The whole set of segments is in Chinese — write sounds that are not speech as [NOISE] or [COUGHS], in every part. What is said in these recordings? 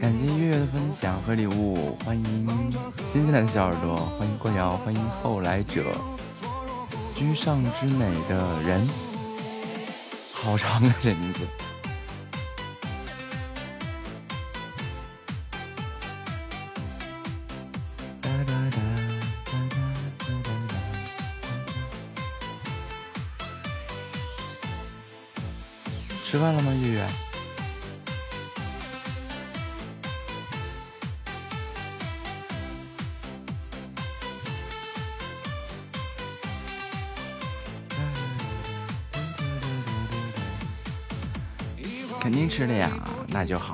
感谢月月的分享和礼物，欢迎新进来的小耳朵，欢迎过瑶，欢迎后来者，居上之美的人，好长啊这名字。吃饭了吗，月月？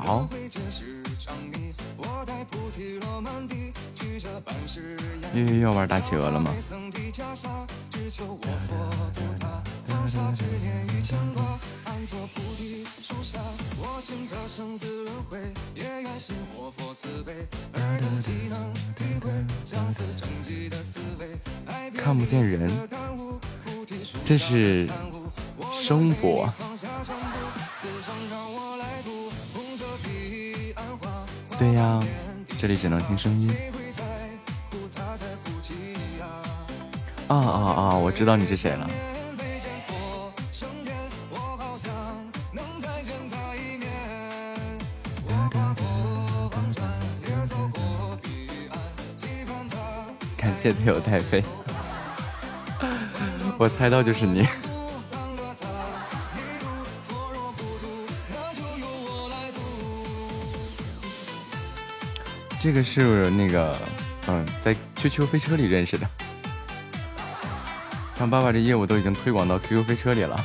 好。月月要玩大企鹅了吗？看不见人，这是生活。呀，这里只能听声音。啊啊啊！我知道你是谁了。感谢队友太飞，[LAUGHS] 我猜到就是你。这个是那个，嗯，在 QQ 飞车里认识的。让爸爸这业务都已经推广到 QQ 飞车里了。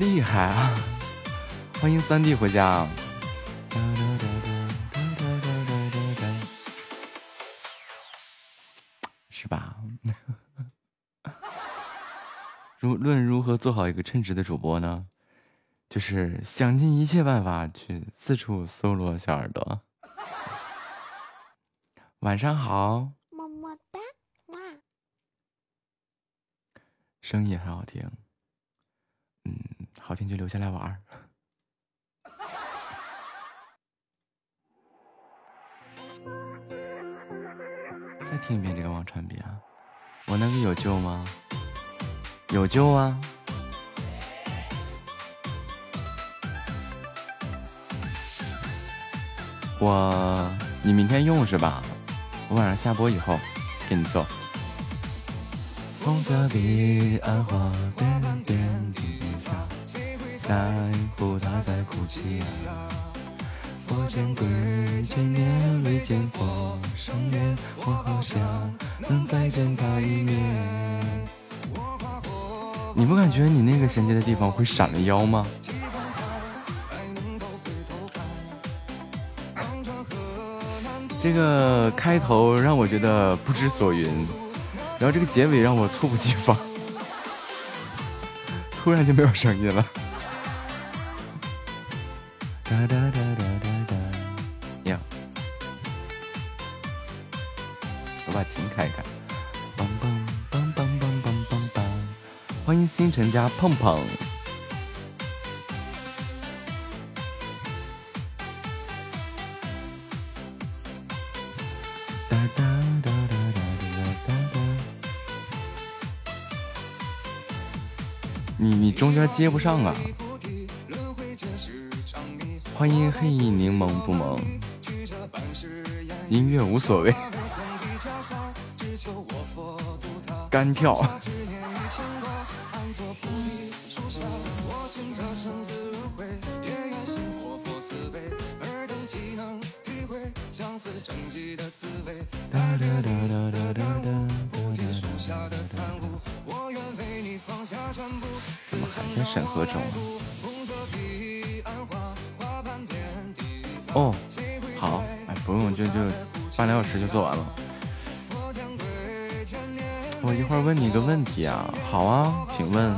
厉害啊！欢迎三弟回家。做好一个称职的主播呢？就是想尽一切办法去四处搜罗小耳朵。晚上好，么么哒，哇！声音也很好听，嗯，好听就留下来玩儿。再听一遍这个忘川别，我那个有救吗？有救啊！我，你明天用是吧？我晚上下播以后给你做。红色彼岸花边遍地撒，在乎他在哭泣啊。佛见鬼，千年未见佛生面，我好想能再见他一面。你不感觉你那个衔接的地方会闪了腰吗？这个开头让我觉得不知所云，然后这个结尾让我猝不及防，突然就没有声音了。哒哒哒哒哒哒，呀，我把琴开开。欢迎星辰家碰碰。接不上啊！欢迎黑柠檬不萌。音乐无所谓。干跳。你个问题啊，好啊，请问。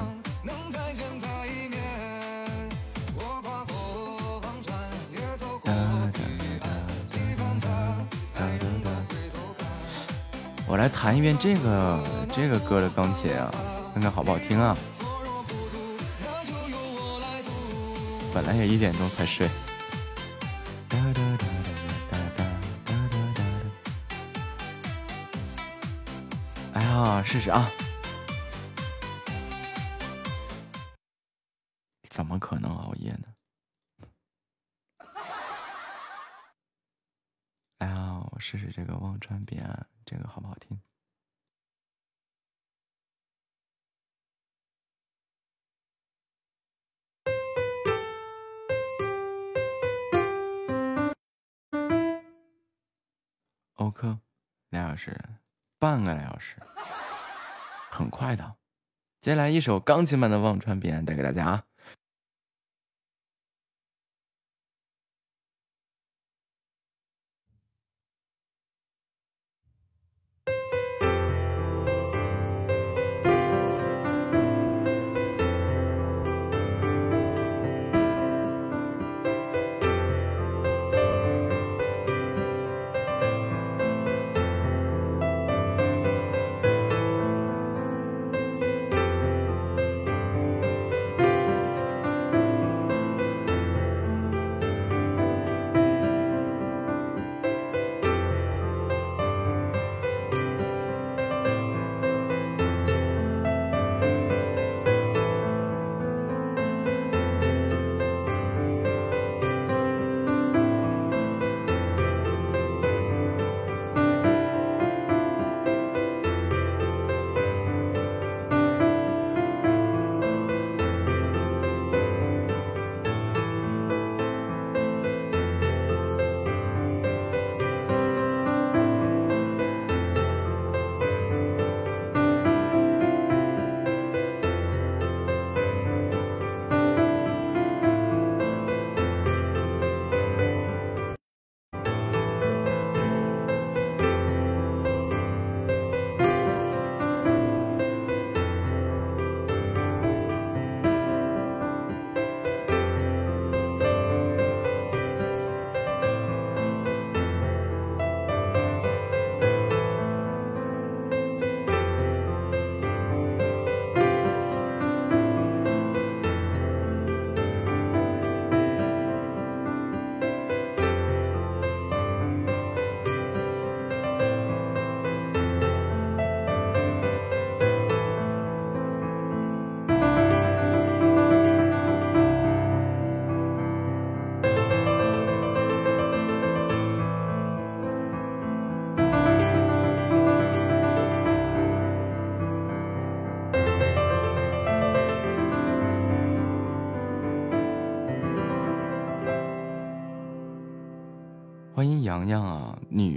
我来弹一遍这个这个歌的钢琴啊，看看好不好听啊。本来也一点钟才睡。哎呀，试试啊！欧克，俩小时，半个俩小时，很快的。接下来一首钢琴版的《忘川彼岸》带给大家啊。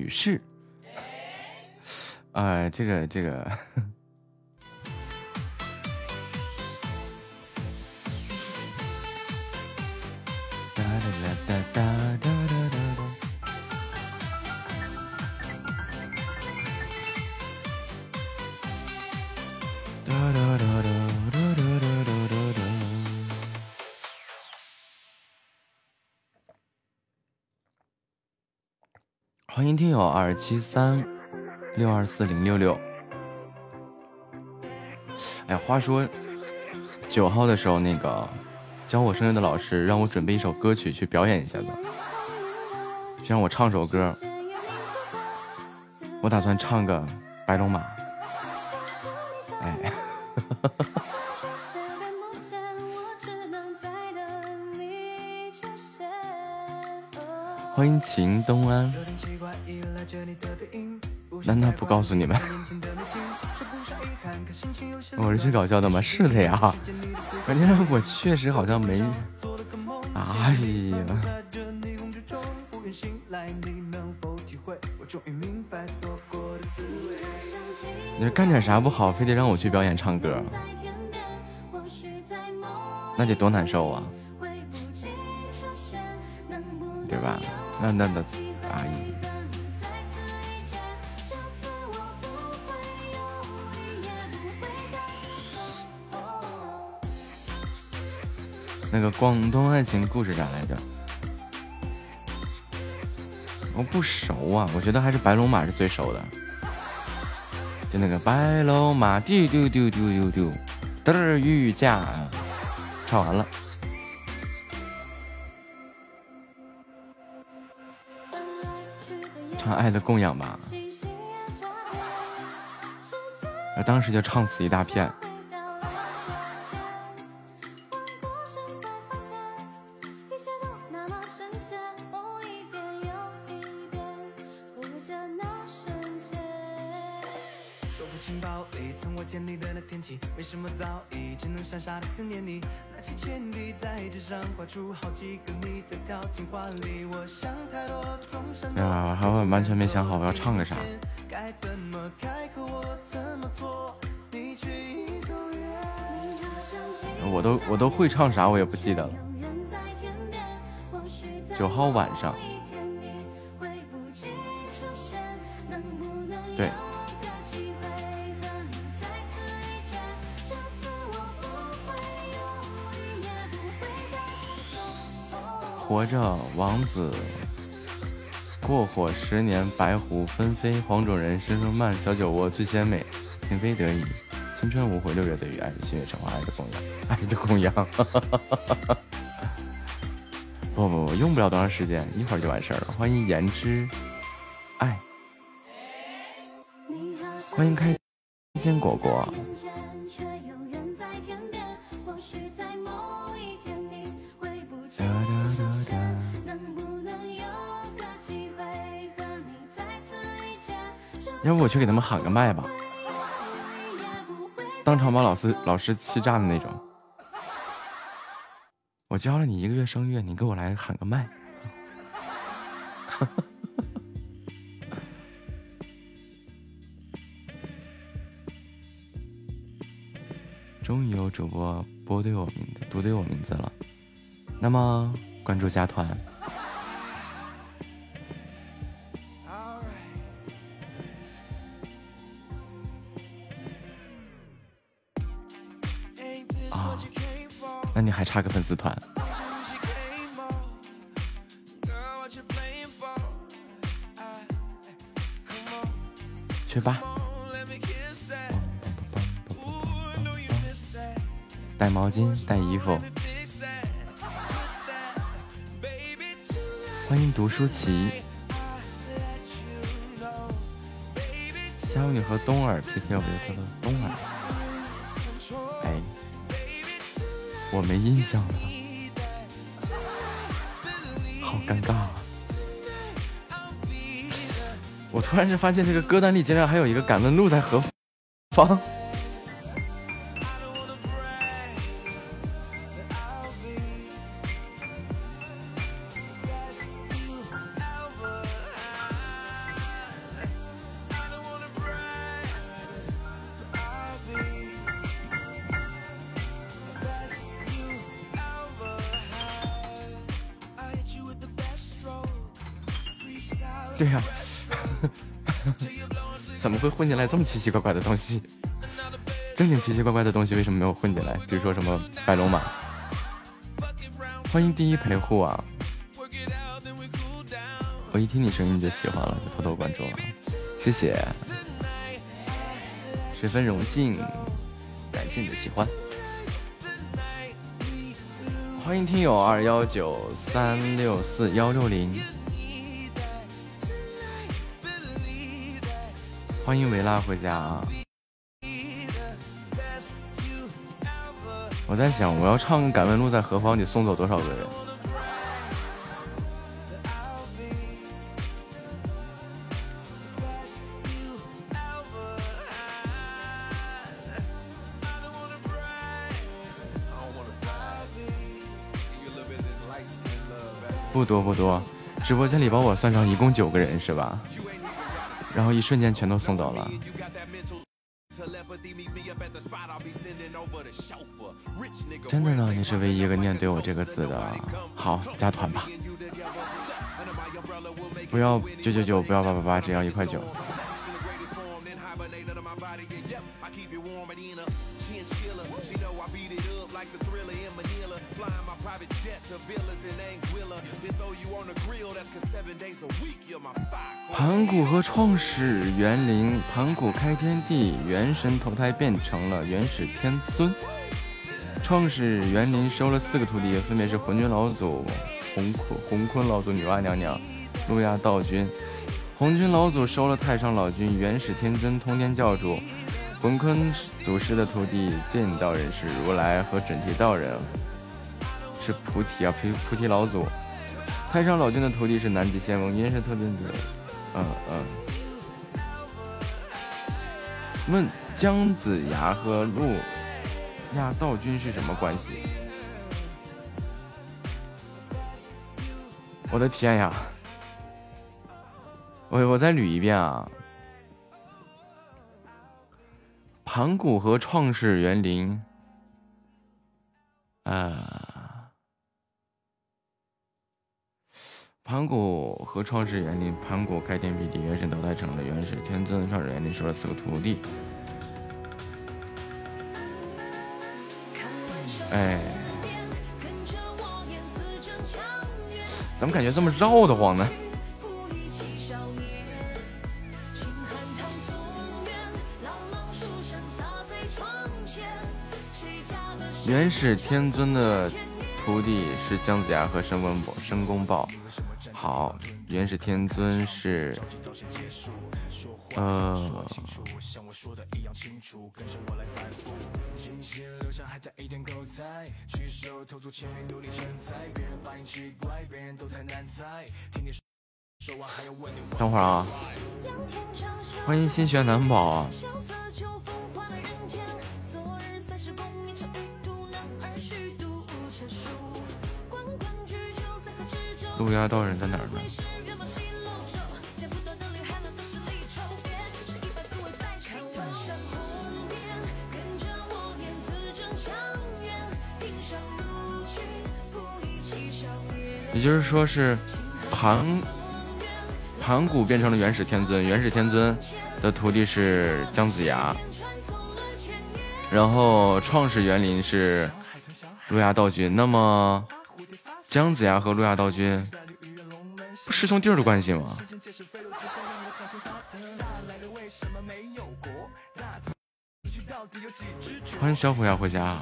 女士，哎，这个这个，二七三六二四零六六。哎呀，话说九号的时候，那个教我声乐的老师让我准备一首歌曲去表演一下子，就让我唱首歌。我打算唱个白龙马。哎。[LAUGHS] 欢迎秦东安。难道不告诉你们？[LAUGHS] 我是最搞笑的吗？是的呀，关键我确实好像没。[LAUGHS] 哎呀！你说干点啥不好，非得让我去表演唱歌，那得多难受啊！对吧？那那那，那个广东爱情故事啥来着？我不熟啊，我觉得还是白龙马是最熟的。就那个白龙马，丢丢丢丢丢丢，嘚儿御驾，唱完了。唱《爱的供养》吧，我当时就唱死一大片。全没想好我要唱个啥。我都我都会唱啥，我也不记得了。九号晚上。对。活着，王子。过火十年，白狐纷飞，黄种人，声声慢，小酒窝最鲜美，情非得已，青春无悔，六月的雨，爱的心月成花，爱的供养，[LAUGHS] 爱的供养。不不不，用不了多长时间，一会儿就完事儿了。欢迎言之爱，欢迎开心果果。要不我去给他们喊个麦吧，当场把老师老师气炸的那种。我教了你一个月声乐，你给我来喊个麦。[LAUGHS] 终于有主播播对我名字，读对我名字了。那么关注加团。那你还差个粉丝团，去吧。带毛巾，带衣服。欢迎读书奇，加入你和东尔 PK，我就叫做东尔。我没印象了，好尴尬啊！我突然间发现这个歌单里竟然还有一个《敢问路在何方》。这么奇奇怪怪的东西，[LAUGHS] 正经奇奇怪怪的东西为什么没有混进来？比如说什么白龙马？欢迎第一陪护啊！我一听你声音就喜欢了，就偷偷关注了，谢谢，十分荣幸，感谢你的喜欢。欢迎听友二幺九三六四幺六零。欢迎维拉回家啊！我在想，我要唱《敢问路在何方》，得送走多少个人？不多不多，直播间里把我算上，一共九个人是吧？然后一瞬间全都送走了，真的呢？你是唯一一个念对我这个字的，好加团吧！不要九九九，不要八八八，只要一块九。盘古和创始元灵，盘古开天地，元神投胎变成了元始天尊。创始元灵收了四个徒弟，分别是魂君老祖、红坤红坤老祖、女娲娘娘、路亚道君。红军老祖收了太上老君、元始天尊、通天教主。魂坤祖师的徒弟剑道人是如来和准提道人，是菩提啊菩菩提老祖。太上老君的徒弟是南极仙翁，元始特弟子。嗯嗯，问姜子牙和路亚道君是什么关系？我的天呀！我我再捋一遍啊！盘古和创世园林，啊。盘古和创世园林，盘古开天辟地，元神投胎成了元始天尊。创世园林收了四个徒弟。哎，怎么感觉这么绕的慌呢？元始天尊的徒弟是姜子牙和申公豹。申公豹。好，元始天尊是，呃，等会儿啊，欢迎心玄难宝。路亚道人在哪儿呢？也就是说是盘盘古变成了元始天尊，元始天尊的徒弟是姜子牙，然后创始园林是路亚道君。那么。姜子牙和路亚道君不师兄弟的关系吗？欢迎小虎牙回家。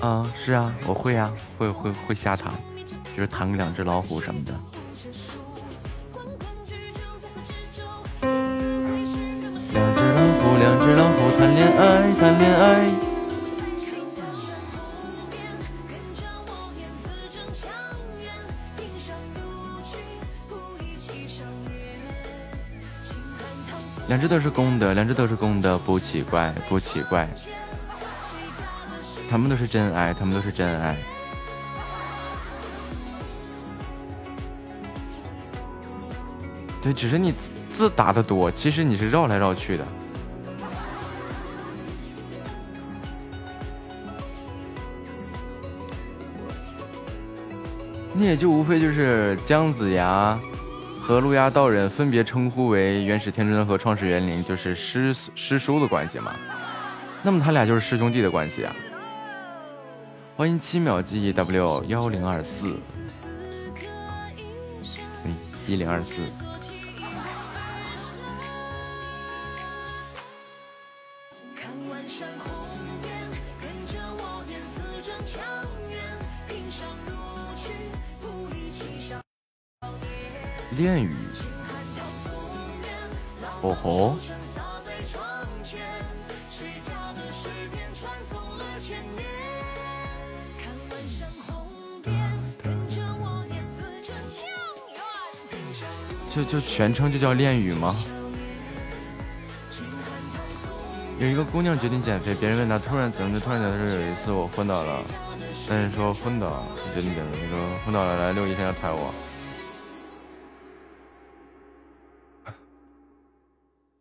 啊，是啊，我会啊，会会会瞎弹，就是弹个两只老虎什么的。两只老虎恋爱，谈恋爱。两只都是公的，两只都是公的，不奇怪，不奇怪。他们都是真爱，他们都是真爱。对，只是你字打的多，其实你是绕来绕去的。那也就无非就是姜子牙和路亚道人分别称呼为元始天尊和创始元灵，就是师师叔的关系嘛。那么他俩就是师兄弟的关系啊。欢迎七秒记忆 W 幺零二四，嗯，一零二四。恋语，哦吼！就就全称就叫恋语吗？有一个姑娘决定减肥，别人问她突然怎么就突然减肥？说有一次我昏倒了，但是说昏倒决定减肥，说昏倒了来六医生要抬我。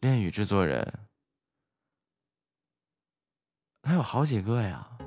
恋与制作人，他有好几个呀。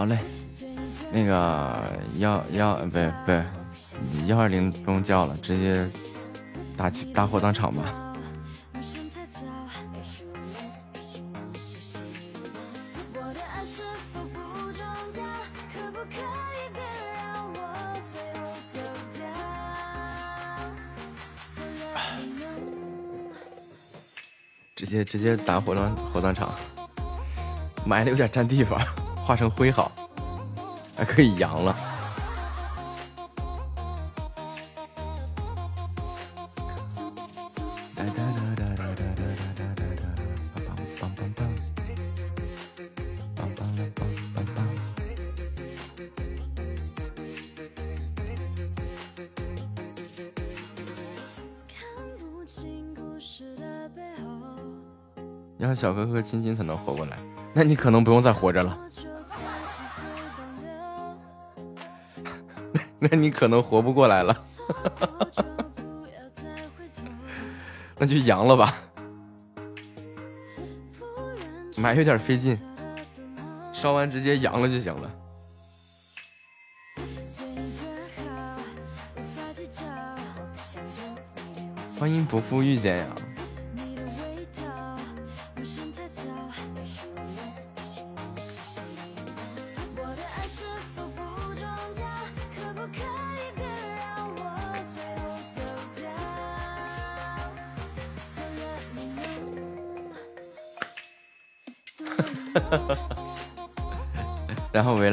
好嘞，那个幺幺不不，幺二零不用叫了，直接打打火葬场吧。直接直接打火葬火葬场，埋的有点占地方。化成灰好，还可以扬了。要小哥哥亲亲才能活过来，那你可能不用再活着了。[LAUGHS] 那你可能活不过来了。[LAUGHS] 那就阳了吧，[LAUGHS] 买有点费劲，烧完直接阳了就行了。欢迎不负遇见呀。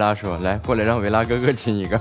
他说：“来，过来让维拉哥哥亲一个。”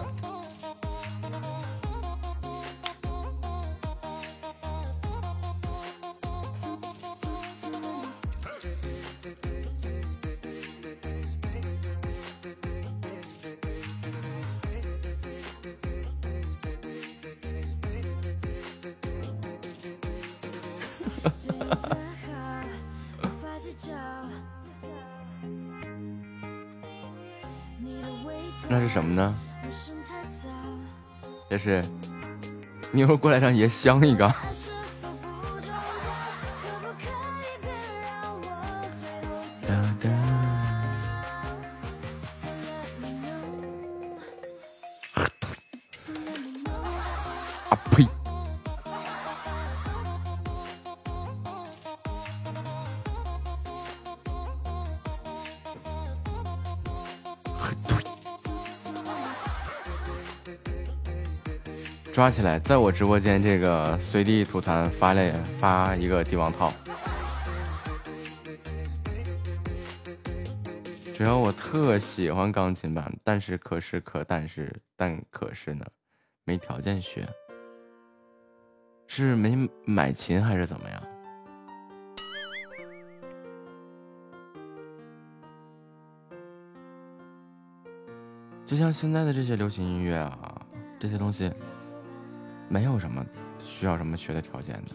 过来让爷香一个。发起来，在我直播间这个随地吐痰发了发一个帝王套。只要我特喜欢钢琴版，但是可是可但是但可是呢，没条件学。是没买琴还是怎么样？就像现在的这些流行音乐啊，这些东西。没有什么需要什么学的条件的。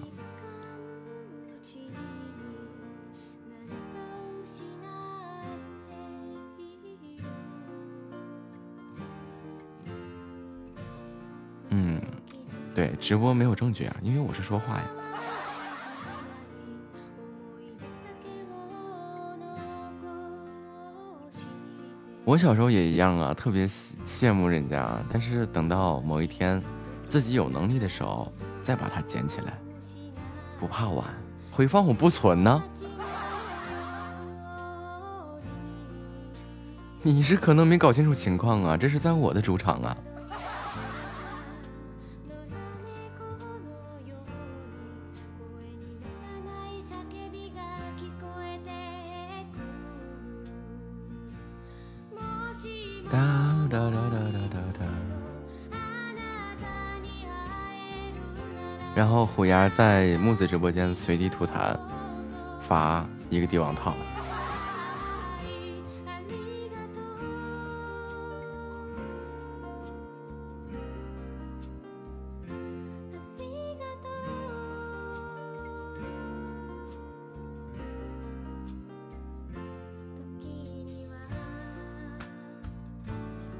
嗯，对，直播没有证据啊，因为我是说话呀。我小时候也一样啊，特别羡慕人家，但是等到某一天。自己有能力的时候，再把它捡起来，不怕晚。回放我不存呢。你是可能没搞清楚情况啊，这是在我的主场啊。在木子直播间随地吐痰，发一个帝王套。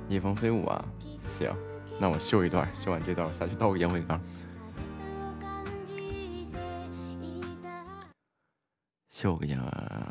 野风飞舞啊，行，那我秀一段，秀完这段我下去倒个烟灰缸。秀个呀，野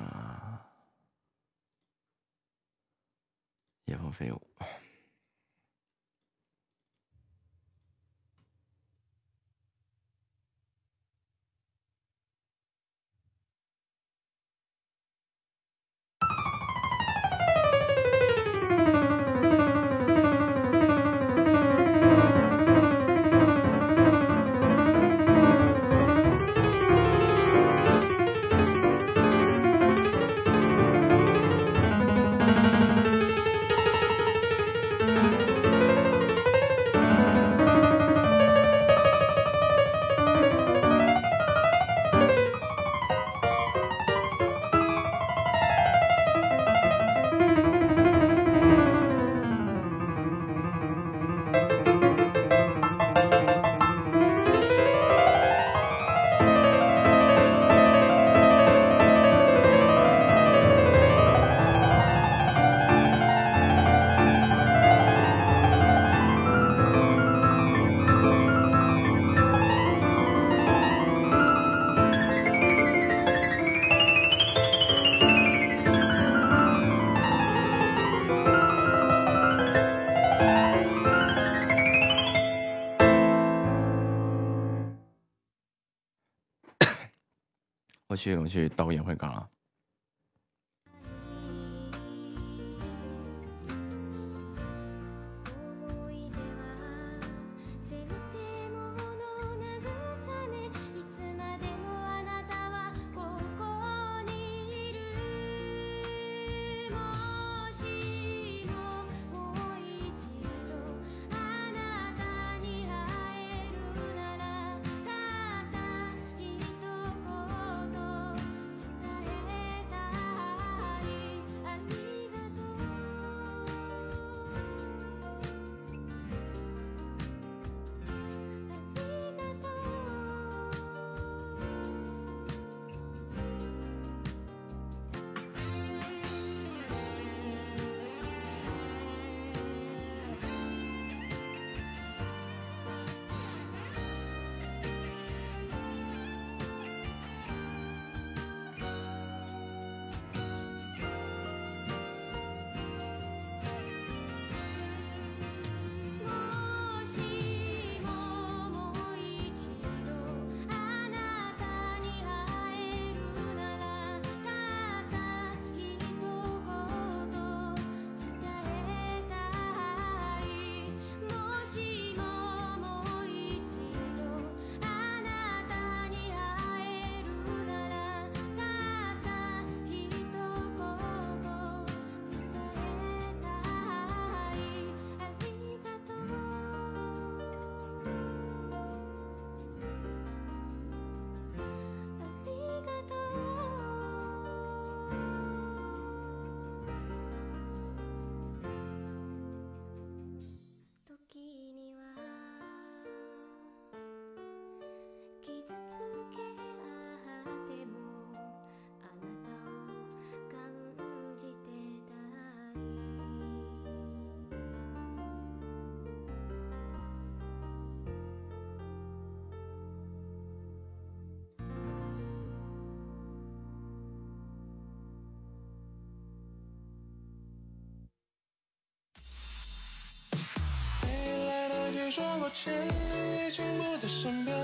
说过千里已经不在身边，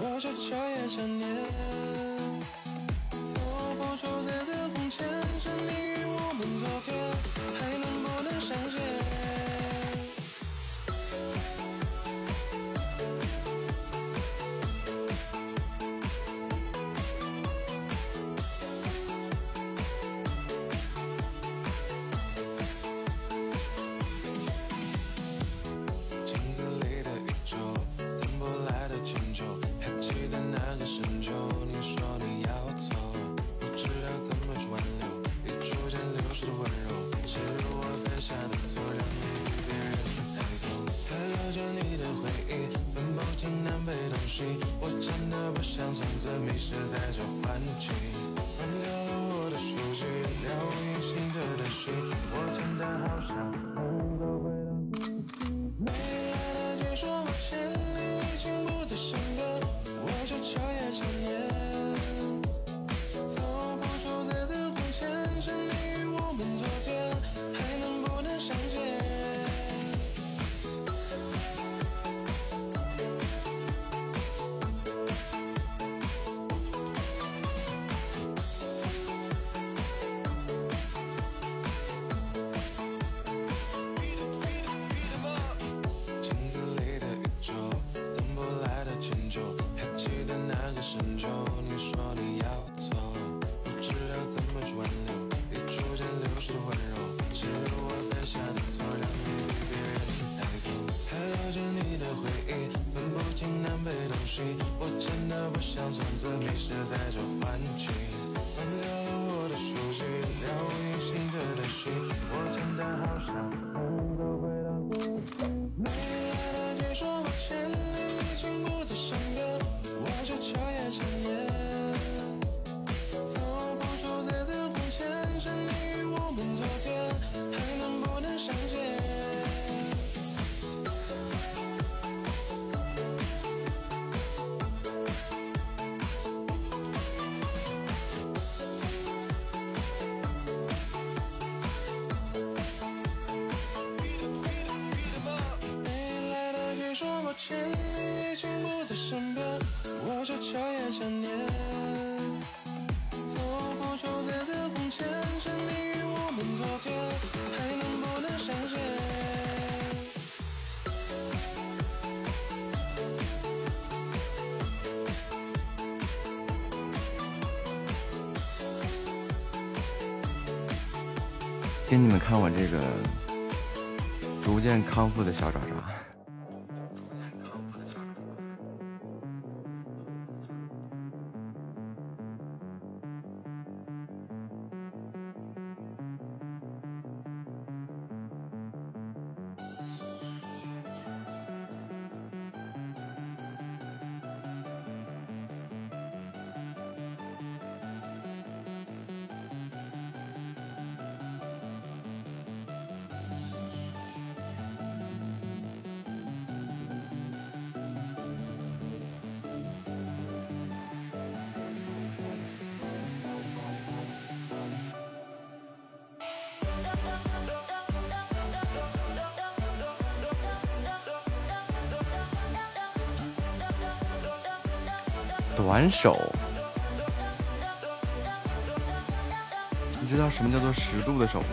我却彻夜想念。给你们看我这个逐渐康复的小爪爪。手，你知道什么叫做十度的手吗？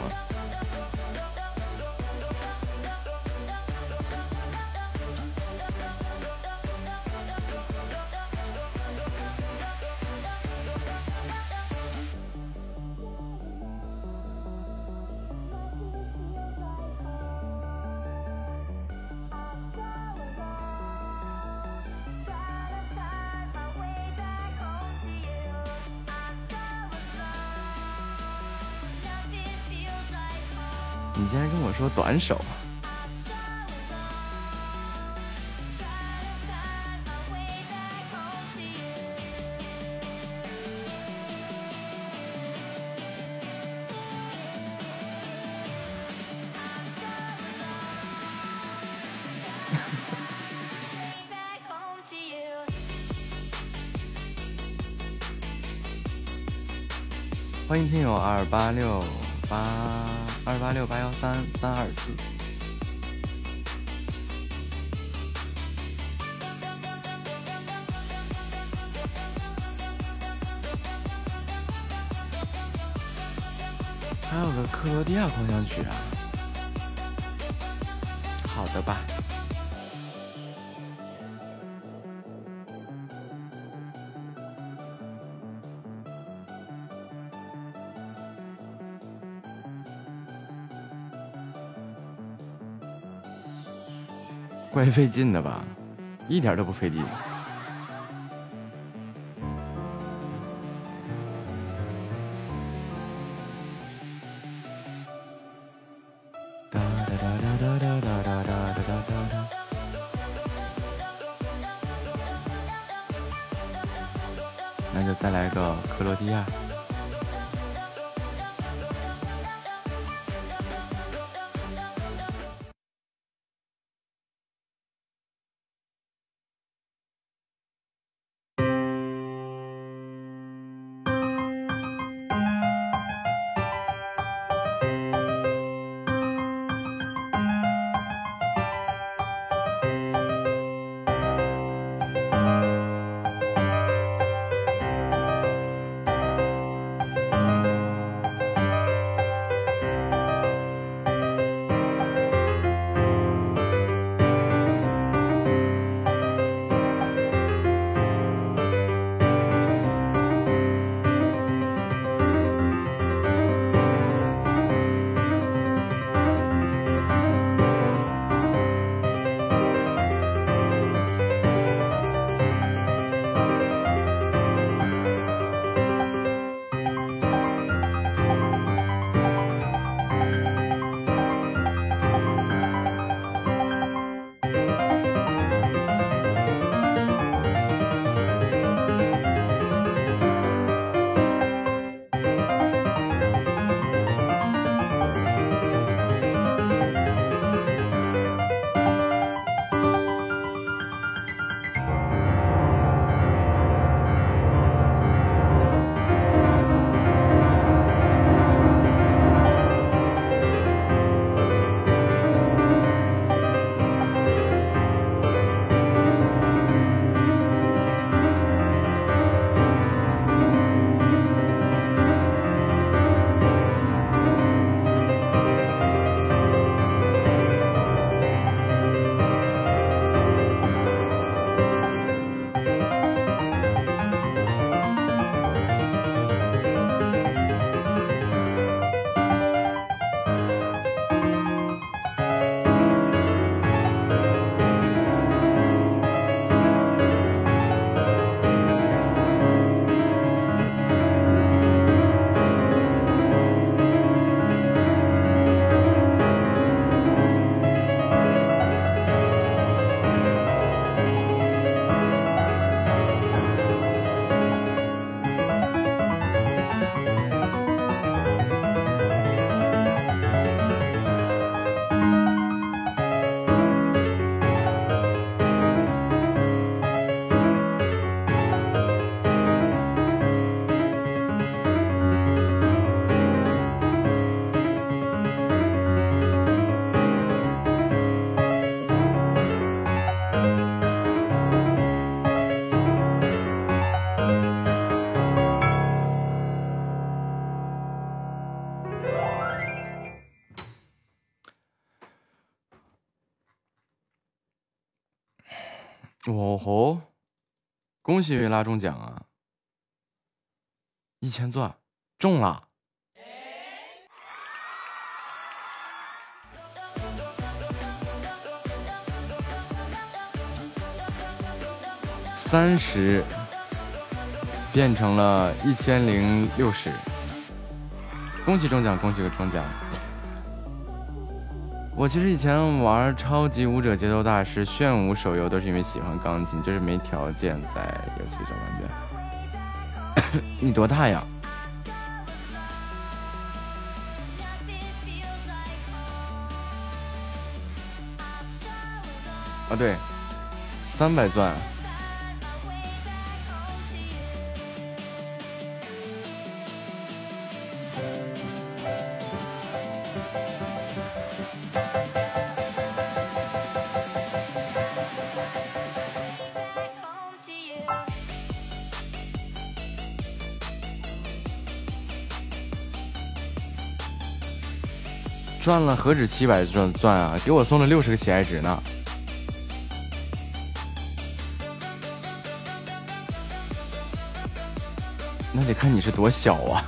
你竟然跟我说短手？[LAUGHS] 欢迎听友二八六八。二八六八幺三三二四，还有个克罗地亚狂想曲啊！好的吧。太费劲的吧，一点都不费劲。那就再来个克罗地亚。吼！恭喜维拉中奖啊！一千钻中了。三十变成了一千零六十，恭喜中奖，恭喜个中奖！我其实以前玩超级舞者节奏大师炫舞手游都是因为喜欢钢琴，就是没条件在游戏上玩。[COUGHS] 你多大呀？啊对，三百钻。赚了何止七百钻钻啊！给我送了六十个喜爱值呢。那得看你是多小啊！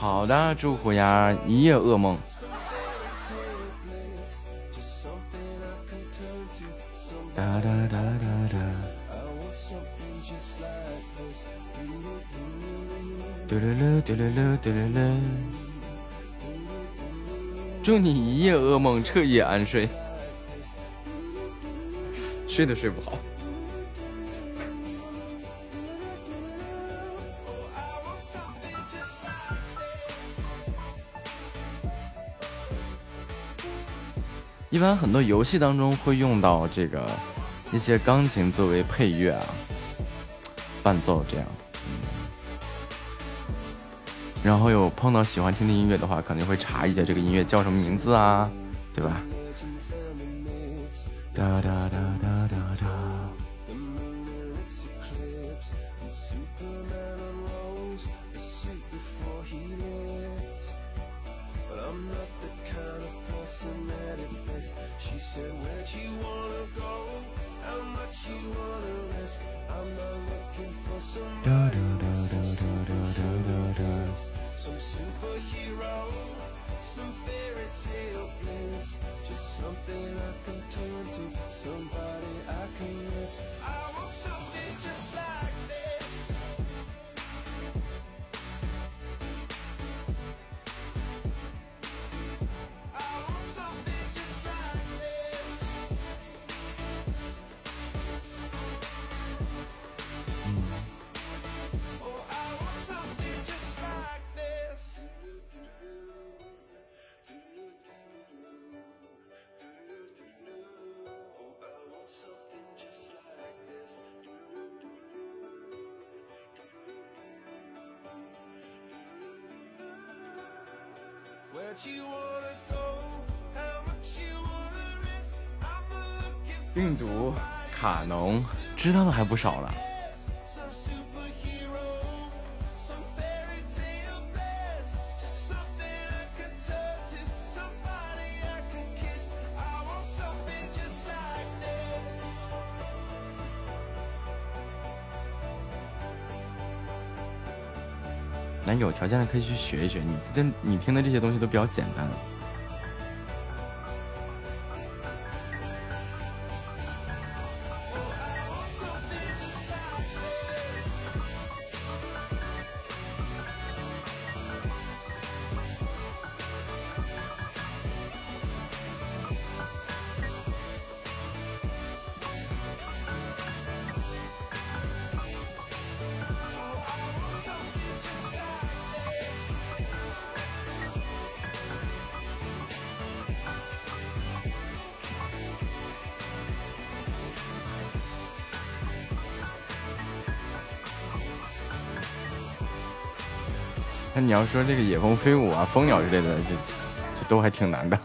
好的，祝虎牙一夜噩梦。哒哒哒哒哒。嘟噜噜嘟噜噜嘟噜噜。祝你一夜噩梦，彻夜安睡。睡都睡不好。一般很多游戏当中会用到这个一些钢琴作为配乐啊，伴奏这样。然后有碰到喜欢听的音乐的话，肯定会查一下这个音乐叫什么名字啊，对吧？还不少了。那有条件的可以去学一学，你这你听的这些东西都比较简单。说这个野蜂飞舞啊、蜂鸟之类的，这这都还挺难的。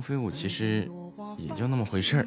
飞舞其实也就那么回事儿。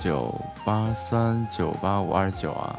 九八三九八五二九啊。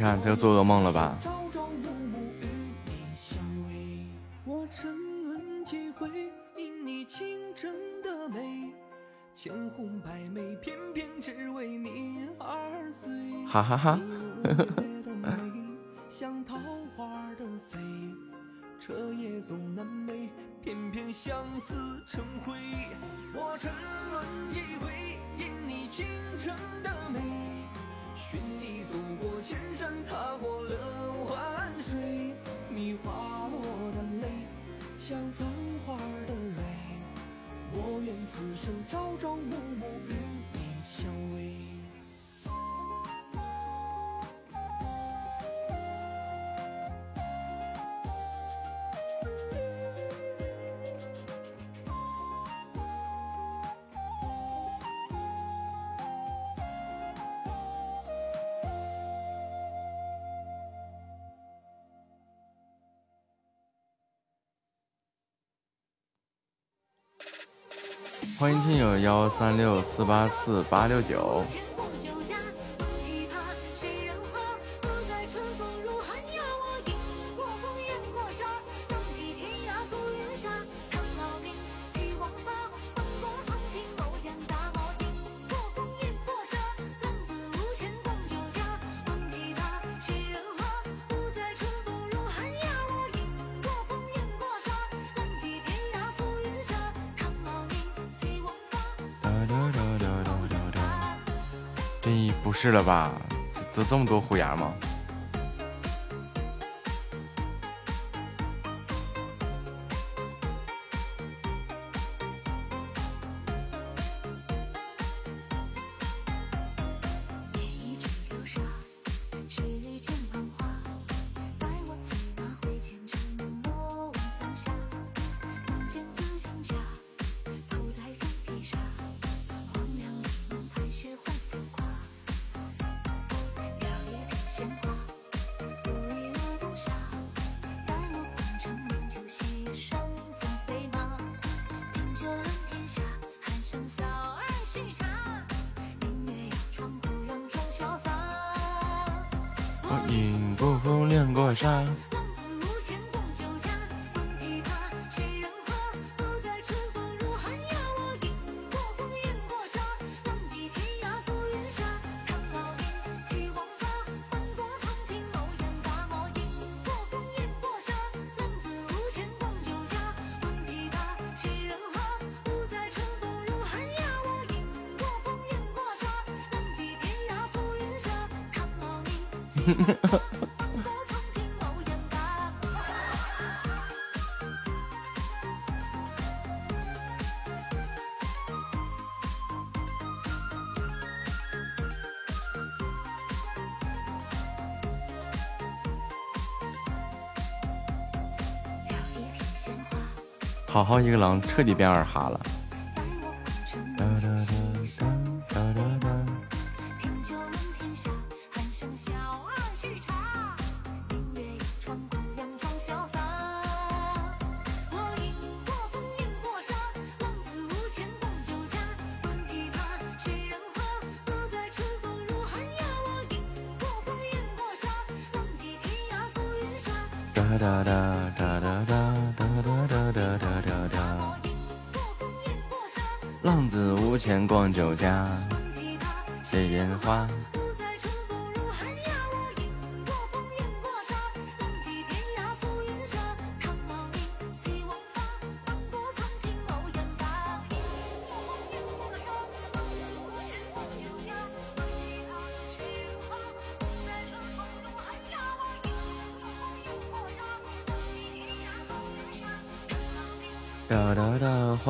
你看，他又做噩梦了吧？哈哈哈。[LAUGHS] 三六四八四八六九。这么多虎牙吗？一个狼，彻底变二哈了。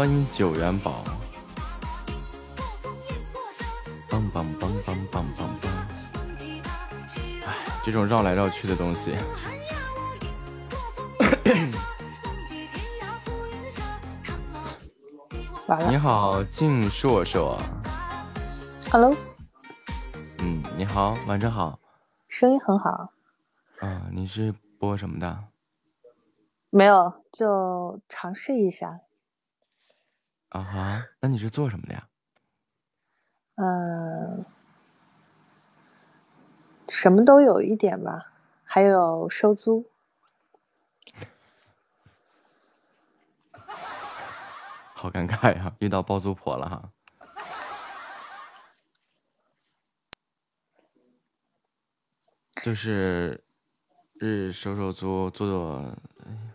欢迎九元宝。棒棒棒棒棒棒棒。哎，这种绕来绕去的东西。你好，静硕硕。，Hello，嗯，你好，晚上好。声音很好。啊，你是播什么的？没有，就尝试一下。啊哈，那你是做什么的呀？嗯，什么都有一点吧，还有收租。[LAUGHS] 好尴尬呀，遇到包租婆了哈。就是日收收租，做做。哎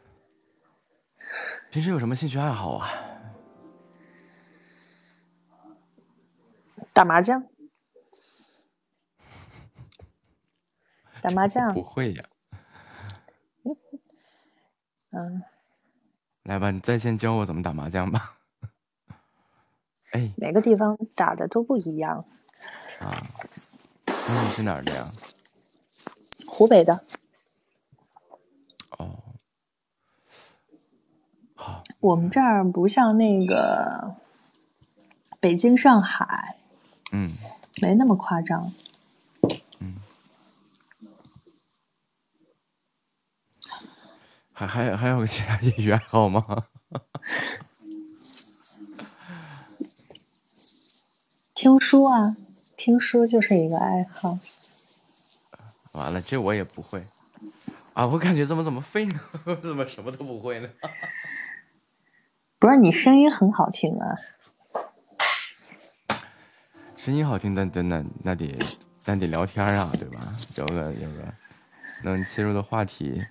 平时有什么兴趣爱好啊？打麻将，[LAUGHS] 打麻将不，会呀。嗯，来吧，你在线教我怎么打麻将吧。哎每个地方打的都不一样。啊，那你是哪儿的呀？湖北的，哦，好，我们这儿不像那个北京、上海，嗯没那么夸张。嗯。还还还有其他业余爱好吗？[LAUGHS] 听书啊，听书就是一个爱好。完了，这我也不会啊！我感觉怎么怎么废呢？我 [LAUGHS] 怎么什么都不会呢？[LAUGHS] 不是你声音很好听啊，声音好听，但但那那得那得聊天啊，对吧？有个有个能切入的话题。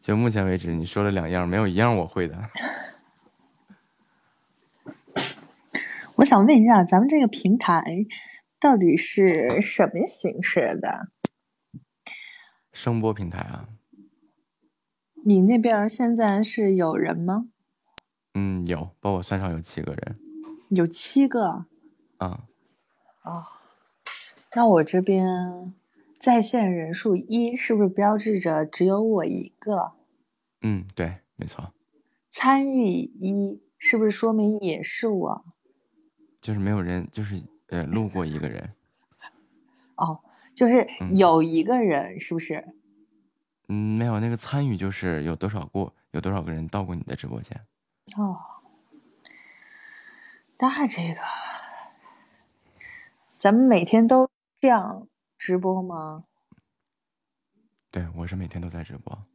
就目前为止，你说了两样，没有一样我会的。我想问一下，咱们这个平台到底是什么形式的？声波平台啊，你那边现在是有人吗？嗯，有，把我算上有七个人有七个啊。哦。那我这边在线人数一，是不是标志着只有我一个？嗯，对，没错，参与一，是不是说明也是我？就是没有人，就是呃，路过一个人。哦，就是嗯有一个人，是不是？嗯，没有那个参与，就是有多少过，有多少个人到过你的直播间。哦，那这个，咱们每天都这样直播吗？对我是每天都在直播。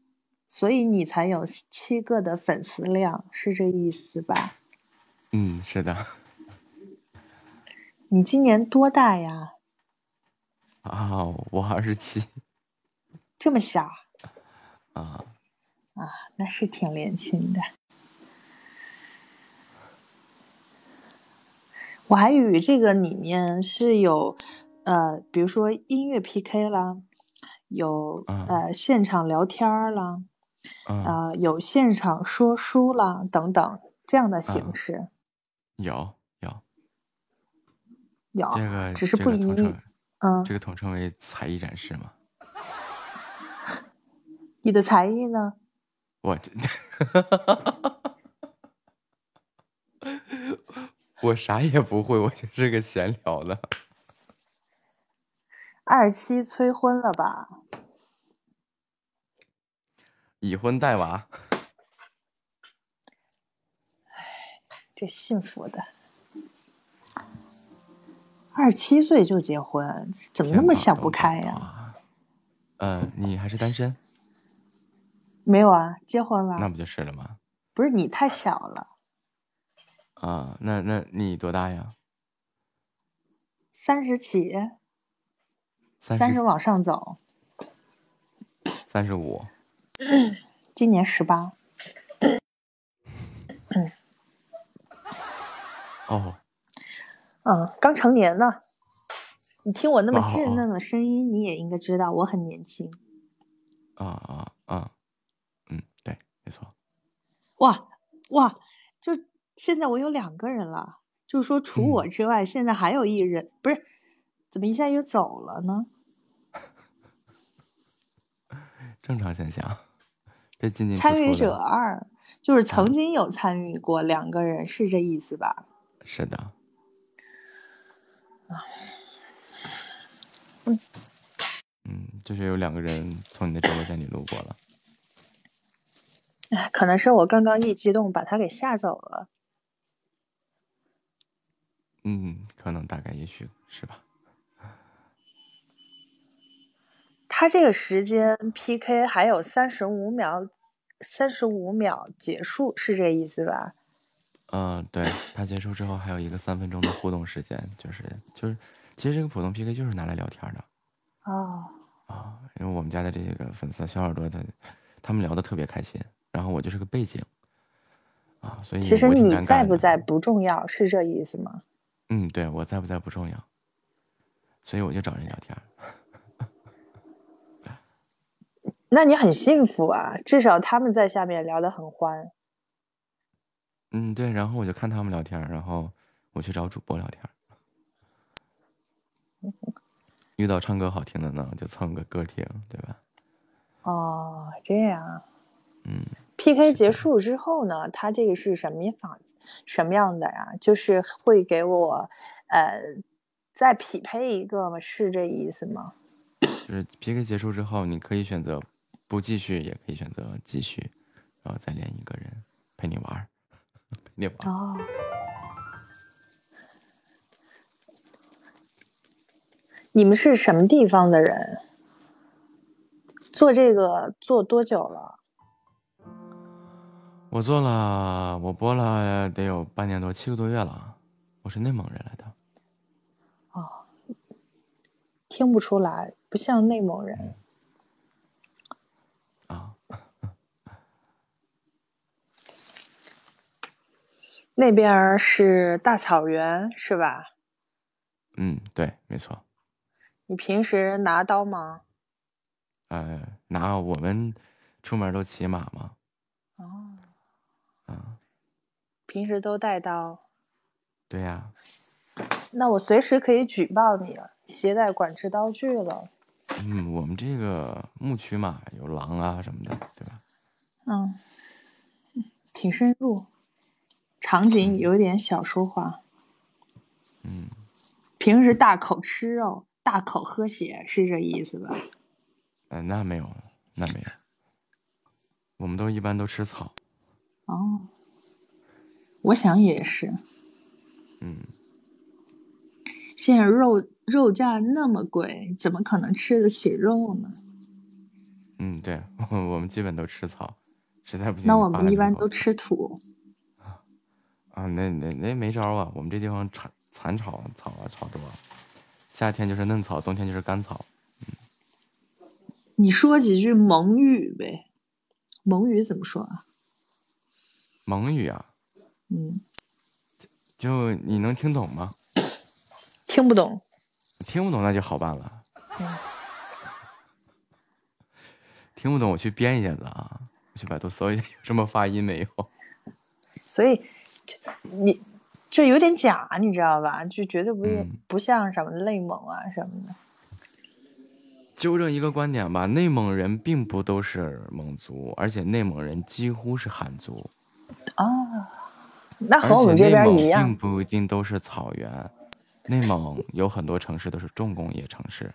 所以你才有七个的粉丝量，是这意思吧？嗯，是的。你今年多大呀？啊，我二十七。这么小？啊。啊，那是挺年轻的。我还以为这个里面是有，呃，比如说音乐 PK 啦，有呃现场聊天啦，啊，有现场说书啦等等这样的形式。有有有，这个只是不一，嗯，这个统称为才艺展示嘛。[LAUGHS] 你的才艺呢？我。[LAUGHS] 我啥也不会，我就是个闲聊的。二七催婚了吧？已婚带娃。哎，这幸福的。二十七岁就结婚，怎么那么想不开呀？嗯，你还是单身？没有啊，结婚了。那不就是了吗？不是你太小了。啊，那那你多大呀？三十起，三十往上走。三十五，[CLEARS THROAT] 今年十八。哦，嗯，刚成年呢。你听我那么稚嫩的声音，你也应该知道我很年轻。啊啊啊！嗯，对，没错。哇哇，就。现在我有两个人了，就是说除我之外，现在还有一人，不是？怎么一下又走了呢？[LAUGHS] 正常现象。这今年参与者二就是曾经有参与过两个人，是这意思吧？是的。嗯嗯，就是有两个人从你的直播间里路过了。哎，[LAUGHS] 可能是我刚刚一激动把他给吓走了。嗯，可能大概也许是吧。他这个时间 PK 还有三十五秒，三十五秒结束是这意思吧？嗯，对，他结束之后还有一个三分钟的互动时间，就是就是，其实这个普通 PK 就是拿来聊天的。哦。啊，因为我们家的这个粉丝小耳朵他他们聊的特别开心，然后我就是个背景。啊，所以其实你在不在不重要，是这意思吗？嗯，对我在不在不重要，所以我就找人聊天。[LAUGHS] 那你很幸福啊，至少他们在下面聊得很欢。嗯，对，然后我就看他们聊天，然后我去找主播聊天。[LAUGHS] 遇到唱歌好听的呢，就蹭个歌听，对吧？哦，这样。嗯。PK 结束之后呢，他这个是什么方？什么样的呀？就是会给我，呃，再匹配一个吗？是这意思吗？就是 PK 结束之后，你可以选择不继续，也可以选择继续，然后再连一个人陪你玩，陪你玩。[LAUGHS] 哦。你们是什么地方的人？做这个做多久了？我做了，我播了得有半年多，七个多月了。我是内蒙人来的。哦，听不出来，不像内蒙人。啊。[LAUGHS] 那边是大草原，是吧？嗯，对，没错。你平时拿刀吗？呃，拿。我们出门都骑马嘛。哦。嗯，平时都带刀，对呀。那我随时可以举报你了，携带管制刀具了。嗯，我们这个牧区嘛，有狼啊什么的，对吧？嗯，挺深入，场景有点小说化。嗯，平时大口吃肉，大口喝血，是这意思吧？嗯，那没有，那没有，我们都一般都吃草。哦，我想也是。嗯，现在肉肉价那么贵，怎么可能吃得起肉呢？嗯，对，[LAUGHS] 我们基本都吃草，实在不行。那我们一般都吃土。啊啊，那那那没招啊，我们这地方产残草草啊草多，夏天就是嫩草，冬天就是干草。嗯，你说几句蒙语呗？蒙语怎么说啊？蒙语啊？嗯，就你能听懂吗？听不懂。听不懂那就好办了。嗯。听不懂，我去编一下子啊！我去百度搜一下有什么发音没有。所以，你这有点假，你知道吧？就绝对不不像什么内蒙啊什么的。纠正一个观点吧，内蒙人并不都是蒙族，而且内蒙人几乎是汉族。啊，那和我们这边一样。并不一定都是草原，内蒙有很多城市都是重工业城市。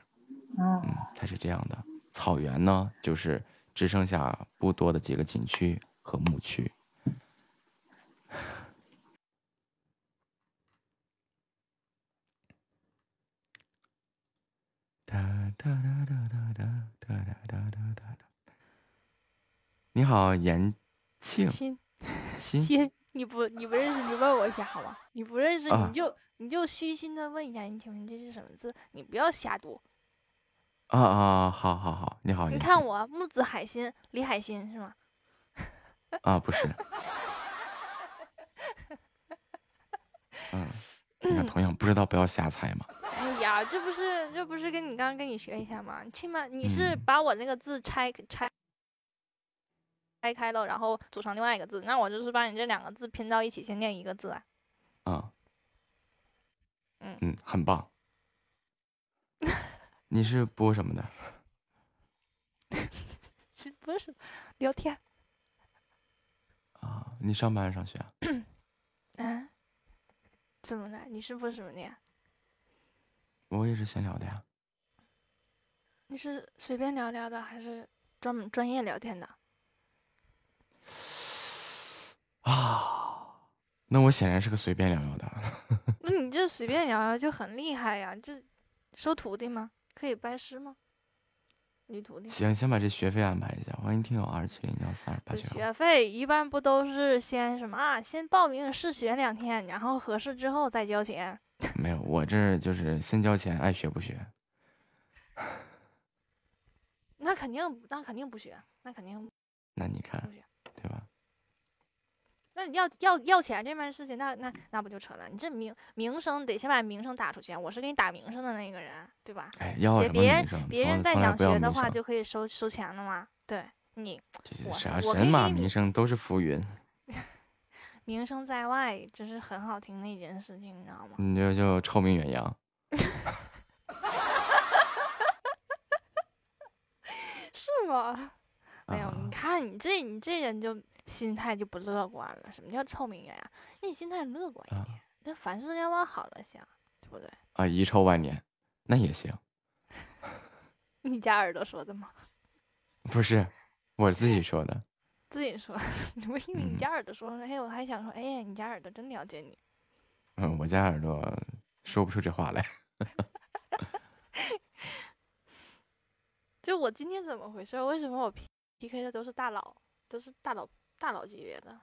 嗯，它是这样的。草原呢，就是只剩下不多的几个景区和牧区。哒哒哒哒哒哒哒哒哒哒哒。你好，延庆。鑫，鑫，你不你不认识，你问我一下好吗？你不认识，你就你就虚心的问一下，你请问这是什么字？你不要瞎读。啊啊，好好好，你好，你看我木子海心，李海心是吗？啊，不是。[LAUGHS] 嗯，你看，同样不知道不要瞎猜嘛。哎呀，这不是这不是跟你刚刚跟你学一下吗？起码你是把我那个字拆拆拆开了，然后组成另外一个字，那我就是把你这两个字拼到一起，先念一个字啊。啊。嗯嗯，很棒。[LAUGHS] 你是播什么的？[LAUGHS] 是播什么？聊天。啊，你上班上学？啊？[COUGHS] 怎么了？你是播什么的呀？我也是闲聊的呀。你是随便聊聊的，还是专门专业聊天的？啊，那我显然是个随便聊聊的。[LAUGHS] 那你这随便聊聊就很厉害呀？这收徒弟吗？可以拜师吗？女徒弟。行，先把这学费安排一下。欢迎听友二七零幺三二八九。学费一般不都是先什么啊？先报名试学两天，然后合适之后再交钱。[LAUGHS] 没有，我这就是先交钱，爱学不学。[LAUGHS] 那肯定，那肯定不学，那肯定。那你看，对吧？那要要要钱这件事情，那那那不就扯了？你这名名声得先把名声打出去，我是给你打名声的那个人，对吧？哎，要别人别人再想学的话，就可以收收钱了吗？对你，啥神马名声都是浮云。[LAUGHS] 名声在外，这是很好听的一件事情，你知道吗？你就就臭名远扬。[LAUGHS] [LAUGHS] 是吗？哎呦，你看你这你这人就。心态就不乐观了。什么叫臭名远扬？那你心态乐观一点，那凡事要往好了想，对不对？啊，遗臭万年，那也行。[LAUGHS] 你家耳朵说的吗？[LAUGHS] 不是，我自己说的。[LAUGHS] 自己说，我以为你家耳朵说的。哎，我还想说，哎呀，你家耳朵真了解你。嗯，我家耳朵说不出这话来。就我今天怎么回事？为什么我 P K 的都是大佬，都是大佬？大佬级别的，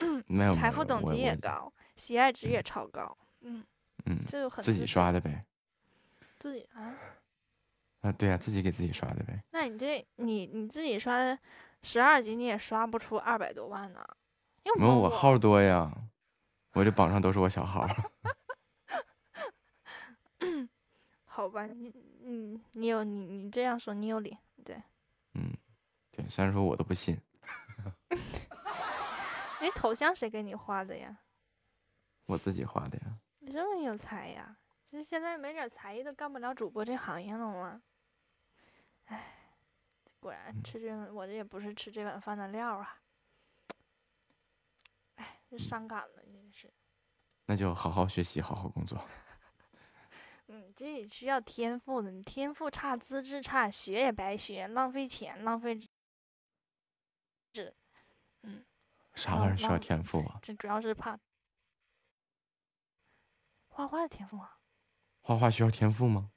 [CLEARS THROAT] 没有财富等级也高，喜爱值也超高，嗯嗯，这就很自己刷的呗，自己啊啊对呀，自己给自己刷的呗。那你这你你自己刷十二级，你也刷不出二百多万呢？因为我号多呀，[LAUGHS] 我这榜上都是我小号。[LAUGHS] 好吧，你你你有你你这样说你有理，对，嗯，对，虽然说我都不信。你 [LAUGHS] 头像谁给你画的呀？我自己画的呀。你这么有才呀？这现在没点才艺都干不了主播这行业了吗？哎，果然吃这我这也不是吃这碗饭的料啊！哎，这伤感了，真是。那就好好学习，好好工作。[LAUGHS] 嗯，这也需要天赋的，你天赋差，资质差，学也白学，浪费钱，浪费。是，嗯，啥玩意儿需要天赋啊？这主要是怕画画的天赋啊。画画需要天赋吗？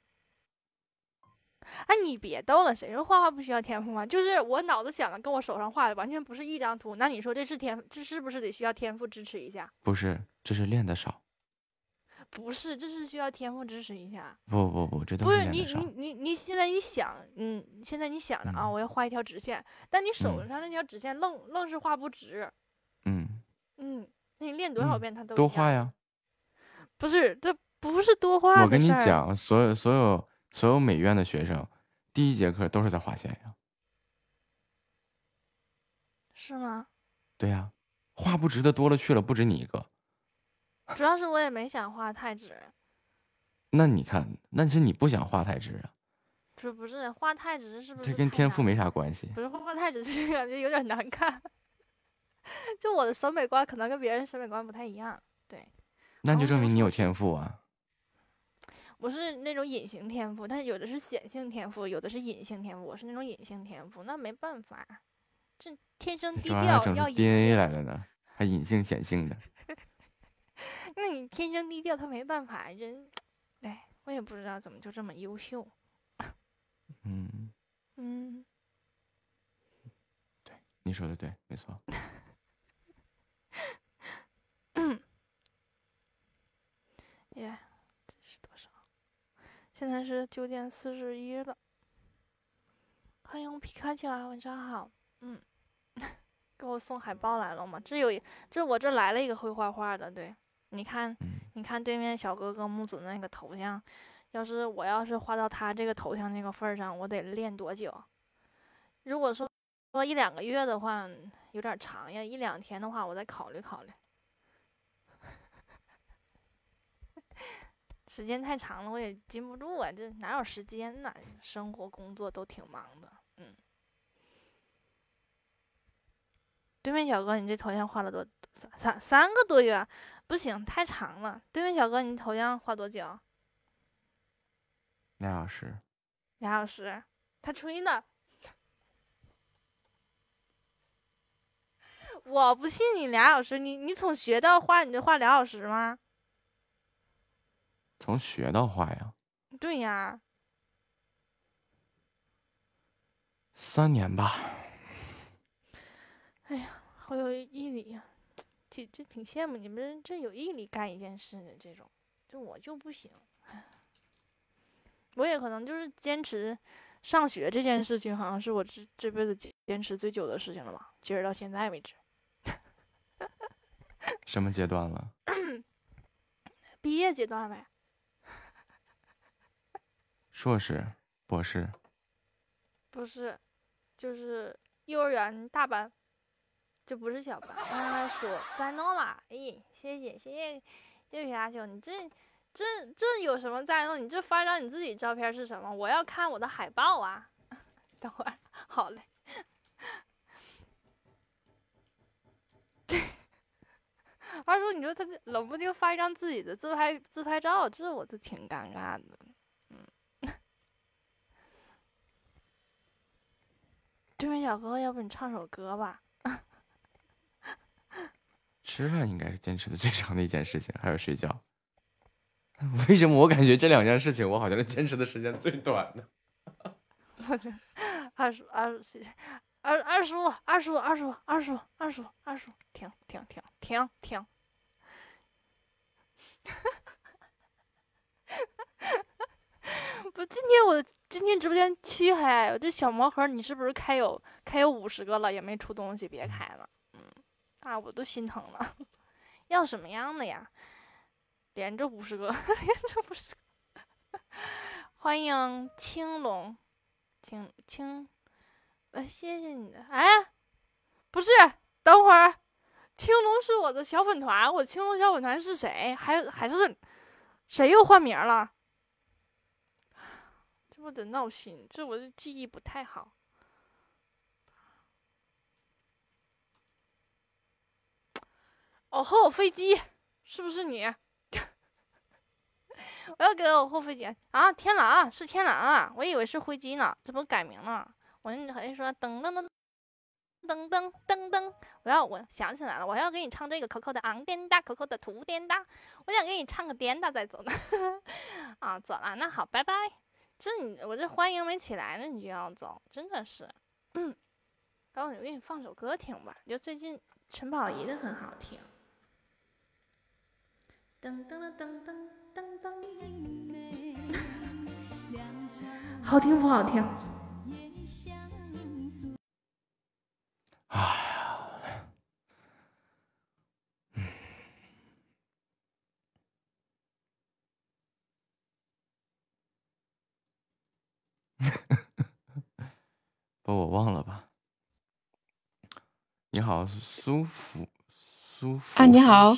哎，你别逗了，谁说画画不需要天赋吗？就是我脑子想的跟我手上画的完全不是一张图。那你说这是天，这是不是得需要天赋支持一下？不是，这是练的少。不是，这是需要天赋支持一下。不不不，这都不是你你你你现在一想，嗯，现在你想着啊，我要画一条直线，但你手上那条直线愣愣是画不直。嗯嗯，那你练多少遍它都多画呀。不是，这不是多画。我跟你讲，所有所有所有美院的学生，第一节课都是在画线呀。是吗？对呀，画不直的多了去了，不止你一个。主要是我也没想画太直。那你看，那是你不想画太直啊？这不是画太直，是不是？这跟天赋没啥关系。不是画太直，就感觉有点难看。[LAUGHS] 就我的审美观可能跟别人审美观不太一样，对。那就证明你有天赋啊。我是那种隐形天赋，但有的是显性天赋，有的是隐性天赋。我是那种隐性天赋，那没办法，这天生低调要 DNA 来了呢，还隐性显性的。[LAUGHS] [LAUGHS] 那你天生低调，他没办法，人，哎，我也不知道怎么就这么优秀。[LAUGHS] 嗯嗯，对，你说的对，没错。嗯，耶，这是多少？现在是九点四十一了。欢迎皮卡丘啊，晚上好。嗯，[LAUGHS] 给我送海报来了吗？这有，这我这来了一个会画画的，对。你看，你看对面小哥哥木子那个头像，要是我要是画到他这个头像那个份儿上，我得练多久？如果说说一两个月的话，有点长呀；一两天的话，我再考虑考虑。[LAUGHS] 时间太长了，我也禁不住啊，这哪有时间呢？生活工作都挺忙的，嗯。对面小哥，你这头像画了多三三三个多月？不行，太长了。对面小哥，你头像画多久？俩小时。俩小时？他吹呢。[LAUGHS] 我不信你俩小时，你你从学到画，你就画俩小时吗？从学到画呀？对呀。三年吧。哎呀，好有毅力呀！这这挺羡慕你们，这有毅力干一件事的这种，就我就不行。[LAUGHS] 我也可能就是坚持上学这件事情，好像是我这这辈子坚持最久的事情了吧，坚持到现在为止。[LAUGHS] 什么阶段了？毕业阶段呗。[LAUGHS] 硕士、博士？不是，就是幼儿园大班。这不是小白，他说在弄啦，哎，谢谢谢谢，谢谢阿秋，你这这这有什么在弄？你这发张你自己照片是什么？我要看我的海报啊！[LAUGHS] 等会儿，好嘞。[LAUGHS] 二叔，你说他这冷不丁发一张自己的自拍自拍照，这我就挺尴尬的。嗯，[LAUGHS] 对面小哥哥，要不你唱首歌吧？吃饭应该是坚持的最长的一件事情，还有睡觉。[LAUGHS] 为什么我感觉这两件事情我好像是坚持的时间最短的？[LAUGHS] 我这二叔二叔二二叔二叔二叔二叔二叔二叔停停停停停！[LAUGHS] 不，今天我今天直播间黢黑，我这小魔盒你是不是开有开有五十个了，也没出东西，别开了。啊，我都心疼了，要什么样的呀？连着五十个，[LAUGHS] 连着五十个。欢迎青龙，青青，呃，谢谢你的。哎，不是，等会儿，青龙是我的小粉团，我青龙小粉团是谁？还还是谁又换名了？这不得闹心？这我的记忆不太好。哦，吼飞机是不是你？[LAUGHS] 我要给我后飞机啊！天狼是天狼啊！我以为是飞机呢，这不改名了？我那好像说噔噔噔噔噔噔噔，我要我想起来了，我要给你唱这个可口的昂颠大，可口的图颠大，我想给你唱个颠大再走呢。[LAUGHS] 啊，走了，那好，拜拜。这你我这欢迎没起来呢，你就要走，真的是。[COUGHS] 嗯，告诉你，我给你放首歌听吧，就最近陈宝仪的很好听。噔噔噔噔噔噔，好听不好听？哎。[LAUGHS] 把我忘了吧？你好，舒服，舒服啊，你好。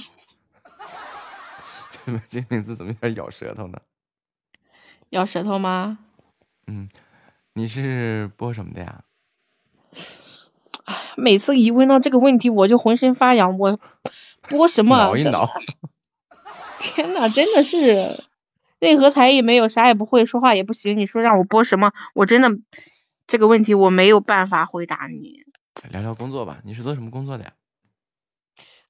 [LAUGHS] 怎么这名字怎么有点咬舌头呢？咬舌头吗？嗯，你是播什么的呀？[SIGHS] 每次一问到这个问题，我就浑身发痒。我播什么？挠一挠。[LAUGHS] 天呐，真的是。任何才艺没有，啥也不会，说话也不行。你说让我播什么？我真的这个问题我没有办法回答你。聊聊工作吧，你是做什么工作的呀？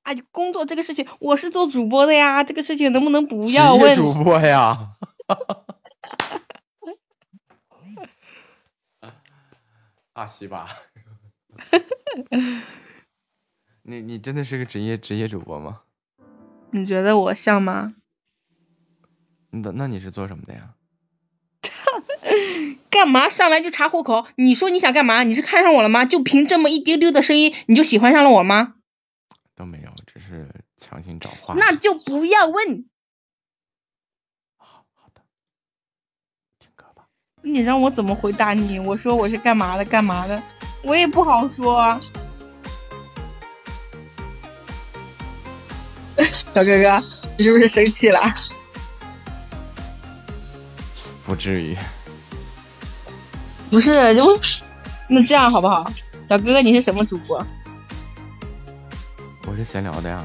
哎，工作这个事情，我是做主播的呀。这个事情能不能不要问？主播呀。[LAUGHS] 阿西吧。你你真的是个职业职业主播吗？你觉得我像吗？那那你是做什么的呀？[LAUGHS] 干嘛上来就查户口？你说你想干嘛？你是看上我了吗？就凭这么一丢丢的声音，你就喜欢上了我吗？是强行找话。那就不要问。好好的，听歌吧。你让我怎么回答你？我说我是干嘛的？干嘛的？我也不好说。[LAUGHS] 小哥哥，你是不是生气了？不至于，不是就那这样好不好？小哥哥，你是什么主播？我是闲聊的呀，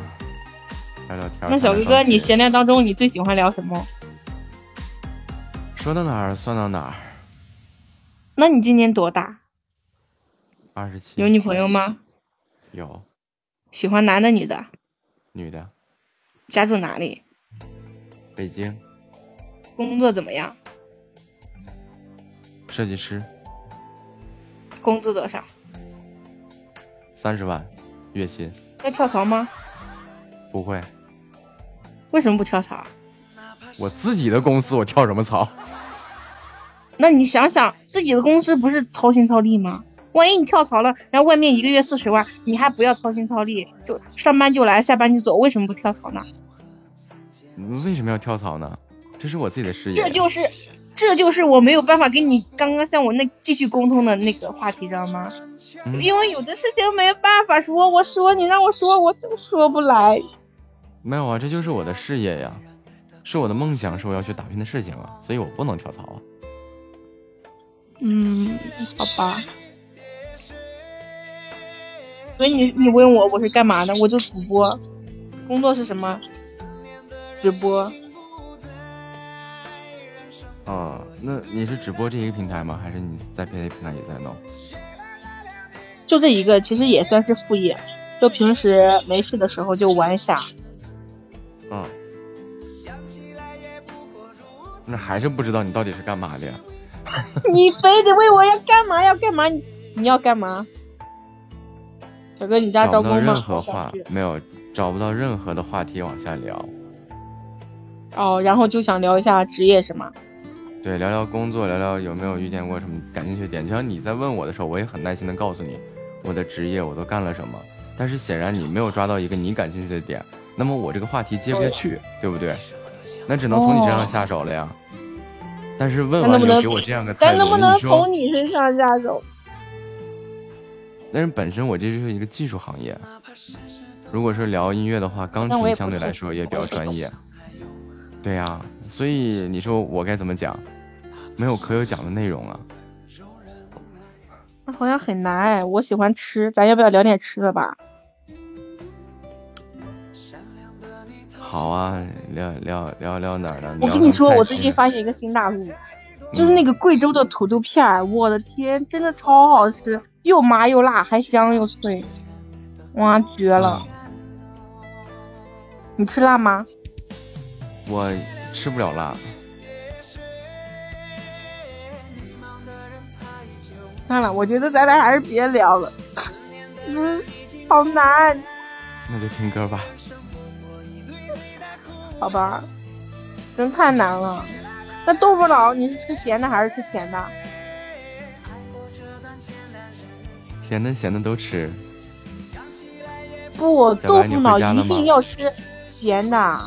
聊聊天。那小哥哥，你闲聊当中你最喜欢聊什么？说到哪儿算到哪儿。那你今年多大？二十七。有女朋友吗？有。喜欢男的女的？女的。家住哪里？北京。工作怎么样？设计师，工资多少？三十万，月薪。要跳槽吗？不会。为什么不跳槽？我自己的公司，我跳什么槽？那你想想，自己的公司不是操心操力吗？万一你跳槽了，然后外面一个月四十万，你还不要操心操力，就上班就来，下班就走，为什么不跳槽呢？为什么要跳槽呢？这是我自己的事业。这就是。这就是我没有办法跟你刚刚像我那继续沟通的那个话题，知道吗？因为有的事情没办法说，我说你让我说，我就说不来。没有啊，这就是我的事业呀，是我的梦想，是我要去打拼的事情啊，所以我不能跳槽啊。嗯，好吧。所以你你问我我是干嘛的？我就主播，工作是什么？直播。哦，那你是只播这一个平台吗？还是你在别的平台也在弄？就这一个，其实也算是副业，就平时没事的时候就玩一下。嗯。那还是不知道你到底是干嘛的呀？[LAUGHS] 你非得问我要干嘛要干嘛？你要干嘛？小哥，你家招工吗？任何话没有，找不到任何的话题往下聊。哦，然后就想聊一下职业是吗？对，聊聊工作，聊聊有没有遇见过什么感兴趣的点。就像你在问我的时候，我也很耐心的告诉你我的职业，我都干了什么。但是显然你没有抓到一个你感兴趣的点，那么我这个话题接不下去，对不对？那只能从你身上下手了呀。但是问完就给我这样个态度，能不能从你身上下手？但是本身我这就是一个技术行业，如果是聊音乐的话，钢琴相对来说也比较专业。[LAUGHS] 对呀，所以你说我该怎么讲？没有可有讲的内容啊，那好像很难哎。我喜欢吃，咱要不要聊点吃的吧？好啊，聊聊聊聊哪儿的？我跟你说，我最近发现一个新大陆，就是那个贵州的土豆片儿，我的天，真的超好吃，又麻又辣，还香又脆，哇，绝了！你吃辣吗？我吃不了辣。算了，我觉得咱俩还是别聊了，嗯，好难。那就听歌吧。好吧，真太难了。那豆腐脑你是吃咸的还是吃甜的？甜的咸的都吃。不，豆腐脑一定要吃咸的。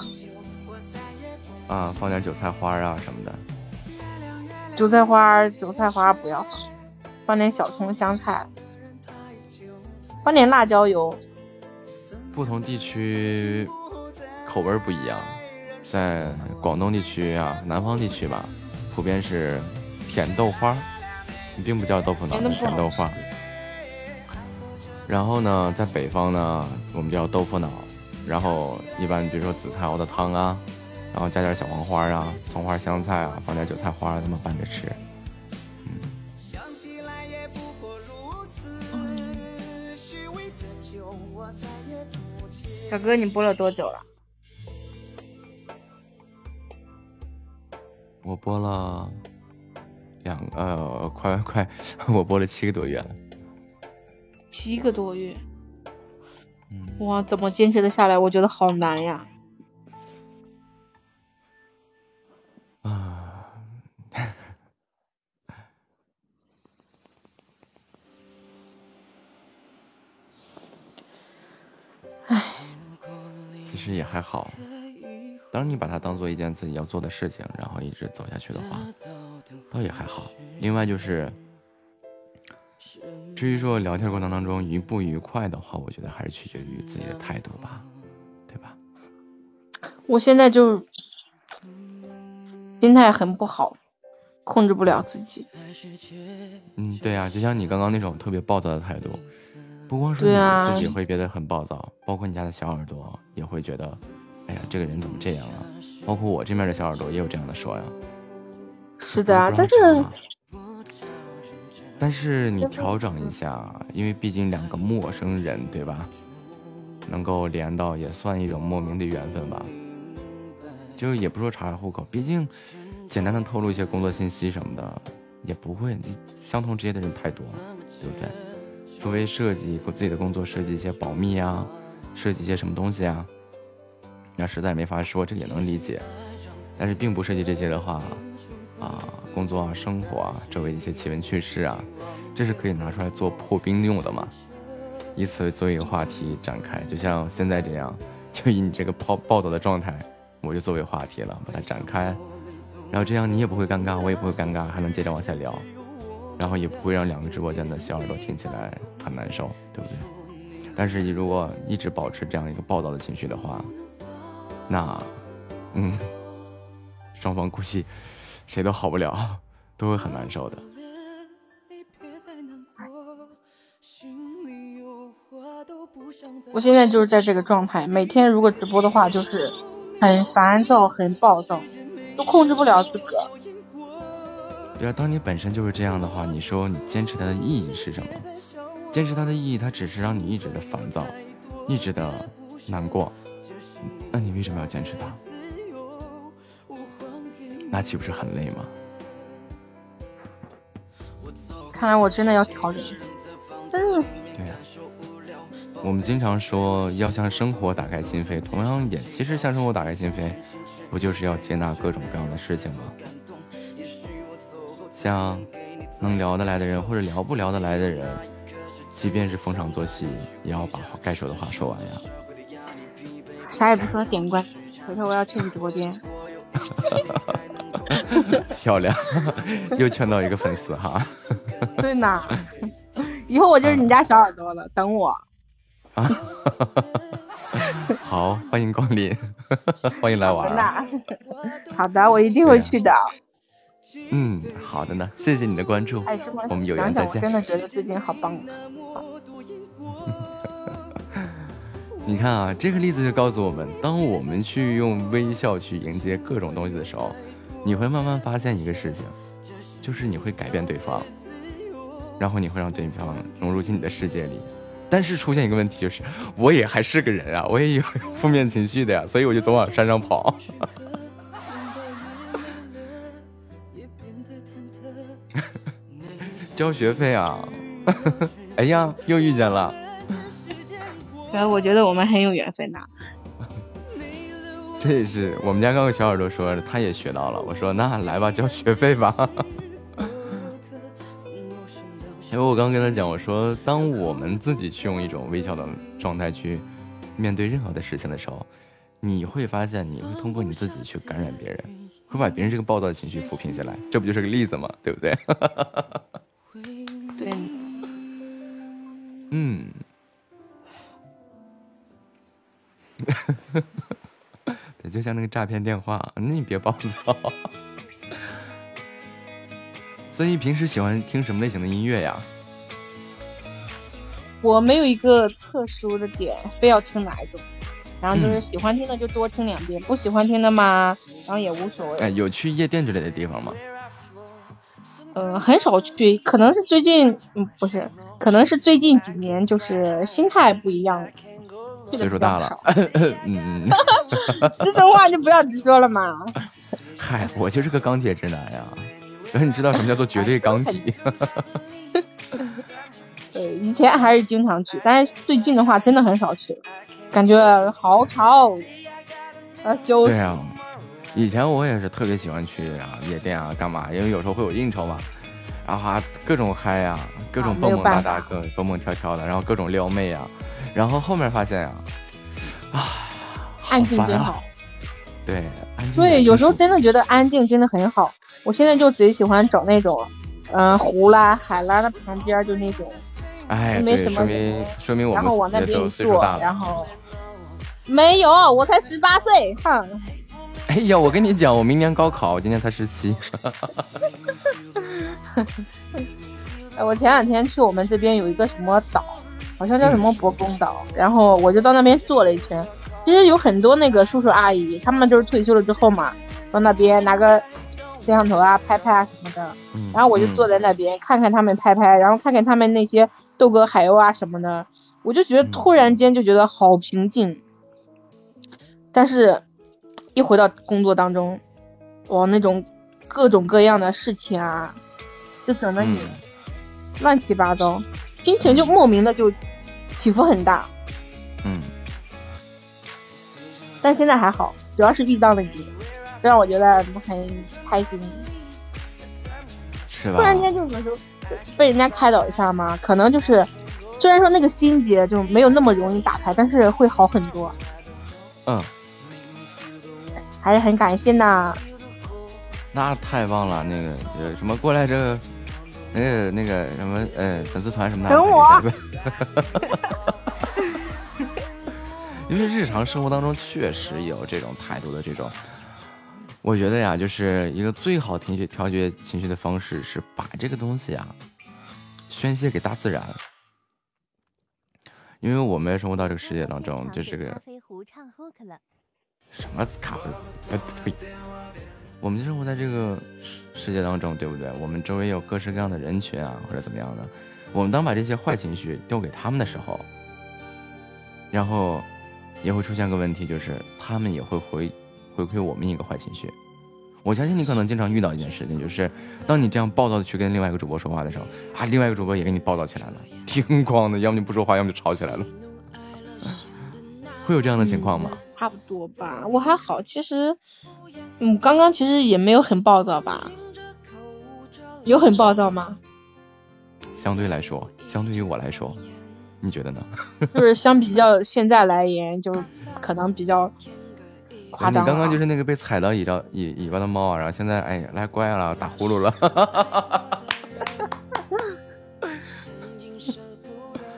啊，放点韭菜花啊什么的。韭菜花，韭菜花不要放，放点小葱、香菜，放点辣椒油。不同地区口味不一样，在广东地区啊，南方地区吧，普遍是甜豆花，并不叫豆腐脑，甜豆花。然后呢，在北方呢，我们叫豆腐脑，然后一般比如说紫菜熬的汤啊，然后加点小黄花啊、葱花、香菜啊，放点韭菜花，这么拌着吃。嗯。小哥，你播了多久了？我播了两呃，快快，我播了七个多月了。七个多月，哇，怎么坚持的下来？我觉得好难呀！唉，其实也还好。当你把它当做一件自己要做的事情，然后一直走下去的话，倒也还好。另外就是。至于说聊天过程当中愉不愉快的话，我觉得还是取决于自己的态度吧，对吧？我现在就心态很不好，控制不了自己。嗯，对呀，就像你刚刚那种特别暴躁的态度，不光是你自己会变得很暴躁，包括你家的小耳朵也会觉得，哎呀，这个人怎么这样啊？包括我这边的小耳朵也有这样的说呀。是的啊，但是。但是你调整一下，因为毕竟两个陌生人，对吧？能够连到也算一种莫名的缘分吧。就也不说查查户口，毕竟简单的透露一些工作信息什么的，也不会。相同职业的人太多，对不对？除非设计自己的工作设计一些保密啊，设计一些什么东西啊，那实在没法说，这也能理解。但是并不涉及这些的话。啊，工作啊，生活啊，周围一些奇闻趣事啊，这是可以拿出来做破冰用的嘛？以此作为一个话题展开，就像现在这样，就以你这个报报道的状态，我就作为话题了，把它展开，然后这样你也不会尴尬，我也不会尴尬，还能接着往下聊，然后也不会让两个直播间的小耳朵听起来很难受，对不对？但是你如果一直保持这样一个暴躁的情绪的话，那，嗯，双方估计。谁都好不了，都会很难受的。我现在就是在这个状态，每天如果直播的话，就是很烦躁、很暴躁，都控制不了自个。对啊，当你本身就是这样的话，你说你坚持它的意义是什么？坚持它的意义，它只是让你一直的烦躁，一直的难过。那你为什么要坚持它？那岂不是很累吗？看来我真的要调整。嗯，对呀。我们经常说要向生活打开心扉，同样也其实向生活打开心扉，不就是要接纳各种各样的事情吗？像能聊得来的人或者聊不聊得来的人，即便是逢场作戏，也要把该说的话说完呀。啥也不说，点关，回头我要去你直播间。[LAUGHS] 漂亮，[LAUGHS] 又圈到一个粉丝哈。[LAUGHS] 对呢，以后我就是你家小耳朵了，等我。啊，好，欢迎光临，欢迎来玩。好的，我一定会去的。嗯，好的呢，谢谢你的关注。我们有缘再见。真的觉得最近好棒。[LAUGHS] 你看啊，这个例子就告诉我们，当我们去用微笑去迎接各种东西的时候。你会慢慢发现一个事情，就是你会改变对方，然后你会让对方融入进你的世界里。但是出现一个问题，就是我也还是个人啊，我也有负面情绪的呀，所以我就总往山上跑。交学费啊！[LAUGHS] 哎呀，又遇见了。然后我觉得我们很有缘分呐。[LAUGHS] 这是我们家刚刚小耳朵说，他也学到了。我说那来吧，交学费吧。[LAUGHS] 因为我刚跟他讲，我说当我们自己去用一种微笑的状态去面对任何的事情的时候，你会发现你会通过你自己去感染别人，会把别人这个暴躁的情绪抚平下来。这不就是个例子吗？对不对？对。嗯。[LAUGHS] 对，就像那个诈骗电话，那你别暴躁。所以平时喜欢听什么类型的音乐呀？我没有一个特殊的点，非要听哪一种，然后就是喜欢听的就多听两遍，不喜欢听的嘛，然后也无所谓。哎，有去夜店之类的地方吗？呃，很少去，可能是最近，嗯，不是，可能是最近几年就是心态不一样。岁数大了，[LAUGHS] 嗯，[LAUGHS] 这种话就不要直说了嘛。嗨，我就是个钢铁直男呀。然后你知道什么叫做绝对钢 [LAUGHS] 铁？对，以前还是经常去，但是最近的话真的很少去了，感觉好吵。啊，休息。对啊，以前我也是特别喜欢去啊夜店啊干嘛，因为有时候会有应酬嘛，然后啊各种嗨呀，各种蹦蹦哒哒，各蹦蹦跳跳的，然后各种撩妹啊。然后后面发现呀，啊，安静真好。对，安静。对，有时候真的觉得安静真的很好。我现在就贼喜欢找那种，嗯，湖啦、海啦的旁边就那种，哎，没什么人，说明我们然后往那边坐，然后没有，我才十八岁，哼。哎呀，我跟你讲，我明年高考，我今年才十七。[LAUGHS] 哎，我前两天去我们这边有一个什么岛。好像叫什么博公岛，然后我就到那边坐了一圈。其实有很多那个叔叔阿姨，他们就是退休了之后嘛，到那边拿个摄像头啊拍拍啊什么的。然后我就坐在那边看看他们拍拍，然后看看他们那些斗个海鸥啊什么的，我就觉得突然间就觉得好平静。但是，一回到工作当中，哇，那种各种各样的事情啊，就整的你乱七八糟，心情就莫名的就。起伏很大，嗯，但现在还好，主要是遇到了你，让我觉得很开心。是吧？突然间就有时候被人家开导一下嘛，可能就是虽然说那个心结就没有那么容易打开，但是会好很多。嗯，还是很感谢呢。那太棒了，那个什么过来这个。那个那个什么呃粉丝团什么的，等我。因为日常生活当中确实有这种态度的这种，我觉得呀，就是一个最好情绪调节情绪的方式是把这个东西啊宣泄给大自然。因为我们生活到这个世界当中，就这个什么咖啡，呃呸。我们就生活在这个世世界当中，对不对？我们周围有各式各样的人群啊，或者怎么样的。我们当把这些坏情绪丢给他们的时候，然后也会出现个问题，就是他们也会回回馈我们一个坏情绪。我相信你可能经常遇到一件事情，就是当你这样暴躁的去跟另外一个主播说话的时候，啊，另外一个主播也跟你暴躁起来了，听光的，要么就不说话，要么就吵起来了。会有这样的情况吗？差不多吧，我还好，其实。嗯，刚刚其实也没有很暴躁吧？有很暴躁吗？相对来说，相对于我来说，你觉得呢？[LAUGHS] 就是相比较现在来言，就可能比较夸张。你刚刚就是那个被踩到尾巴尾尾巴的猫啊，然后现在哎来乖了，打呼噜了。[LAUGHS]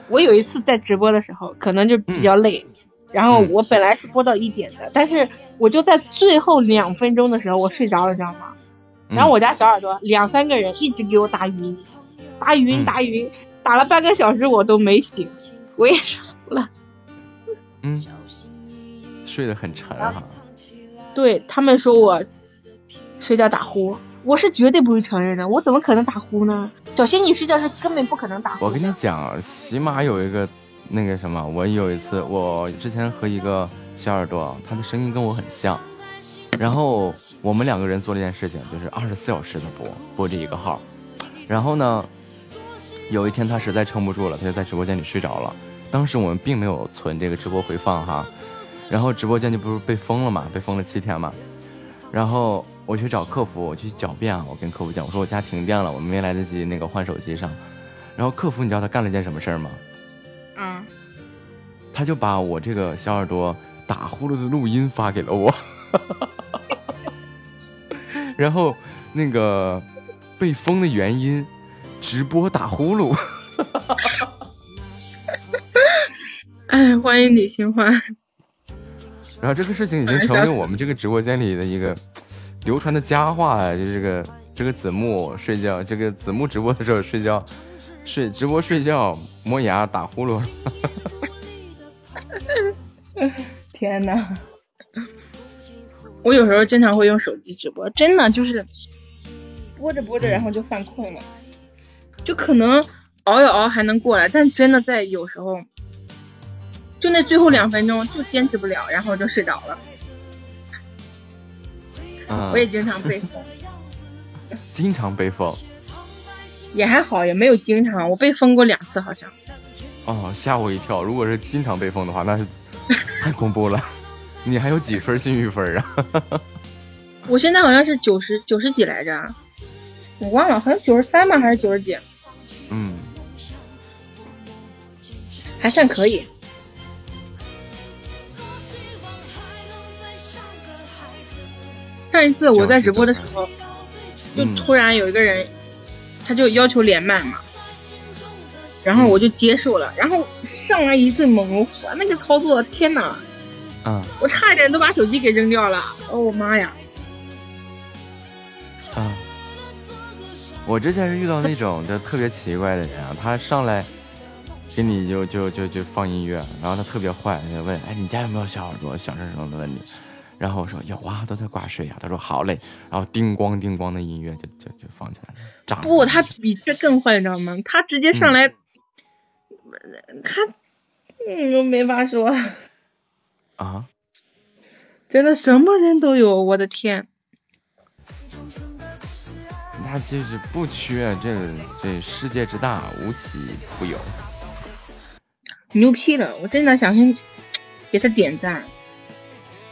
我有一次在直播的时候，可能就比较累。然后我本来是播到一点的，但是我就在最后两分钟的时候我睡着了，知道吗？然后我家小耳朵两三个人一直给我打语音，打语音打语音，打了半个小时我都没醒，我也服了。嗯，睡得很沉哈。对他们说我睡觉打呼，我是绝对不会承认的，我怎么可能打呼呢？小仙女睡觉是根本不可能打呼。我跟你讲，起码有一个。那个什么，我有一次，我之前和一个小耳朵，他的声音跟我很像，然后我们两个人做了一件事情，就是二十四小时的播播这一个号，然后呢，有一天他实在撑不住了，他就在直播间里睡着了。当时我们并没有存这个直播回放哈，然后直播间就不是被封了嘛，被封了七天嘛。然后我去找客服，我去狡辩啊，我跟客服讲，我说我家停电了，我没来得及那个换手机上。然后客服你知道他干了件什么事儿吗？嗯，他就把我这个小耳朵打呼噜的录音发给了我，[LAUGHS] 然后那个被封的原因，直播打呼噜。哎，欢迎李清欢。然后这个事情已经成为我们这个直播间里的一个流传的佳话了，就这个这个子木睡觉，这个子木直播的时候睡觉，睡直播睡觉磨牙打呼噜。[LAUGHS] 天哪！我有时候经常会用手机直播，真的就是播着播着，然后就犯困了，就可能熬一熬还能过来，但真的在有时候。就那最后两分钟就坚持不了，然后就睡着了。我也经常被封，经常被封，也还好，也没有经常，我被封过两次好像。哦，吓我一跳！如果是经常被封的话，那是太恐怖了。[LAUGHS] 你还有几分信誉分啊？[LAUGHS] 我现在好像是九十九十几来着，我忘了，好像九十三吧，还是九十几？嗯，还算可以。上一次我在直播的时候，就突然有一个人，他就要求连麦嘛，然后我就接受了，然后上来一阵猛火，那个操作，天哪！啊，我差一点都把手机给扔掉了，哦，我妈呀！啊，我之前是遇到那种就特别奇怪的人啊，他上来给你就就就就放音乐，然后他特别坏，就问，哎，你家有没有小耳朵？小声声的问你。然后我说有啊，都在挂水啊。他说好嘞，然后叮咣叮咣的音乐就就就放起来了。不，他比这更坏，你知道吗？他直接上来，他，嗯，我没法说。啊？真的什么人都有，我的天。那就是不缺，这这世界之大，无奇不有。牛批了，我真的想先给他点赞。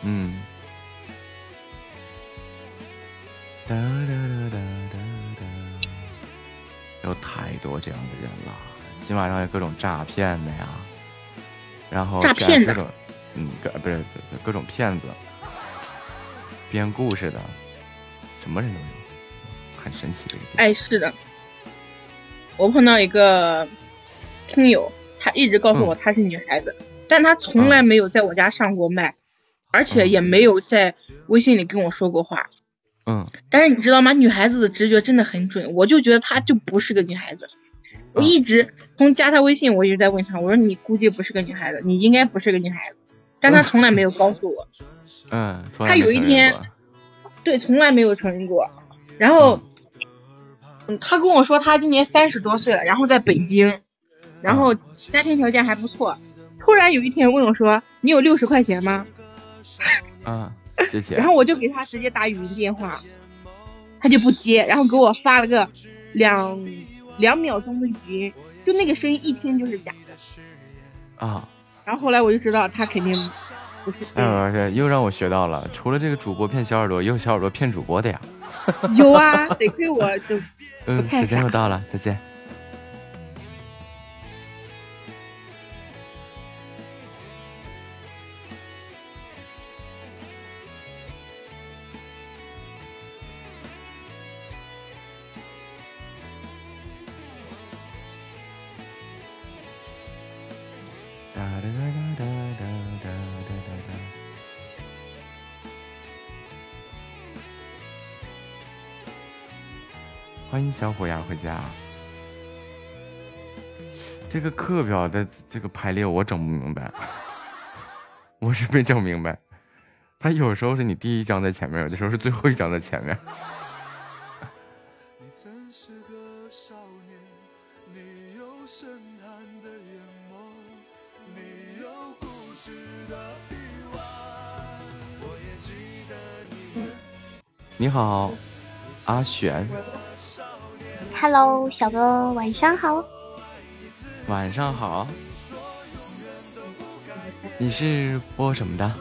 嗯。哒哒哒哒哒哒，有太多这样的人了，喜马上有各种诈骗的呀，然后诈骗各种，嗯，各不是各种骗子，编故事的，什么人都有，很神奇的一个。哎，是的，我碰到一个听友，他一直告诉我她是女孩子，但她从来没有在我家上过麦，而且也没有在微信里跟我说过话。嗯，但是你知道吗？女孩子的直觉真的很准，我就觉得她就不是个女孩子。我一直从加她微信，我一直在问她，我说你估计不是个女孩子，你应该不是个女孩子。但她从来没有告诉我。嗯，她有一天，对，从来没有承认过。然后，嗯，她跟我说她今年三十多岁了，然后在北京，然后家庭条件还不错。突然有一天问我说：“你有六十块钱吗？”啊。然后我就给他直接打语音电话，他就不接，然后给我发了个两两秒钟的语音，就那个声音一听就是假的啊。然后后来我就知道他肯定不是。哎，又让我学到了，除了这个主播骗小耳朵，也有小耳朵骗主播的呀。有啊，[LAUGHS] 得亏我就嗯，时间又到了，再见。欢迎小虎牙回家。这个课表的这个排列我整不明白，[LAUGHS] 我是没整明白。他有时候是你第一张在前面，有的时候是最后一张在前面。你好，阿璇。Hello，小哥，晚上好。晚上好。你是播什么的？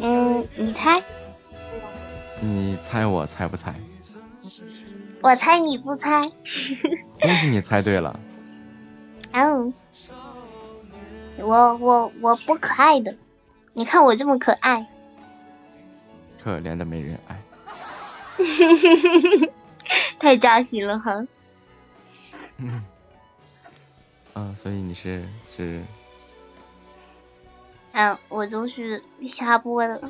嗯，你猜。你猜我猜不猜？我猜你不猜。[LAUGHS] 恭喜你猜对了。嗯。我我我不可爱的，你看我这么可爱。可怜的没人爱。[LAUGHS] [LAUGHS] 太扎心了哈。嗯。啊，所以你是是。嗯，我就是瞎播的。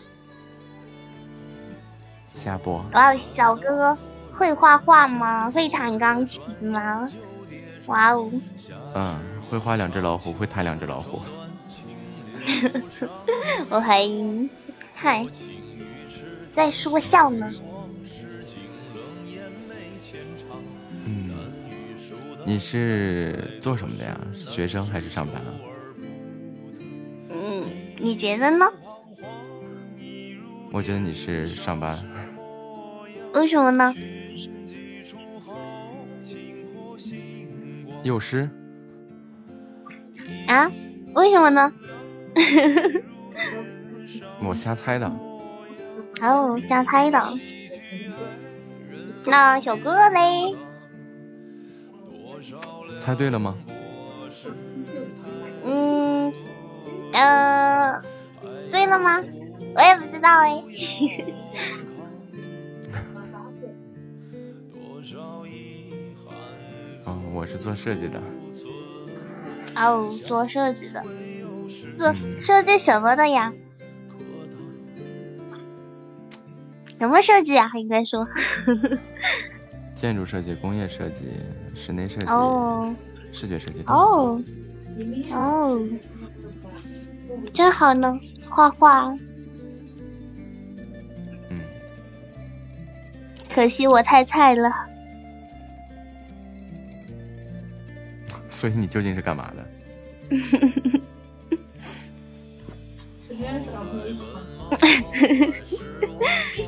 瞎播。哇，小哥会画画吗？会弹钢琴吗？哇哦。嗯，会画两只老虎，会弹两只老虎。[LAUGHS] 我还嗨，在说笑呢。你是做什么的呀？学生还是上班啊？嗯你觉得呢？我觉得你是上班。为什么呢？幼师。啊？为什么呢？[LAUGHS] 我瞎猜的。哦，瞎猜的。那小哥嘞？猜对了吗？嗯。呃，对了吗？我也不知道哎。[LAUGHS] 哦，我是做设计的。哦，做设计的，做设计什么的呀？什么设计啊？应该说。建筑设计、工业设计、室内设计、视觉设计。哦。哦。真好呢，画画。嗯。可惜我太菜了。[LAUGHS] 所以你究竟是干嘛的？[LAUGHS]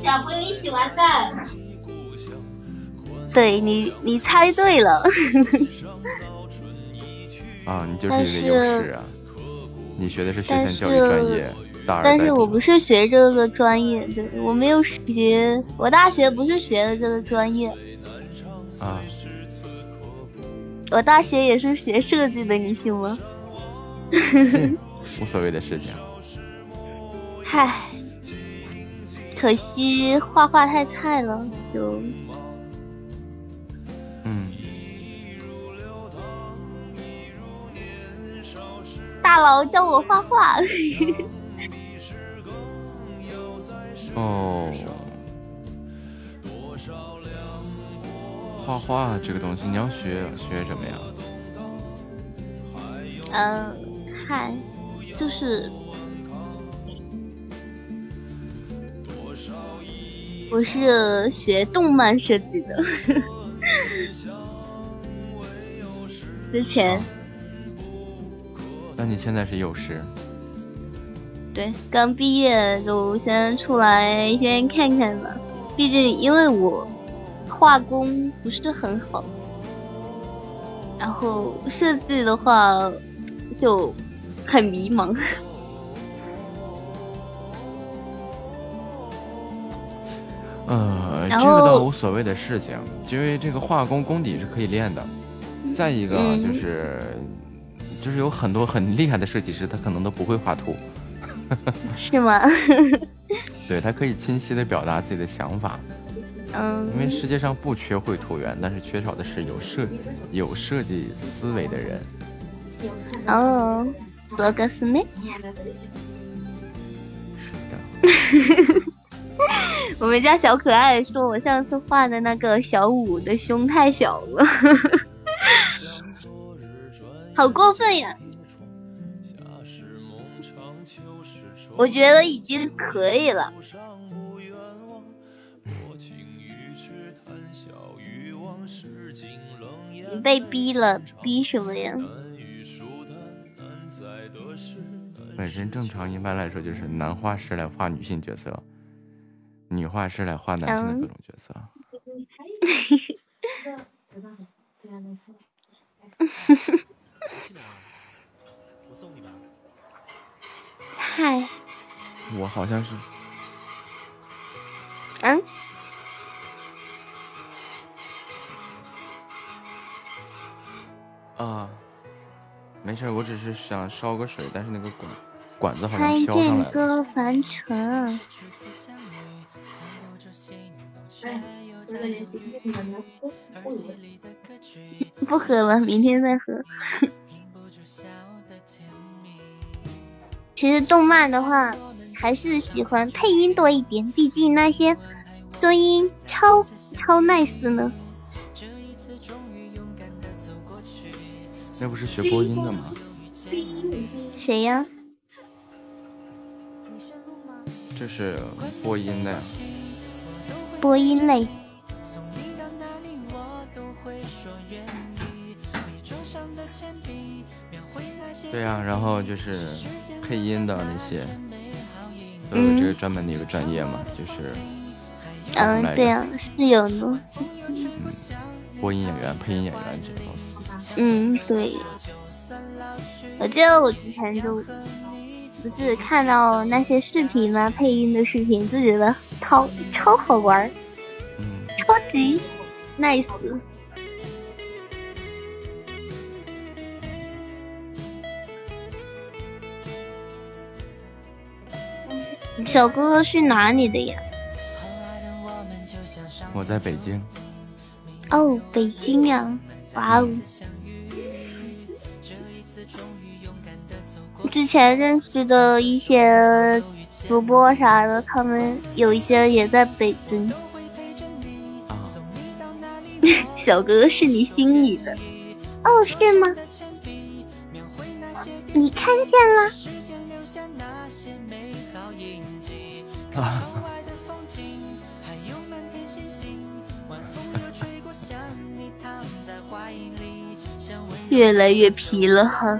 小朋友一起玩的。对你，你猜对了。[LAUGHS] 啊，你就是一个幼师啊。你学的是学前教育专业，但是我不是学这个专业，对我没有学，我大学不是学的这个专业。啊。我大学也是学设计的，你信吗？[LAUGHS] 无所谓的事情。嗨，可惜画画太菜了，就。大佬教我画画。[LAUGHS] 哦，画画这个东西你要学学什么呀？嗯，嗨，就是，我是学动漫设计的，[LAUGHS] 之前。那你现在是幼师？对，刚毕业就先出来先看看吧。毕竟因为我画工不是很好，然后设计的话就很迷茫。[LAUGHS] 呃，这个倒无所谓的事情，因为这个画工功底是可以练的。再一个就是。就是有很多很厉害的设计师，他可能都不会画图，是吗？[LAUGHS] 对他可以清晰的表达自己的想法，嗯，因为世界上不缺会图员，但是缺少的是有设有设计思维的人。哦，索格斯内。是的。[LAUGHS] 我们家小可爱说，我上次画的那个小五的胸太小了。好过分呀！我觉得已经可以了。你被逼了，逼什么呀？本身正常，一般来说就是男画师来画女性角色，女画师来画男性的各种角色。[LAUGHS] 嗨。我好像是。嗯。啊，没事，我只是想烧个水，但是那个管管子好像飘上来了。个凡尘。不喝了，明天再喝。其实动漫的话，还是喜欢配音多一点，毕竟那些声音超超 nice 呢。那不是学播音的吗？谁呀？这是播音的呀。播音类。对呀，然后就是配音的那些，都有这个专门的一个专业嘛，就是。嗯，对呀，是有的。嗯，播音演员、配音演员这些东西。嗯，对。我记得我之前就不是看到那些视频嘛，配音的视频，就觉得超超好玩，嗯，超级 nice。小哥哥是哪里的呀？我在北京。哦，北京呀，哇哦！之前认识的一些主播啥的，他们有一些也在北京。[LAUGHS] 小哥哥是你心里的？哦，是吗？你看见了？啊！[LAUGHS] 越来越皮了哈。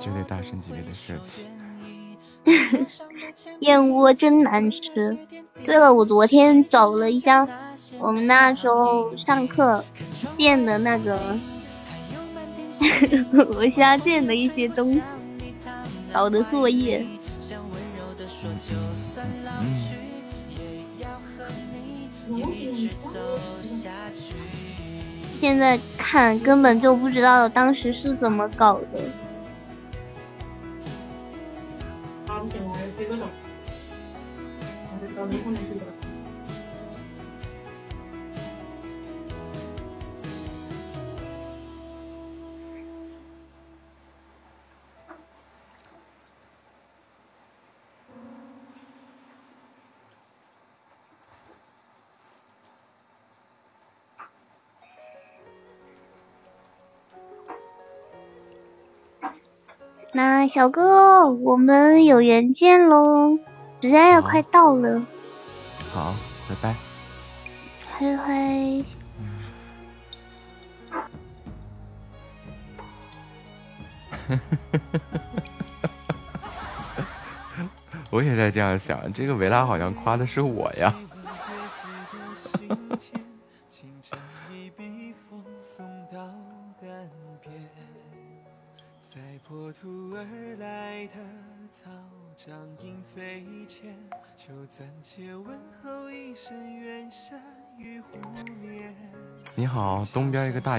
绝对大神级别的设计。[LAUGHS] 燕窝真难吃。对了，我昨天找了一下我们那时候上课建的那个，[LAUGHS] 我瞎建的一些东西，搞的作业。现在看根本就不知道当时是怎么搞的。4件もやってるの。あれと日本に住んでる那小哥，我们有缘见喽！时间也快到了。好，拜拜。嘿嘿。[LAUGHS] 我也在这样想，这个维拉好像夸的是我呀。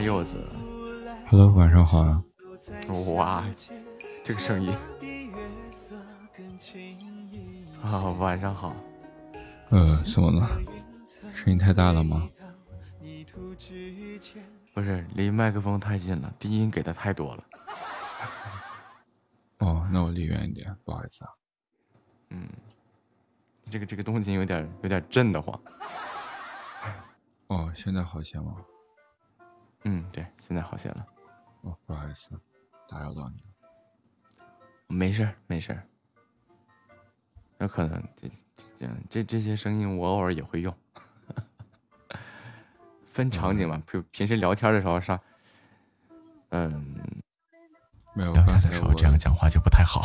柚子。Hello，晚上好啊。哇，这个声音。啊，晚上好。呃，怎么了？声音太大了吗？不是，离麦克风太近了，低音给的太多了。[LAUGHS] 哦，那我离远一点，不好意思啊。嗯，这个这个动静有点有点震得慌。哦，现在好些吗？嗯，对，现在好些了。哦，不好意思，打扰到你了。没事儿没事儿有可能这这这这些声音我偶尔也会用，[LAUGHS] 分场景嘛，平平时聊天的时候上，嗯。没有聊天的时候这样讲话就不太好。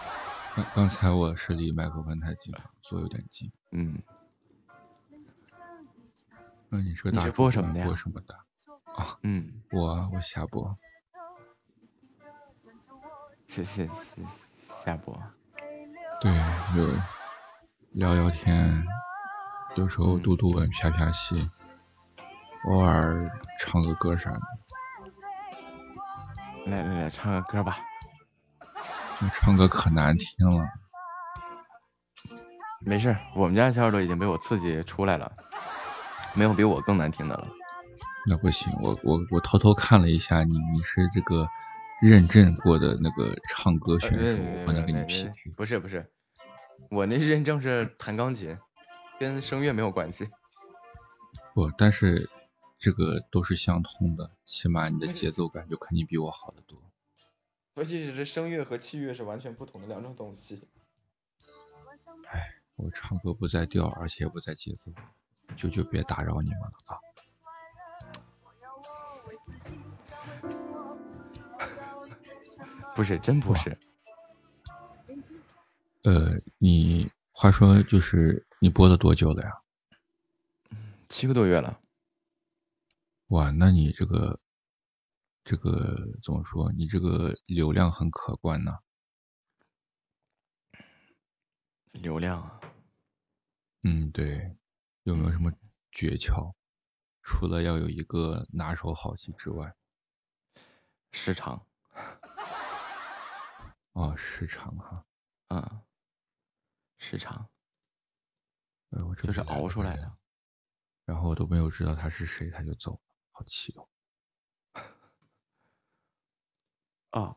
[LAUGHS] 刚刚才我是离麦克风太近了，坐有点近。嗯。那你说大播什么的播什么的？啊，嗯，我我下播。是是是，下播。对，就聊聊天，有时候读读文、啪啪戏，偶尔唱个歌啥的。来来来，唱个歌吧。我唱歌可难听了。没事，我们家小耳朵已经被我刺激出来了。没有比我更难听的了。那不行，我我我偷偷看了一下你，你是这个认证过的那个唱歌选手，我能跟你 PK。不是不是，我那认证是弹钢琴，跟声乐没有关系。不，但是这个都是相通的，起码你的节奏感就肯定比我好得多。而且这声乐和器乐是完全不同的两种东西。哎，我唱歌不在调，而且不在节奏。就就别打扰你们了啊！不是，真不是。呃，你话说就是你播了多久了呀？七个多月了。哇，那你这个这个怎么说？你这个流量很可观呢。流量啊？嗯，对。有没有什么诀窍？除了要有一个拿手好戏之外，时长。哦，时长哈，嗯，时长。哎，我就是熬出来的。然后我都没有知道他是谁，他就走了，好气哦。啊，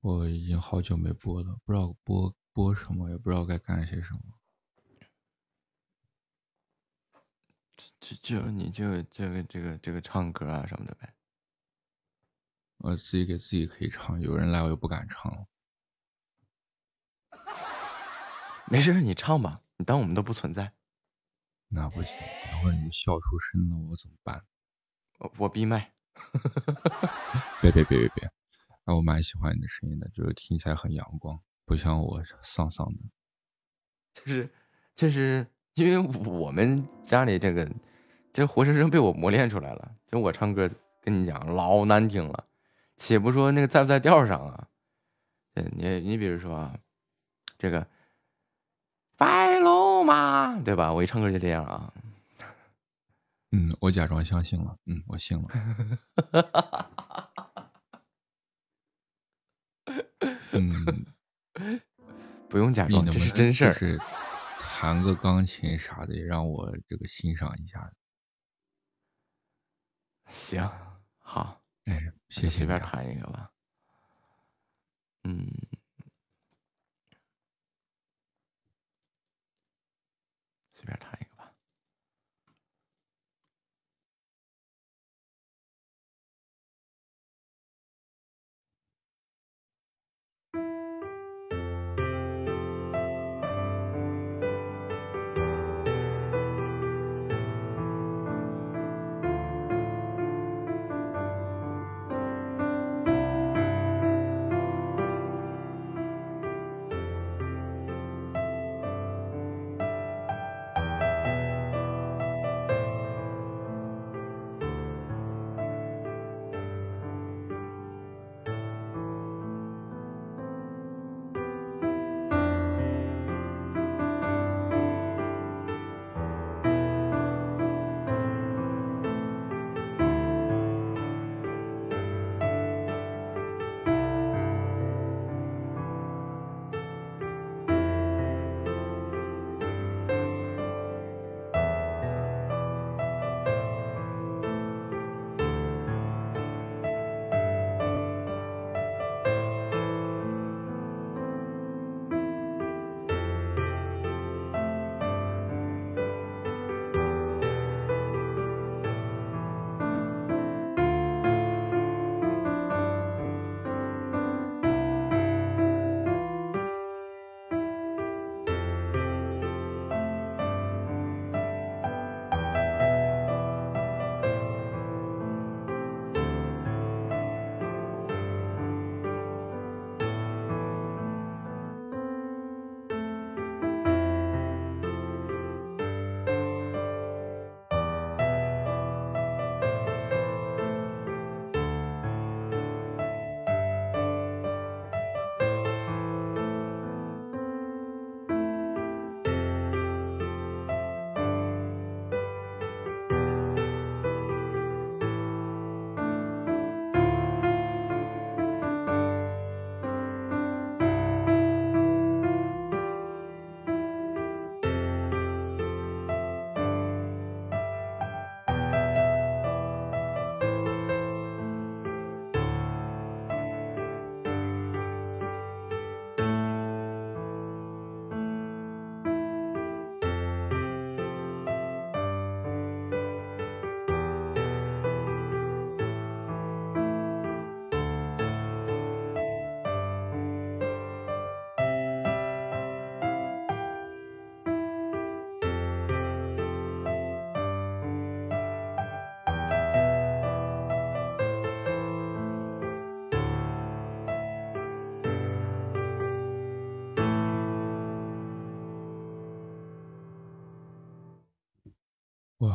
我已经好久没播了，不知道播播什么，也不知道该干些什么。就就你就这个这个这个唱歌啊什么的呗，我自己给自己可以唱，有人来我又不敢唱了。[LAUGHS] 没事，你唱吧，你当我们都不存在。那不行，等会儿你笑出声了，我怎么办？我我闭麦。[LAUGHS] [LAUGHS] 别别别别别，啊，我蛮喜欢你的声音的，就是听起来很阳光，不像我丧丧的。就是就是。因为我们家里这个，这活生生被我磨练出来了。就我唱歌，跟你讲老难听了，且不说那个在不在调上啊。你你比如说啊，这个白龙马，对吧？我一唱歌就这样啊。嗯，我假装相信了。嗯，我信了。嗯，[LAUGHS] 不用假装，这是真事儿。弹个钢琴啥的，让我这个欣赏一下。行，好，哎，先随便弹一个吧。嗯。随便弹一个吧。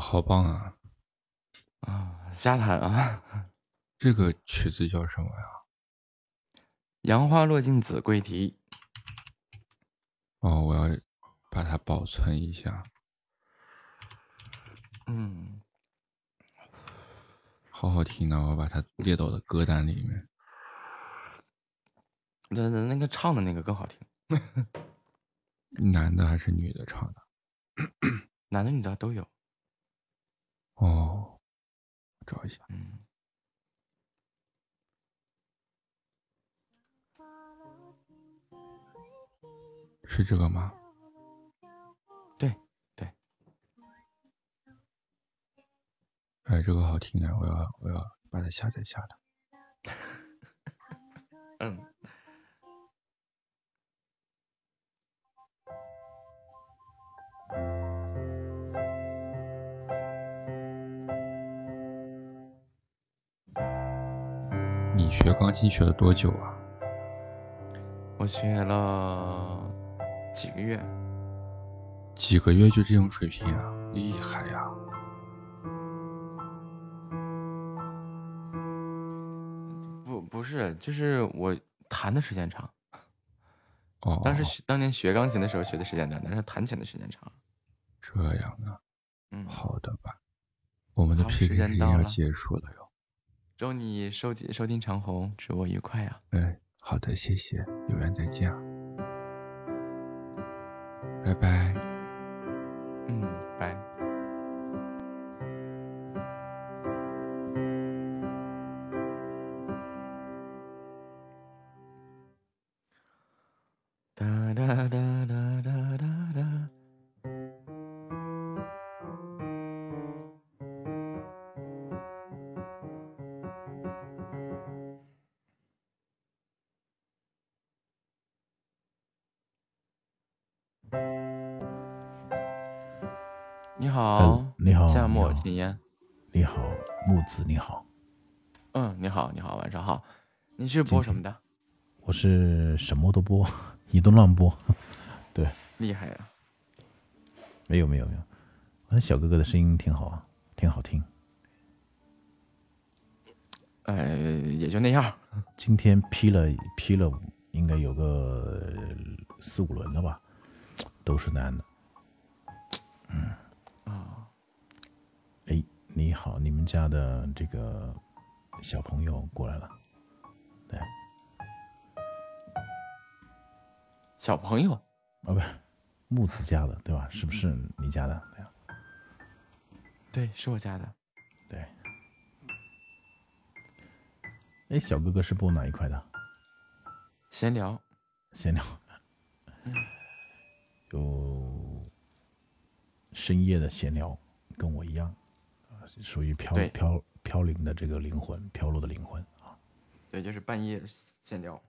好棒啊！啊，瞎弹啊！这个曲子叫什么呀？杨花落尽子规啼。哦，我要把它保存一下。嗯，好好听呢，我把它列到我的歌单里面。那那那个唱的那个更好听。[LAUGHS] 男的还是女的唱的？男的女的都有。哦，找一下。嗯。是这个吗？对对。哎，这个好听啊！我要我要把它下载下来。[LAUGHS] 嗯。你学钢琴学了多久啊？我学了几个月。几个月就这种水平啊，厉害呀！不不是，就是我弹的时间长。哦。当时学当年学钢琴的时候学的时间短，但是弹琴的时间长。这样啊。嗯。好的吧。我们的 PK 时间要结束了哟。祝你收听收听长虹，直播愉快啊！嗯，好的，谢谢，有缘再见啊，拜拜。你是播什么的？我是什么都播，[LAUGHS] 一顿乱播。[LAUGHS] 对，厉害呀！没有，没有，没有。我小哥哥的声音挺好啊，挺好听。呃，也就那样。今天批了批了，应该有个四五轮了吧，都是男的。嗯。啊。哎，你好，你们家的这个小朋友过来了。小朋友。啊，不是木子家的，对吧？是不是你家的？对呀。对，是我家的。对。哎，小哥哥是播哪一块的？闲聊。闲聊。[LAUGHS] 有深夜的闲聊，跟我一样，属于飘飘飘零的这个灵魂，飘落的灵魂啊。对，就是半夜闲聊，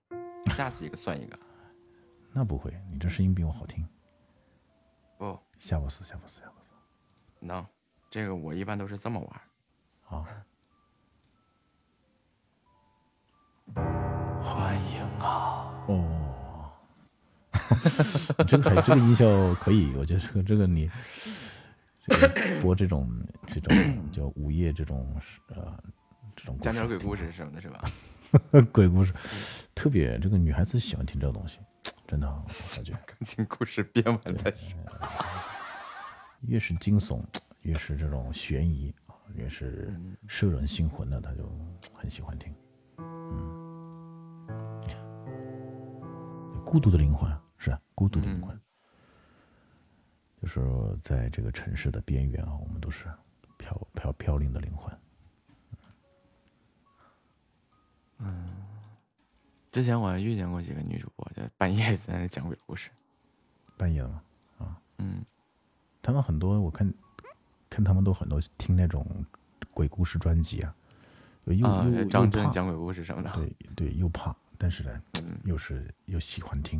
吓死一个算一个。那不会，你这声音比我好听。不，吓不死，吓不死，吓不死。能，这个我一般都是这么玩。好。欢迎啊！哦，[LAUGHS] 这个还这个音效可以，我觉得这个这个你这个播这种这种 [COUGHS] 叫午夜这种呃这种讲点鬼故事什么的，是吧？[LAUGHS] 鬼故事特别，这个女孩子喜欢听这个东西，真的，[LAUGHS] 我感觉。感情故事编完再说。越是惊悚，越是这种悬疑啊，越是摄人心魂的，他就很喜欢听。嗯，孤独的灵魂是孤独的灵魂，就是在这个城市的边缘啊，我们都是飘飘飘零的灵魂。嗯，之前我还遇见过几个女主播，就半夜在那讲鬼故事。半夜吗？啊，嗯，他们很多，我看看他们都很多听那种鬼故事专辑啊，又又张震讲鬼故事什么的。对对，又怕，但是呢，又是又喜欢听，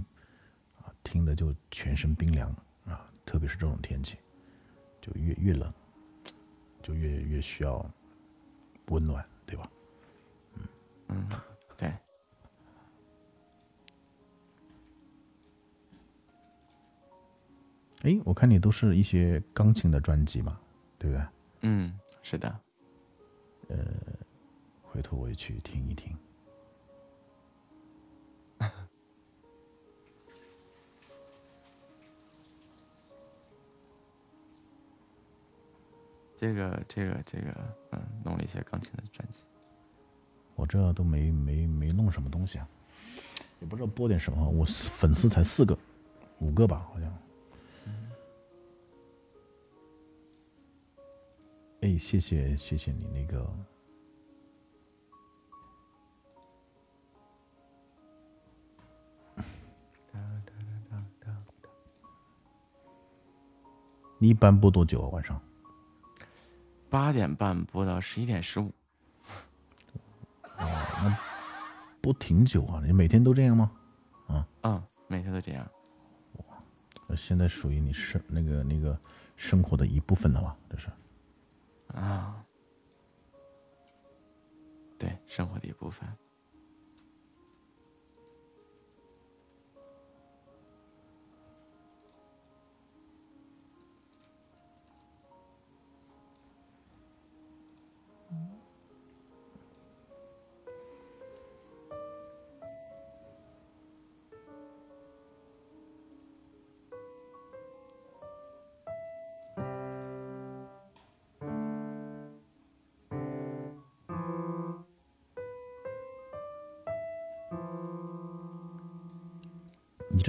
啊，听的就全身冰凉啊，特别是这种天气，就越越冷，就越越需要温暖，对吧？嗯嗯，哎，我看你都是一些钢琴的专辑嘛，对不对？嗯，是的。呃，回头我也去听一听。[LAUGHS] 这个，这个，这个，嗯，弄了一些钢琴的专辑。我这都没没没弄什么东西啊，也不知道播点什么。我粉丝才四个，五个吧，好像。哎，谢谢谢谢你那个。你一般播多久啊？晚上？八点半播到十一点十五。哦，那播挺久啊！你每天都这样吗？啊？嗯，每天都这样。现在属于你生那个那个生活的一部分了吧？这是。啊。对，生活的一部分。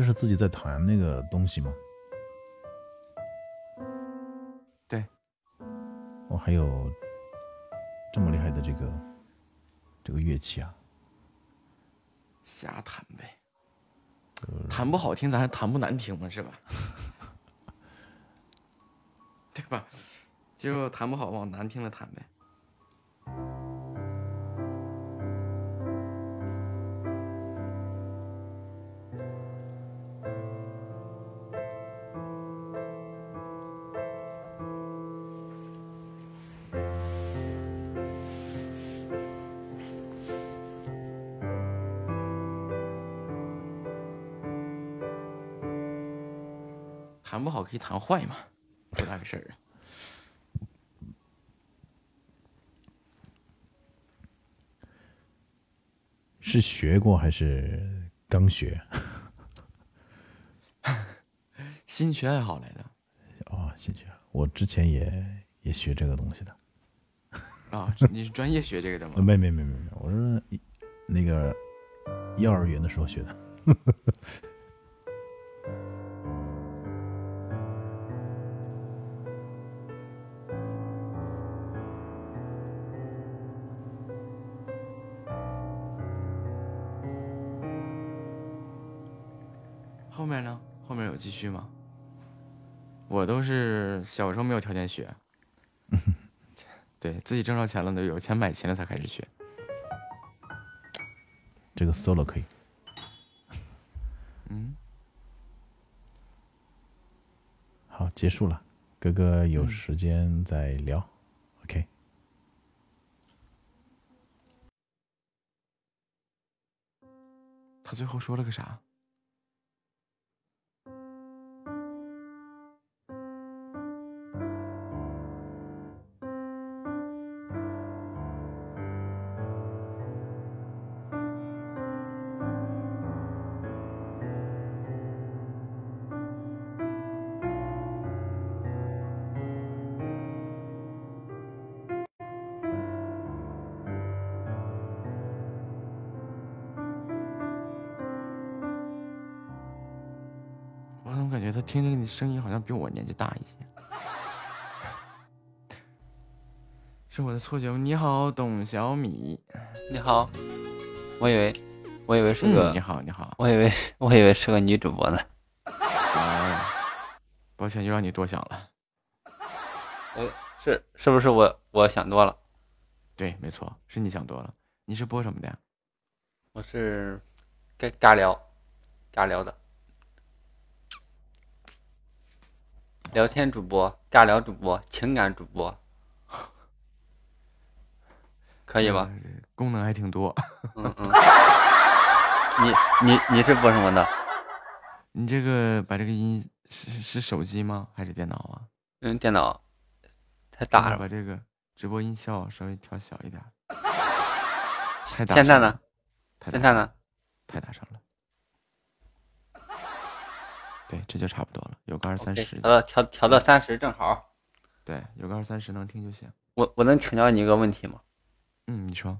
是自己在弹那个东西吗？对。我还有这么厉害的这个这个乐器啊！瞎弹呗，弹不好听，咱还弹不难听吗？是吧？[LAUGHS] 对吧？就弹不好，往难听了弹呗。弹不好可以弹坏嘛，多大个事儿啊！[LAUGHS] 是学过还是刚学？[LAUGHS] 兴趣爱好来的。哦，兴趣，我之前也也学这个东西的。啊，你是专业学这个的吗？[LAUGHS] 没没没没没，我是那个幼儿园的时候学的。小时候没有条件学，[LAUGHS] 对自己挣着钱了，都有钱买琴了才开始学。这个 solo 可以。嗯。好，结束了。哥哥有时间再聊。OK。他最后说了个啥？比我年纪大一些？是我的错觉吗？你好，董小米。你好，我以为，我以为是个。你好，你好。我以为，我以为是个女主播呢。啊，抱歉，又让你多想了。我，是是不是我我想多了？对，没错，是你想多了。你是播什么的呀？我是尬尬聊，尬聊的。聊天主播、尬聊主播、情感主播，可以吧？功能还挺多。嗯嗯。你你你是播什么的？你这个把这个音是是手机吗？还是电脑啊？嗯，电脑。太大了，把这个直播音效稍微调小一点。[LAUGHS] 太大。现在呢？现在呢？太大声了。对，这就差不多了，有个二三十。调调调到三十正好。对，有个二三十能听就行。我我能请教你一个问题吗？嗯，你说。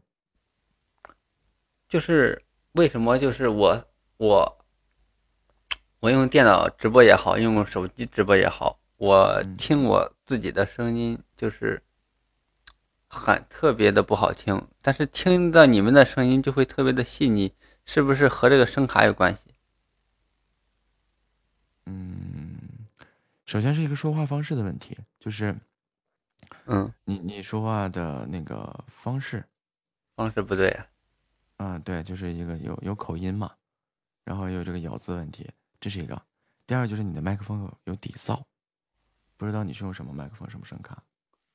就是为什么？就是我我我用电脑直播也好，用手机直播也好，我听我自己的声音就是很特别的不好听，但是听到你们的声音就会特别的细腻，是不是和这个声卡有关系？首先是一个说话方式的问题，就是，嗯，你你说话的那个方式，方式不对啊，嗯，对，就是一个有有口音嘛，然后有这个咬字问题，这是一个。第二就是你的麦克风有有底噪，不知道你是用什么麦克风，什么声卡？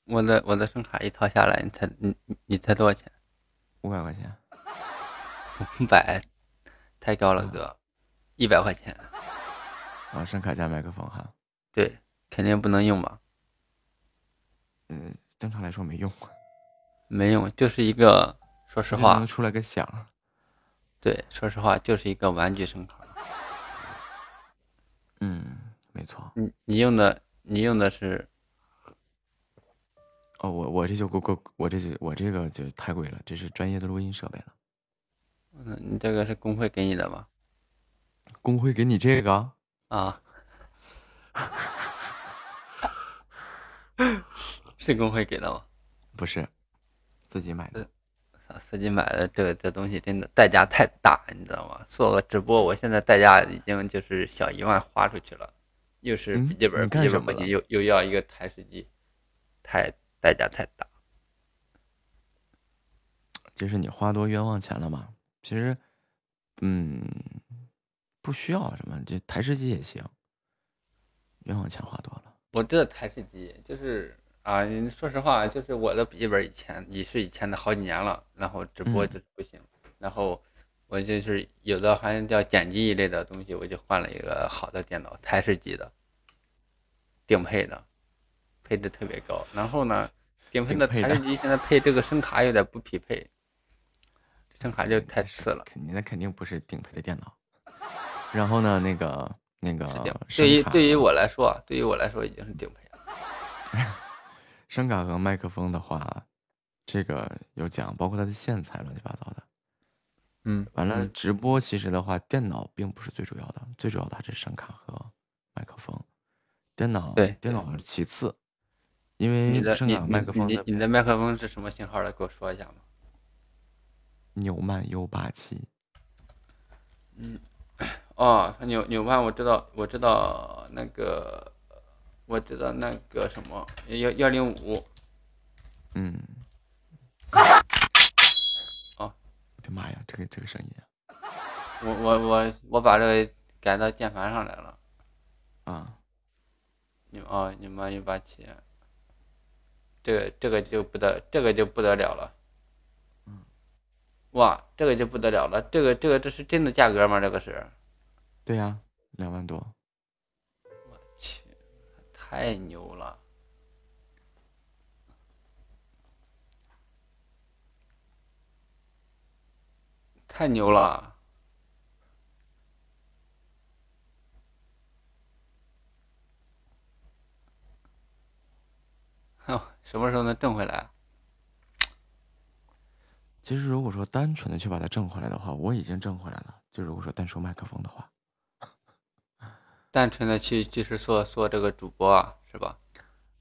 我的我的声卡一套下来，你猜你你猜多少钱？五百块钱。五百，太高了哥，一百块钱。啊，声卡加麦克风哈，对，肯定不能用吧？嗯，正常来说没用，[LAUGHS] 没用，就是一个，说实话，能出来个响。对，说实话，就是一个玩具声卡。嗯，没错。你你用的，你用的是？哦，我我这就够够，我这就我这个就太贵了，这是专业的录音设备了。嗯，你这个是工会给你的吗？工会给你这个？啊，[LAUGHS] 是工会给的吗？不是，自己买的。自己买的这这东西真的代价太大，你知道吗？做个直播，我现在代价已经就是小一万花出去了，又是笔记本，笔记本不行，又又要一个台式机，太代价太大。就是你花多冤枉钱了嘛？其实，嗯。不需要什么，这台式机也行。冤枉钱花多了。我这台式机就是啊，你说实话，就是我的笔记本以前也是以前的好几年了，然后直播就是不行。然后我就是有的好像叫剪辑一类的东西，我就换了一个好的电脑，台式机的，顶配的，配置特别高。然后呢，顶配的台式机现在配这个声卡有点不匹配，声卡就太次了。肯定那肯定不是顶配的电脑。然后呢？那个那个，对于对于我来说，对于我来说已经是顶配了。[LAUGHS] 声卡和麦克风的话，这个有讲，包括它的线材乱七八糟的。嗯，完了，直播其实的话，电脑并不是最主要的，最主要的还是声卡和麦克风。电脑对，电脑是其次，因为声卡、麦克风的。你的麦克风是什么型号的？给我说一下吗？纽曼 U 八七。嗯。哦，纽纽曼我知道，我知道那个，我知道那个什么幺幺零五，嗯，哦，我的妈呀，这个这个声音，我我我我把这个改到键盘上来了，啊，你哦，你妈一八七，这个这个就不得这个就不得了了，嗯，哇，这个就不得了了，这个这个这是真的价格吗？这个是？对呀，两万多。我去，太牛了！太牛了！哼，什么时候能挣回来？其实，如果说单纯的去把它挣回来的话，我已经挣回来了。就如果说单说麦克风的话。单纯的去就是做做这个主播啊，是吧？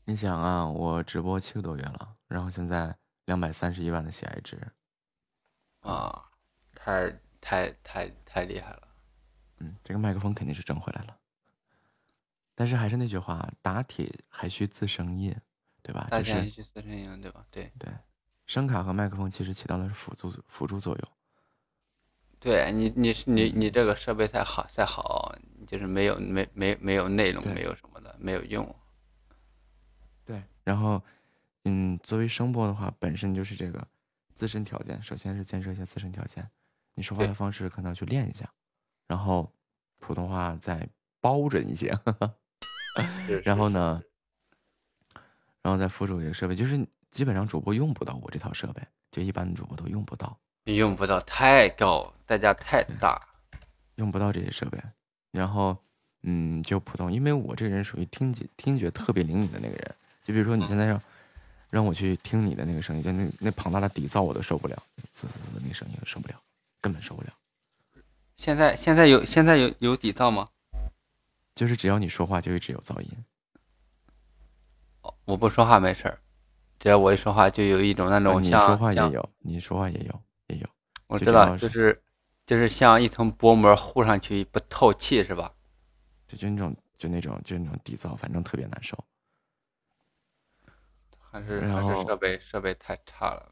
你想啊，我直播七个多月了，然后现在两百三十一万的喜爱值，啊，太太太太厉害了。嗯，这个麦克风肯定是挣回来了，但是还是那句话，打铁还需自身硬，对吧？打铁还需自身硬，对吧？对对，声卡和麦克风其实起到的是辅助辅助作用。对你，你你你这个设备再好再好，就是没有没没没有内容，没有什么的，没有用。对，然后，嗯，作为声波的话，本身就是这个自身条件，首先是建设一下自身条件，你说话的方式可能要去练一下，然后普通话再包准一些，[LAUGHS] 然后呢，然然后再附属一个设备，就是基本上主播用不到我这套设备，就一般的主播都用不到，用不到太高，代价太大，用不到这些设备。然后，嗯，就普通，因为我这个人属于听觉听觉特别灵敏的那个人，就比如说你现在让让我去听你的那个声音，就那那庞大的底噪我都受不了，滋滋滋那声音受不了，根本受不了。现在现在有现在有有底噪吗？就是只要你说话就一直有噪音。哦，我不说话没事儿，只要我一说话就有一种那种你说话也有，你说话也有也有。我知道，就是就是像一层薄膜糊上去不透气是吧？就就那种就那种就那种底噪，反正特别难受。还是还是设备设备太差了。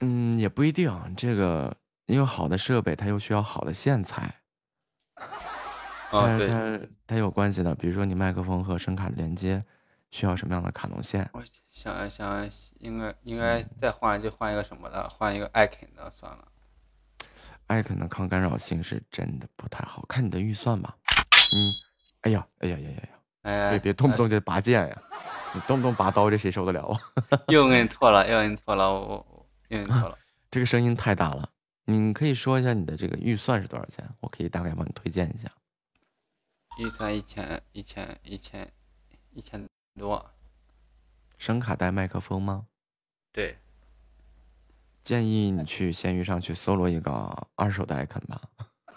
嗯，也不一定，这个因为好的设备它又需要好的线材。啊，对，它它有关系的，比如说你麦克风和声卡的连接需要什么样的卡农线？我想想，应该应该再换就换一个什么的，换一个艾肯的算了。艾肯的抗干扰性是真的不太好，看你的预算吧。嗯，哎呀，哎呀呀呀呀！哎，别别动不动就拔剑呀，你动不动拔刀，这谁受得了啊？[LAUGHS] 又摁错了，又摁错了，我又摁错了。[LAUGHS] 这个声音太大了，你可以说一下你的这个预算是多少钱？我可以大概帮你推荐一下。预算一千一千一千一千多，声卡带麦克风吗？对。建议你去闲鱼上去搜罗一个二手的艾肯吧。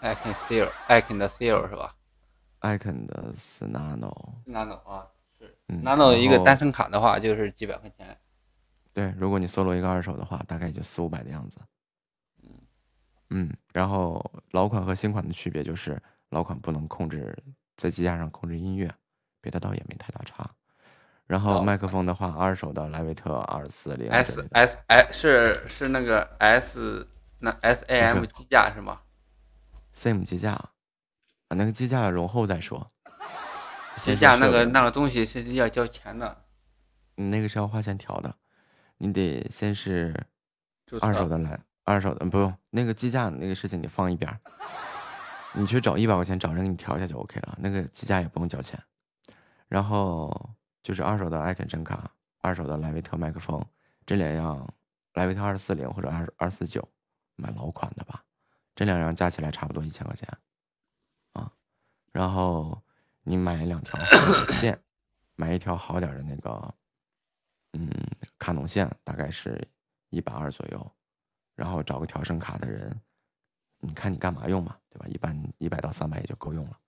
艾肯 Seal，艾肯的 Seal 是吧？艾肯的 Nano。Nano 啊，是。Nano 一个单声卡的话就是几百块钱。对，如果你搜罗一个二手的话，大概也就四五百的样子。嗯。嗯，然后老款和新款的区别就是老款不能控制。在机架上控制音乐，别的倒也没太大差。然后麦克风的话，二手的莱维特二四零 S S S 是是那个 S 那 S A M 机架是吗？Same 机架，把那个机架容后再说。机架那个那个东西是要交钱的，你那个是要花钱调的。你得先是二手的来，二手的不用那个机架那个事情你放一边。你去找一百块钱找人给你调一下就 OK 了，那个机架也不用交钱。然后就是二手的艾肯声卡，二手的莱维特麦克风，这两样莱维特二四零或者二二四九，买老款的吧。这两样加起来差不多一千块钱啊。然后你买两条线，买一条好点的那个，嗯，卡农线，大概是一百二左右。然后找个调声卡的人。你看你干嘛用嘛，对吧？一般一百到三百也就够用了，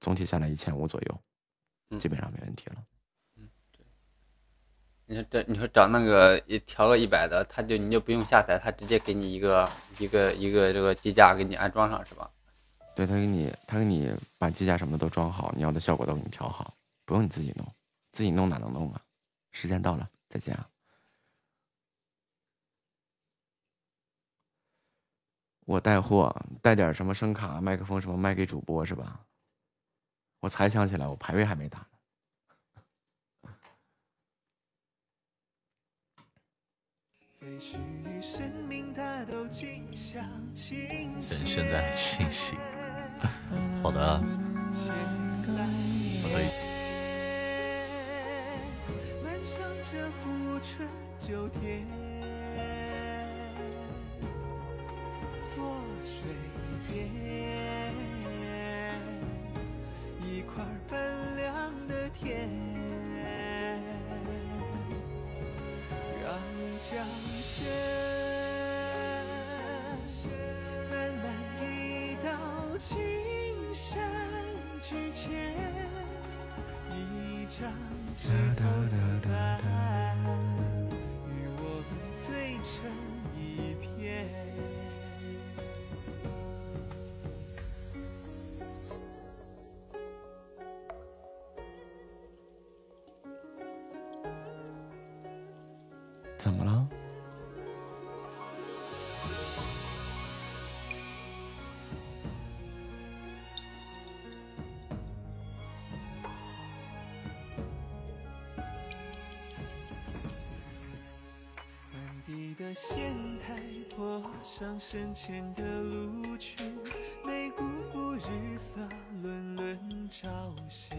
总体下来一千五左右，基本上没问题了。你说这，你说找那个一调个一百的，他就你就不用下载，他直接给你一个一个一个这个机架给你安装上是吧？对他给你他给你把机架什么都装好，你要的效果都给你调好，不用你自己弄，自己弄哪能弄啊？时间到了，再见啊。我带货，带点什么声卡、麦克风什么卖给主播是吧？我才想起来，我排位还没打呢。现现在清醒，[LAUGHS] 好的，可以。做水边一块奔凉的田，江水慢慢移到青山之前，一张纸头的白，与我们醉成一片。怎么了？满地的仙台坡上深浅的路去，没辜负日色轮轮朝夕。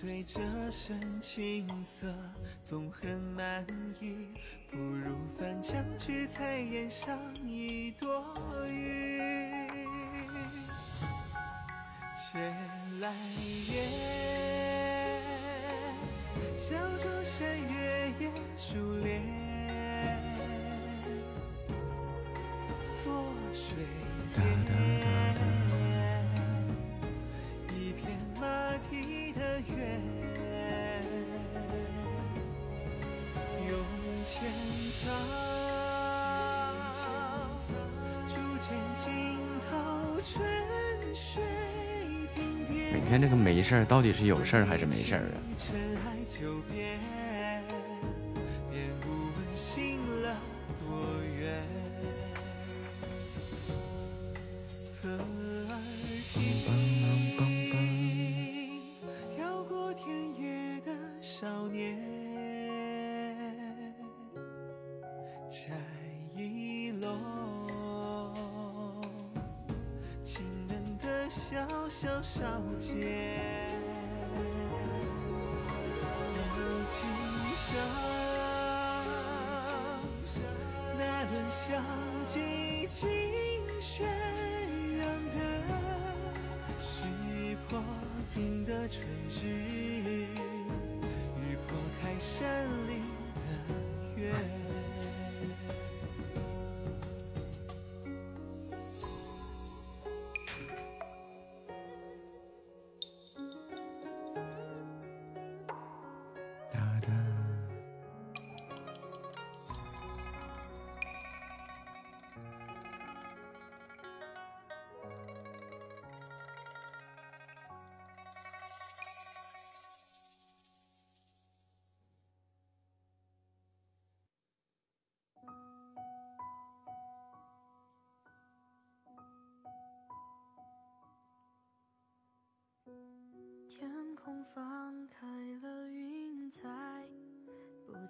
对这身青色总很满意，不如翻墙去采檐上一朵云。借来也，小桌山月夜疏帘，每天这个没事儿，到底是有事儿还是没事儿啊？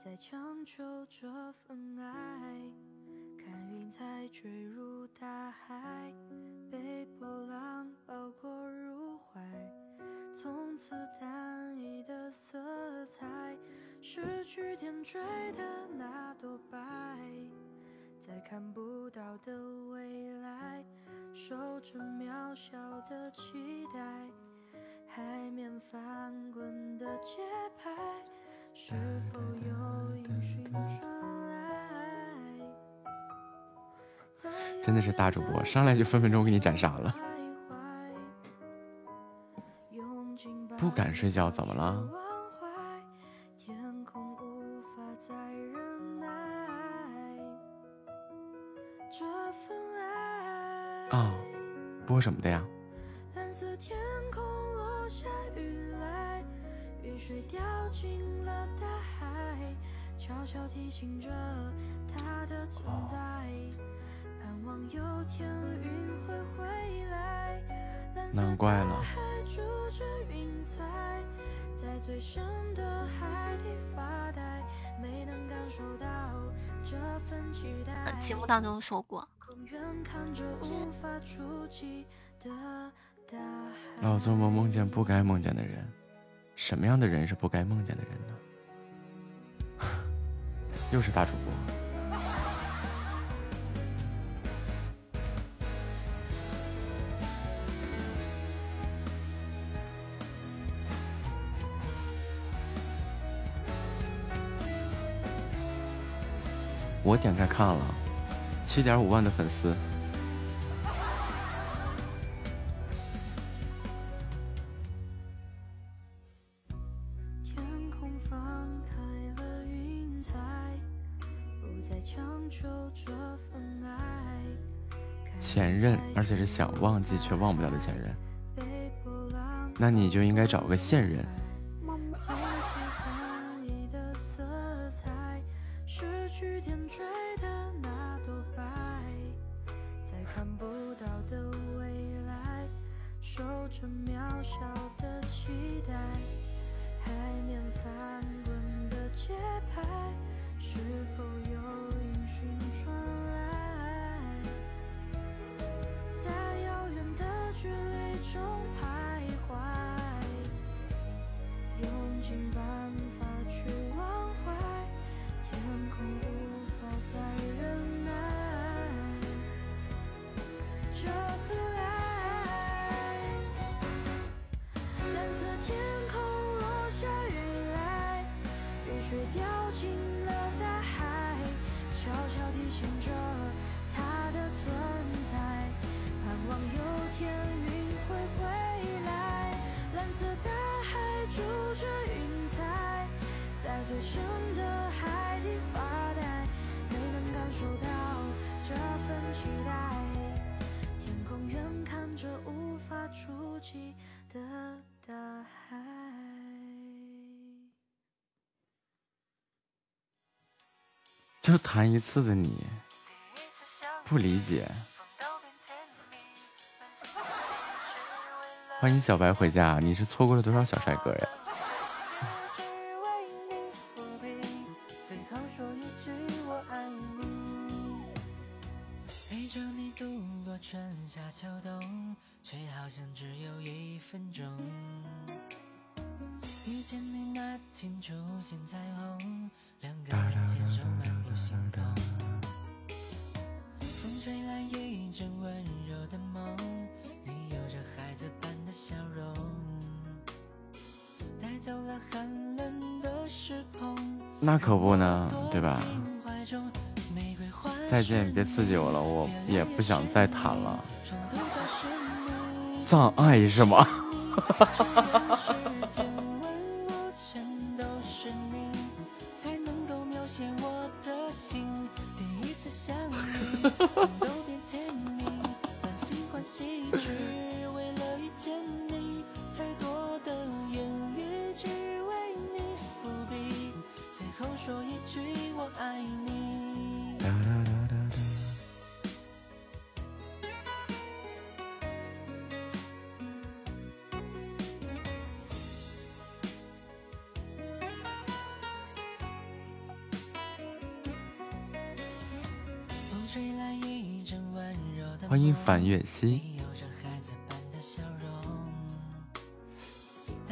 不再强求这份爱。看云彩坠入大海，被波浪包裹入怀。从此单一的色彩，失去点缀的那朵白。在看不到的未来，守着渺小的期待。海面翻滚的节拍，是否有音讯传来？真的是大主播，上来就分分钟给你斩杀了。不敢睡觉，怎么了？啊，播什么的呀？水掉进了大海，悄悄提醒着它的存在，盼望有天云会回来。难怪了。在最深的海底发呆，没能感受到这份期待。节目当中说过。老做梦梦见不该梦见的人。什么样的人是不该梦见的人呢？又是大主播。我点开看了，七点五万的粉丝。前任，而且是想忘记却忘不了的前任，那你就应该找个现任。谈一次的你，不理解。欢迎小白回家，你是错过了多少小帅哥呀？刺激我了，我也不想再谈了。[LAUGHS] 障碍是吗？哈哈哈哈哈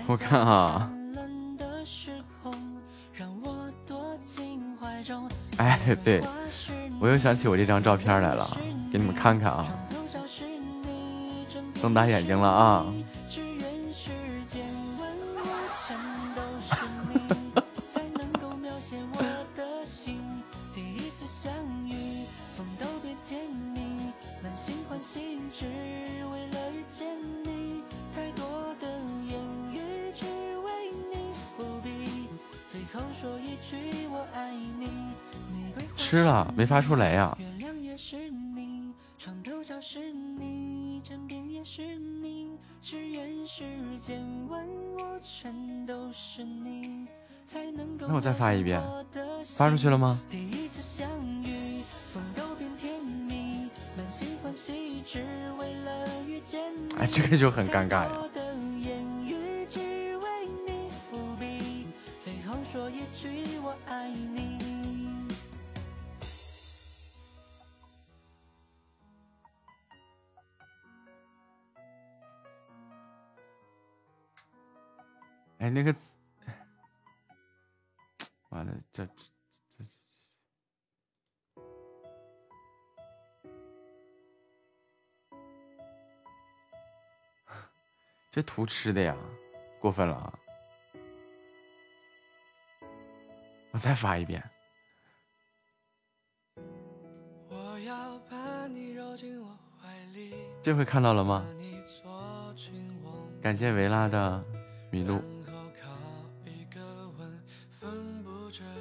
我看啊，哎，对，我又想起我这张照片来了，给你们看看啊，瞪大眼睛了啊。吃了没发出来呀？那我再发一遍，发出去了吗？哎，这个就很尴尬呀。哎，那个，完了，这这这图吃的呀，过分了啊！我再发一遍。这回看到了吗？感谢维拉的麋鹿。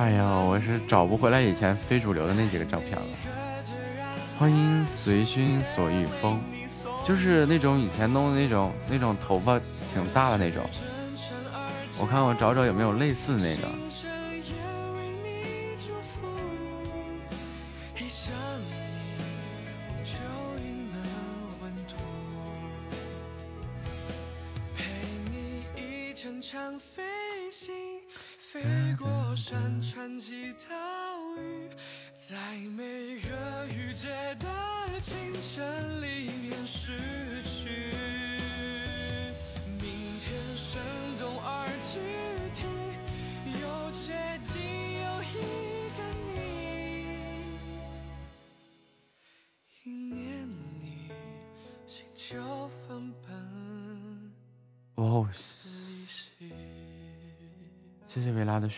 哎呀，我是找不回来以前非主流的那几个照片了。欢迎随心所欲风，就是那种以前弄的那种那种头发挺大的那种。我看我找找有没有类似那个。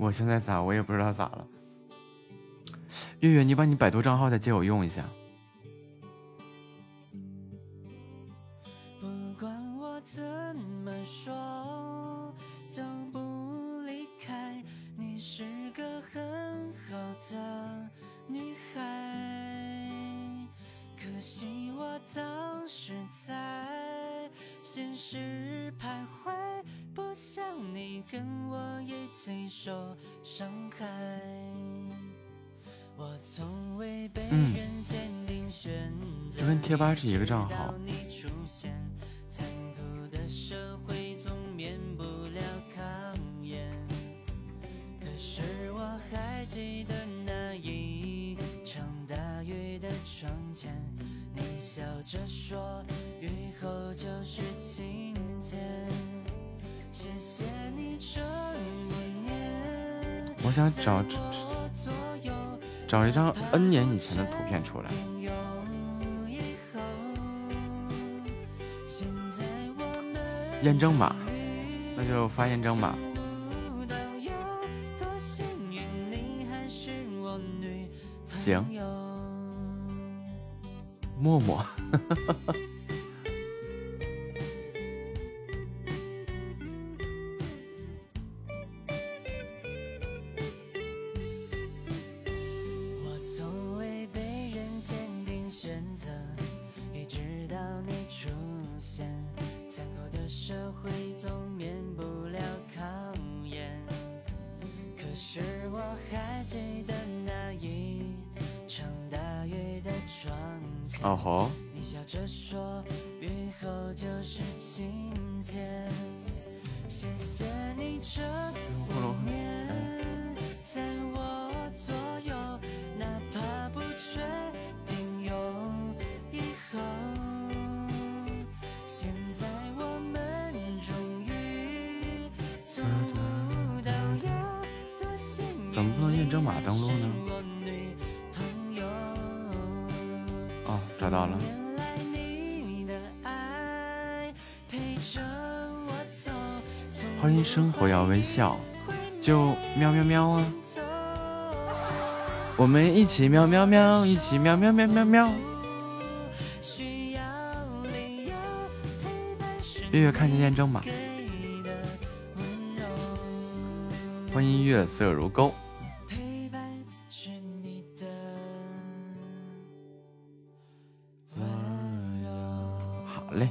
我现在咋？我也不知道咋了。月月，你把你百度账号再借我用一下。发验证码。行，默默。一起喵喵喵，一起喵喵喵喵喵。月月看见验证码，欢迎月色如钩。好嘞。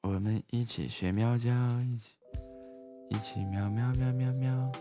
我们一起学喵叫，一起一起喵喵喵喵喵。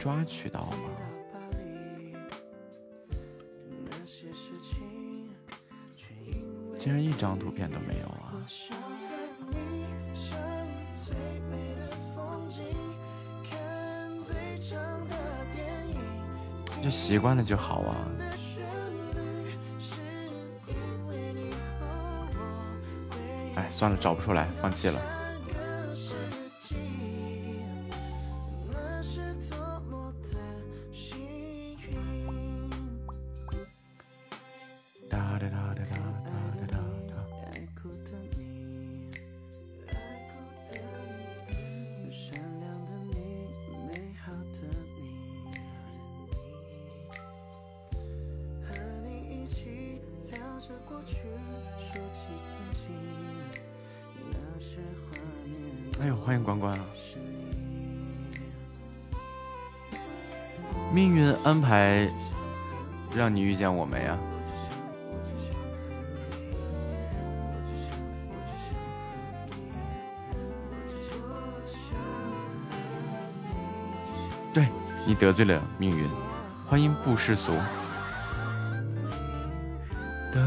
抓取到吗？竟然一张图片都没有啊！就习惯了就好啊。哎，算了，找不出来，放弃了。命运安排让你遇见我们呀？对你得罪了命运，欢迎不世俗。欢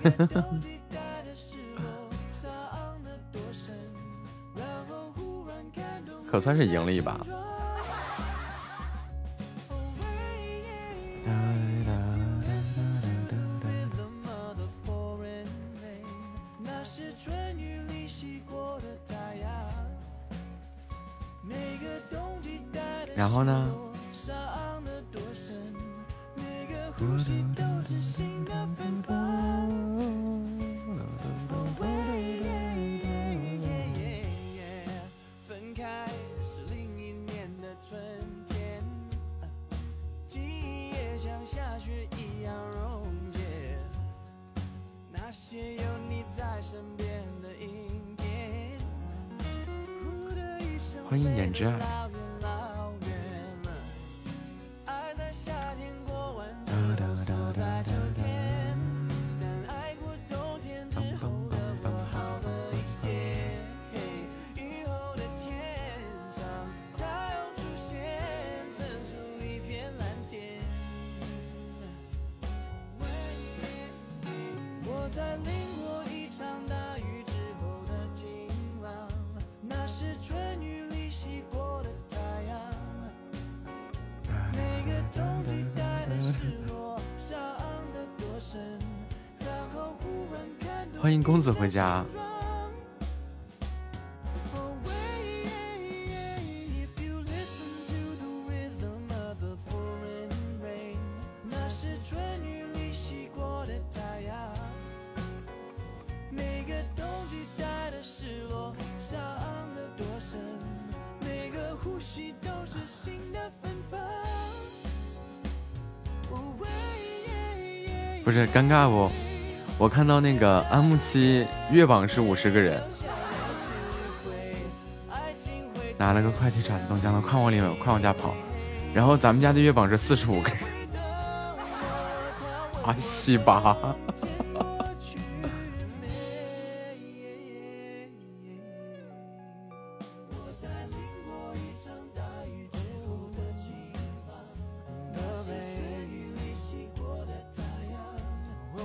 [LAUGHS] 可算是赢了一把。公子回家。不是尴尬不？我看到那个安慕希月榜是五十个人，拿了个快递铲子东江的，快往里面，快往家跑。然后咱们家的月榜是四十五个人，[LAUGHS] 阿西吧。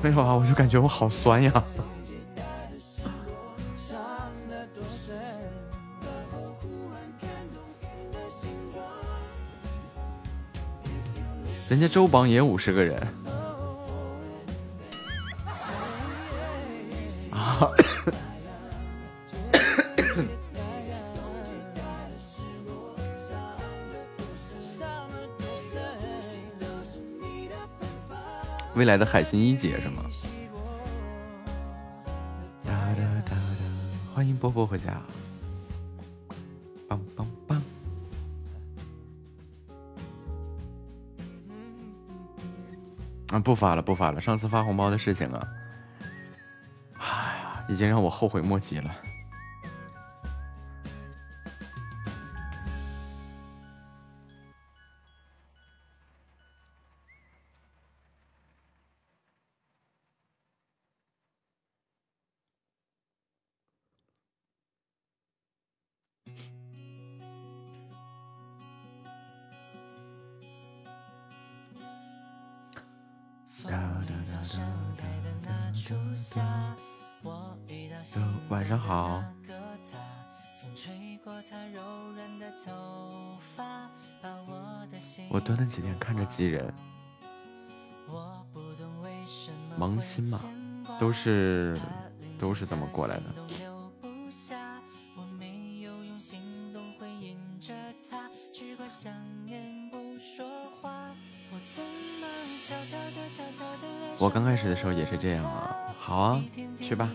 没有啊，我就感觉我好酸呀。人家周榜也五十个人的海心一姐是吗？欢迎波波回家。棒棒棒！啊，不发了，不发了。上次发红包的事情啊，哎呀，已经让我后悔莫及了。晚上好。我多那几天看着急人，萌新嘛，都是都是这么过来的。我刚开始的时候也是这样啊，好啊，去吧。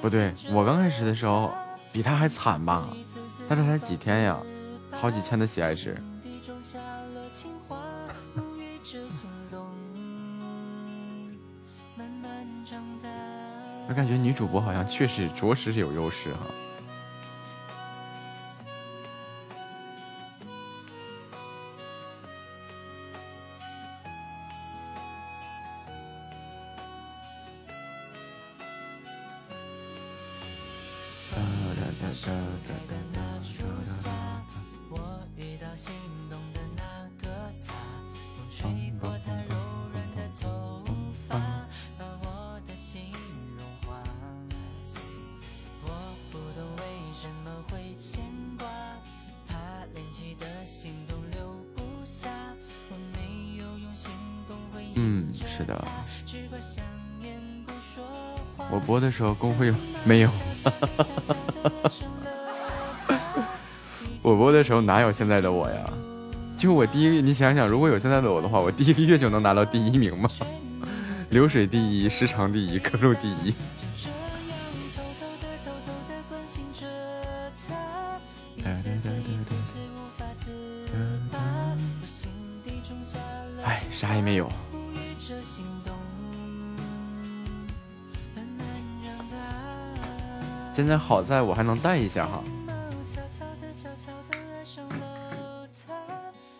不对，我刚开始的时候比他还惨吧，但是才几天呀，好几千的喜爱值。我感觉女主播好像确实着实是有优势哈。时候公会有没有？[LAUGHS] 我播的时候哪有现在的我呀？就我第一，你想想，如果有现在的我的话，我第一个月就能拿到第一名吗？[LAUGHS] 流水第一，时长第一，刻录第一。在好在我还能带一下哈，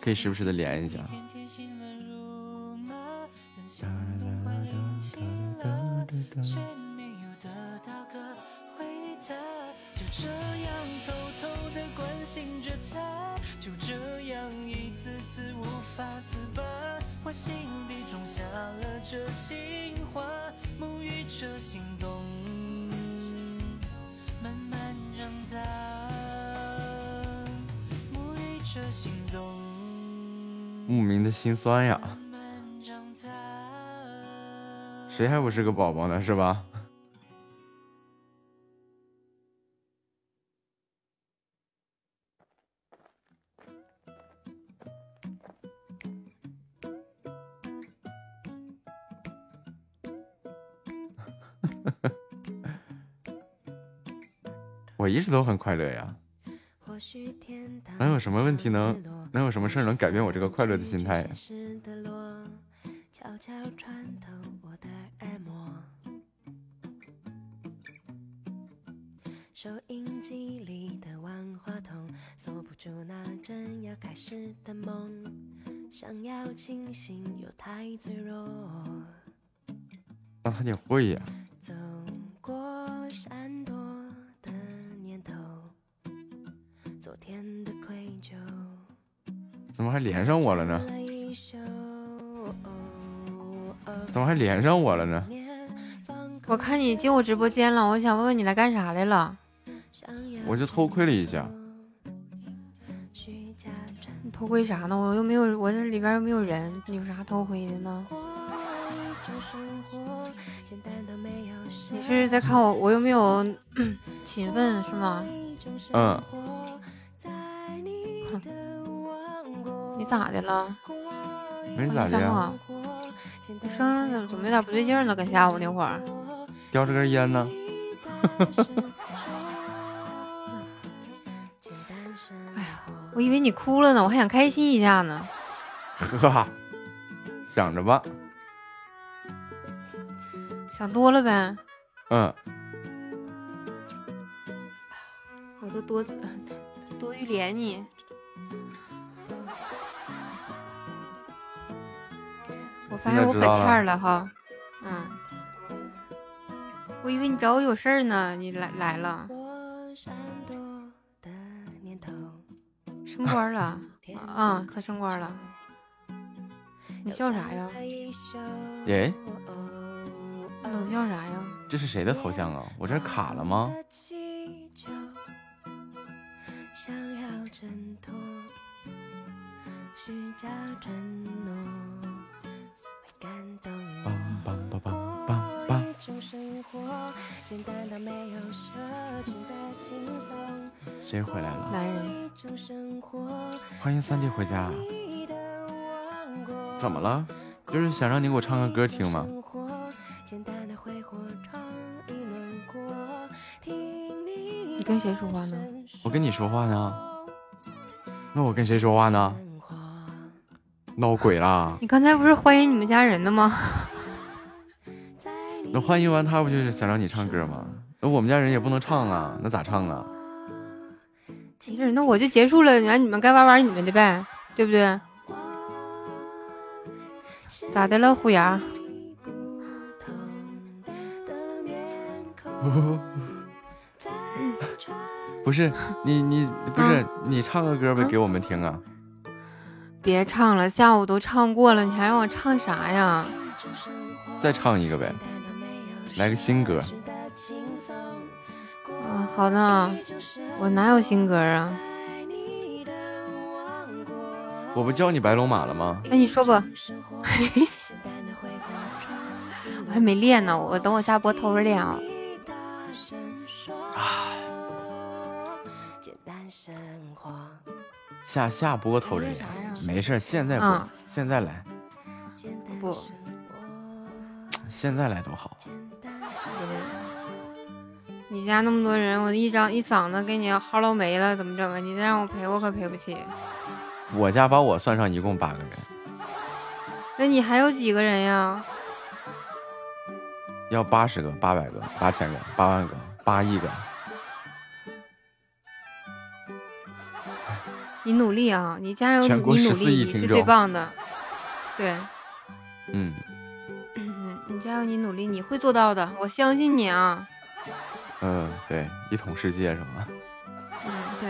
可以时不时的连一下。酸呀。谁还不是个宝宝呢，是吧？[LAUGHS] 我一直都很快乐呀，能有什么问题能能有什么事儿能改变我这个快乐的心态呀？悄悄穿透我的耳膜，收音机里的万花筒锁不住那正要开始的梦，想要清醒又太脆弱。那他挺会呀。走过闪躲的念头，昨天的愧疚。怎么还连上我了呢？怎么还连上我了呢？我看你进我直播间了，我想问问你来干啥来了？我就偷窥了一下，你偷窥啥呢？我又没有，我这里边又没有人，你有啥偷窥的呢？你是在看我，我又没有 [CLEARS THROAT] 勤奋是吗？嗯，你咋的了？没咋的呀，这声怎么怎么有点不对劲呢？跟下午那会儿，叼着根烟呢。[LAUGHS] 哎呀，我以为你哭了呢，我还想开心一下呢。呵哈，想着吧。想多了呗。嗯，我都多多欲怜你。我发现我可欠儿了哈，嗯，我以为你找我有事儿呢，你来来了，升官了，[LAUGHS] 啊，可升官了，你笑啥呀？耶，冷笑啥呀？这是谁的头像啊？我这卡了吗？想要挣脱，虚假承诺，会感动我。过一种生活，简单到没有奢侈的轻松。谁回来了？男人。一种生活，欢迎三弟回家。怎么了？就是想让你给我唱个歌听吗？简单的挥霍闯一轮过。听你你跟谁说话呢？我跟你说话呢。那我跟谁说话呢？闹鬼啦！你刚才不是欢迎你们家人的吗？[LAUGHS] 那欢迎完他不就是想让你唱歌吗？那我们家人也不能唱啊，那咋唱啊？其实那我就结束了，完你们该玩玩你们的呗，对不对？咋的了，虎牙？[LAUGHS] 不是你你不是你唱个歌呗，给我们听啊！别唱了，下午都唱过了，你还让我唱啥呀？再唱一个呗，来个新歌。啊，好的，我哪有新歌啊？我不教你白龙马了吗？那你说吧。[LAUGHS] 我还没练呢，我等我下播偷着练啊。下下播偷着练，没事，现在播，现在来。不，[TSK] 现在来多好。你家那么多人，我一张一嗓子给你号唠没了，怎么整啊？你再让我赔，我可赔不起。我家把我算上，一共八个人。那你还有几个人呀？要八十个、八百个、八千个、八万个、八亿个。你努力啊你加油你努力你是最棒的。对嗯。[CLEARS THROAT] 你加油你努力你会做到的我相信你啊。嗯对一统世界是吗？嗯对。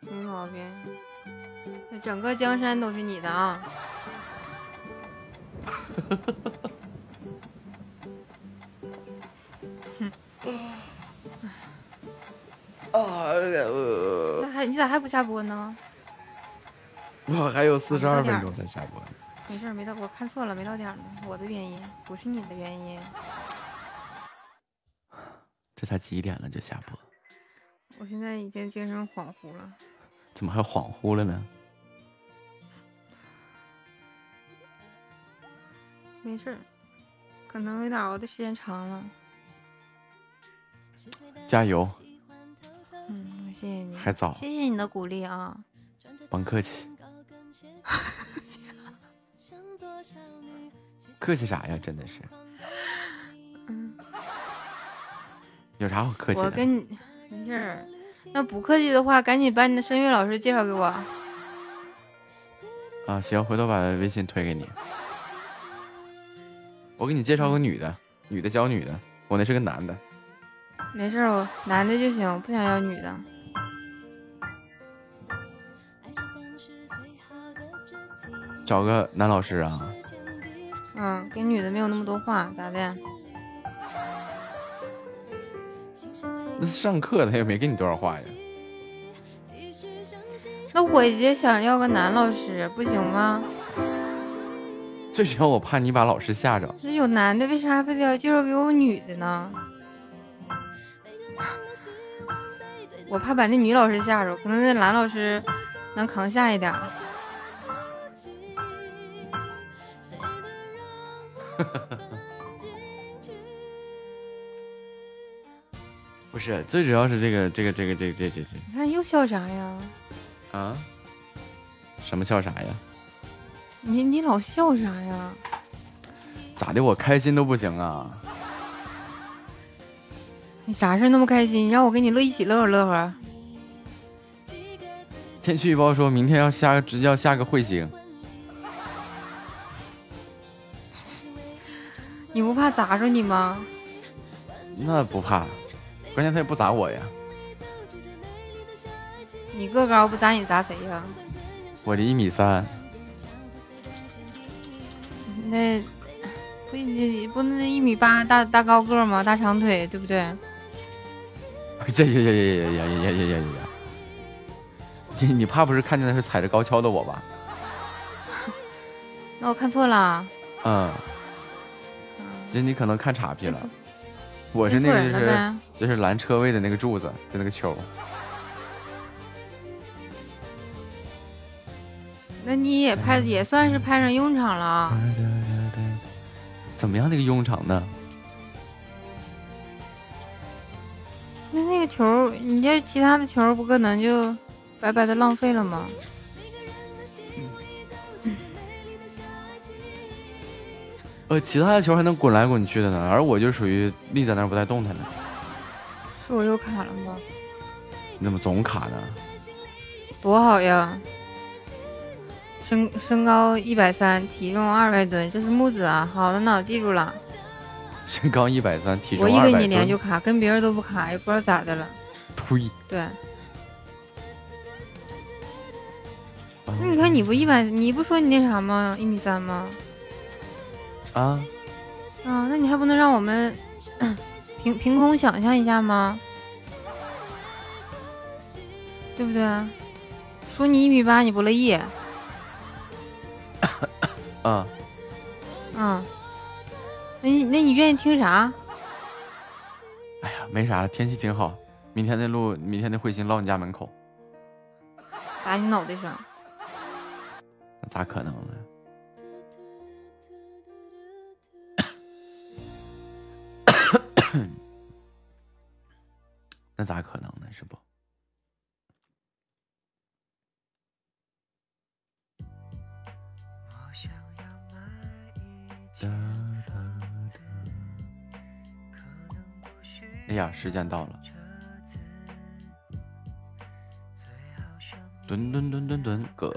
没毛病。那整个江山都是你的啊。哈哈哈哈哈哼。啊！那还你咋还不下播呢？我还有四十二分钟才下播。没事，没到，我看错了，没到点呢。我的原因不是你的原因。[SIGHS] 这才几点了就下播？我现在已经精神恍惚了。怎么还恍惚了呢？没事，可能有点熬的时间长了。加油！嗯，谢谢你。还早。谢谢你的鼓励啊！甭客气。[LAUGHS] 客气啥呀？真的是。嗯。有啥好客气的？我跟你没事儿。那不客气的话，赶紧把你的声乐老师介绍给我。啊，行，回头把微信推给你。我给你介绍个女的，女的教女的。我那是个男的。没事，我男的就行，我不想要女的。找个男老师啊。嗯，跟女的没有那么多话，咋的？那上课他也没给你多少话呀。那我也想要个男老师，不行吗？最主要我怕你把老师吓着。那有男的，为啥非得要介绍给我女的呢？我怕把那女老师吓着，可能那男老师能扛下一点。[LAUGHS] 不是，最主要是这个，这个，这个，这个，这，这，这。你看又笑啥呀？啊？什么笑啥呀？你你老笑啥呀？咋的？我开心都不行啊！你啥事那么开心？让我跟你乐一起乐呵乐呵。天气预报说明天要下，直接要下个彗星。[LAUGHS] 你不怕砸着你吗？那不怕，关键他也不砸我呀。你个高不砸你砸谁呀？我这一米三。那不你不那一米八大大高个吗？大长腿对不对？[LAUGHS] 呀呀呀呀呀呀呀呀呀呀！你你怕不是看见的是踩着高跷的我吧？[LAUGHS] 那我看错了。嗯。这你可能看岔劈了，我是那个就是就是拦车位的那个柱子，就那个球。那你也派也算是派上用场了。怎么样？那个用场呢？那那个球，你这其他的球不可能就白白的浪费了吗？呃，其他的球还能滚来滚去的呢，而我就属于立在那儿不带动弹的。是我又卡了吗？你怎么总卡呢？多好呀！身身高一百三，体重二百吨，这是木子啊！好的呢，记住了。身高一百三，体重我一跟你连就卡，跟别人都不卡，也不知道咋的了。推。对。那你看你不一百，你不说你那啥吗？一米三吗？啊，啊，那你还不能让我们 [CLEARS THROAT] 凭凭空想象一下吗？对不对？说你一米八你不乐意？啊，嗯，那你那你愿意听啥？哎呀，没啥了，天气挺好。明天那路，明天那彗星落你家门口，砸你脑袋上？那咋可能呢？[COUGHS] 那咋可能呢？是不？哎呀，时间到了！蹲蹲蹲蹲蹲，哥。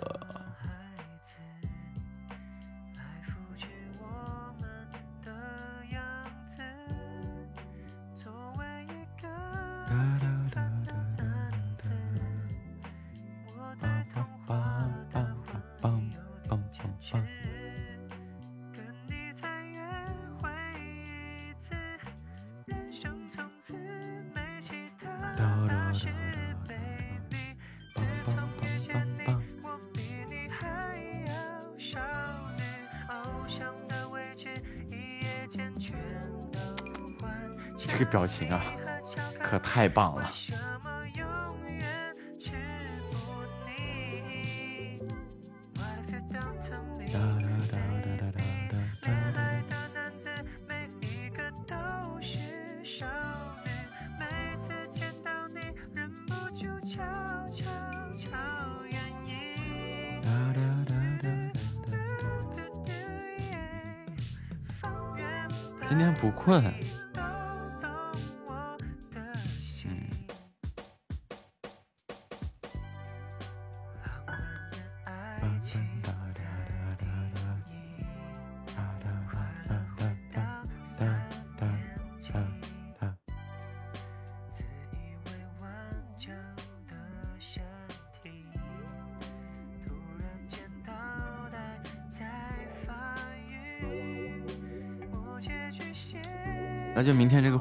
这个表情啊，可太棒了。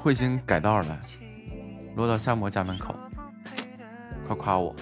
彗星改道了，落到夏末家门口，快夸我！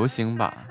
流行吧。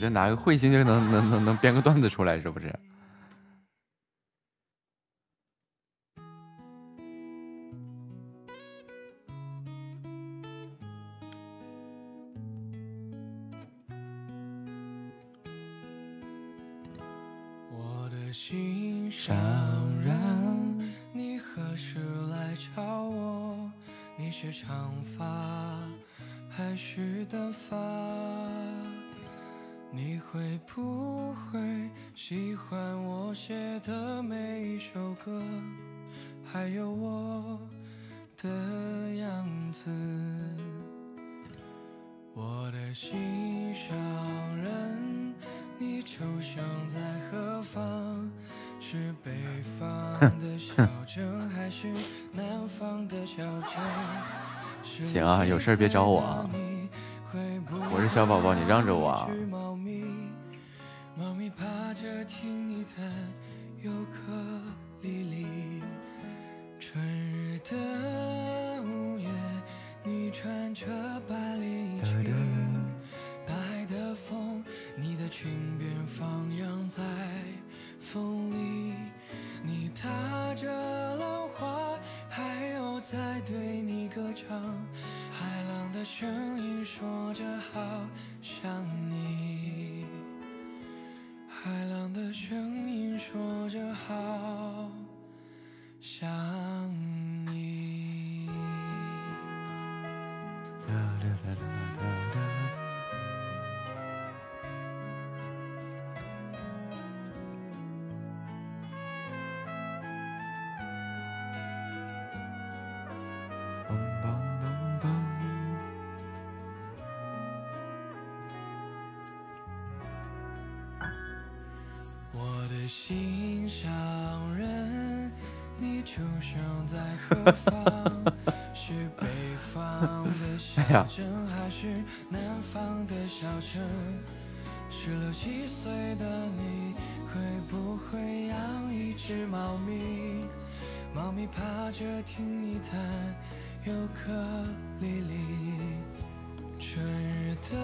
就拿个彗星就能能能能编个段子出来，是不是？事别找我啊！我是小宝宝，你让着我啊！方是北方的小还是南方的小城十六七岁的你会不会养一只猫咪？猫咪趴着听你弹尤克里里春日的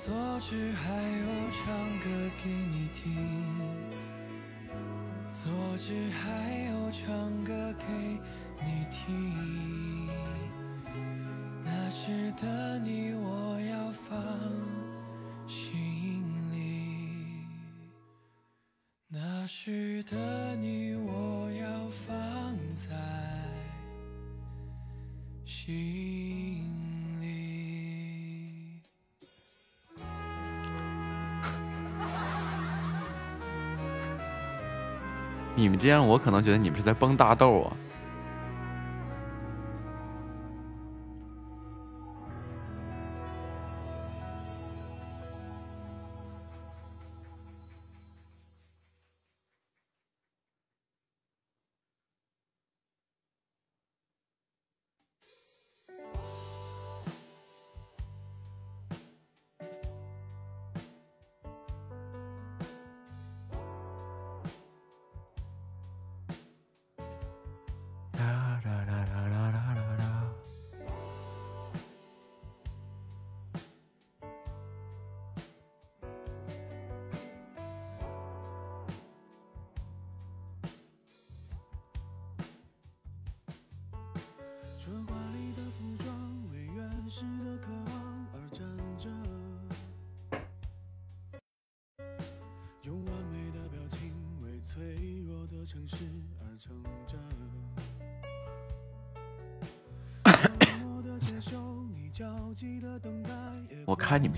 作只还有唱歌给你听，作只还有唱歌给你听，那时的你，我要放心里。那时的你，我要放在心。你们这样我可能觉得你们是在崩大豆啊。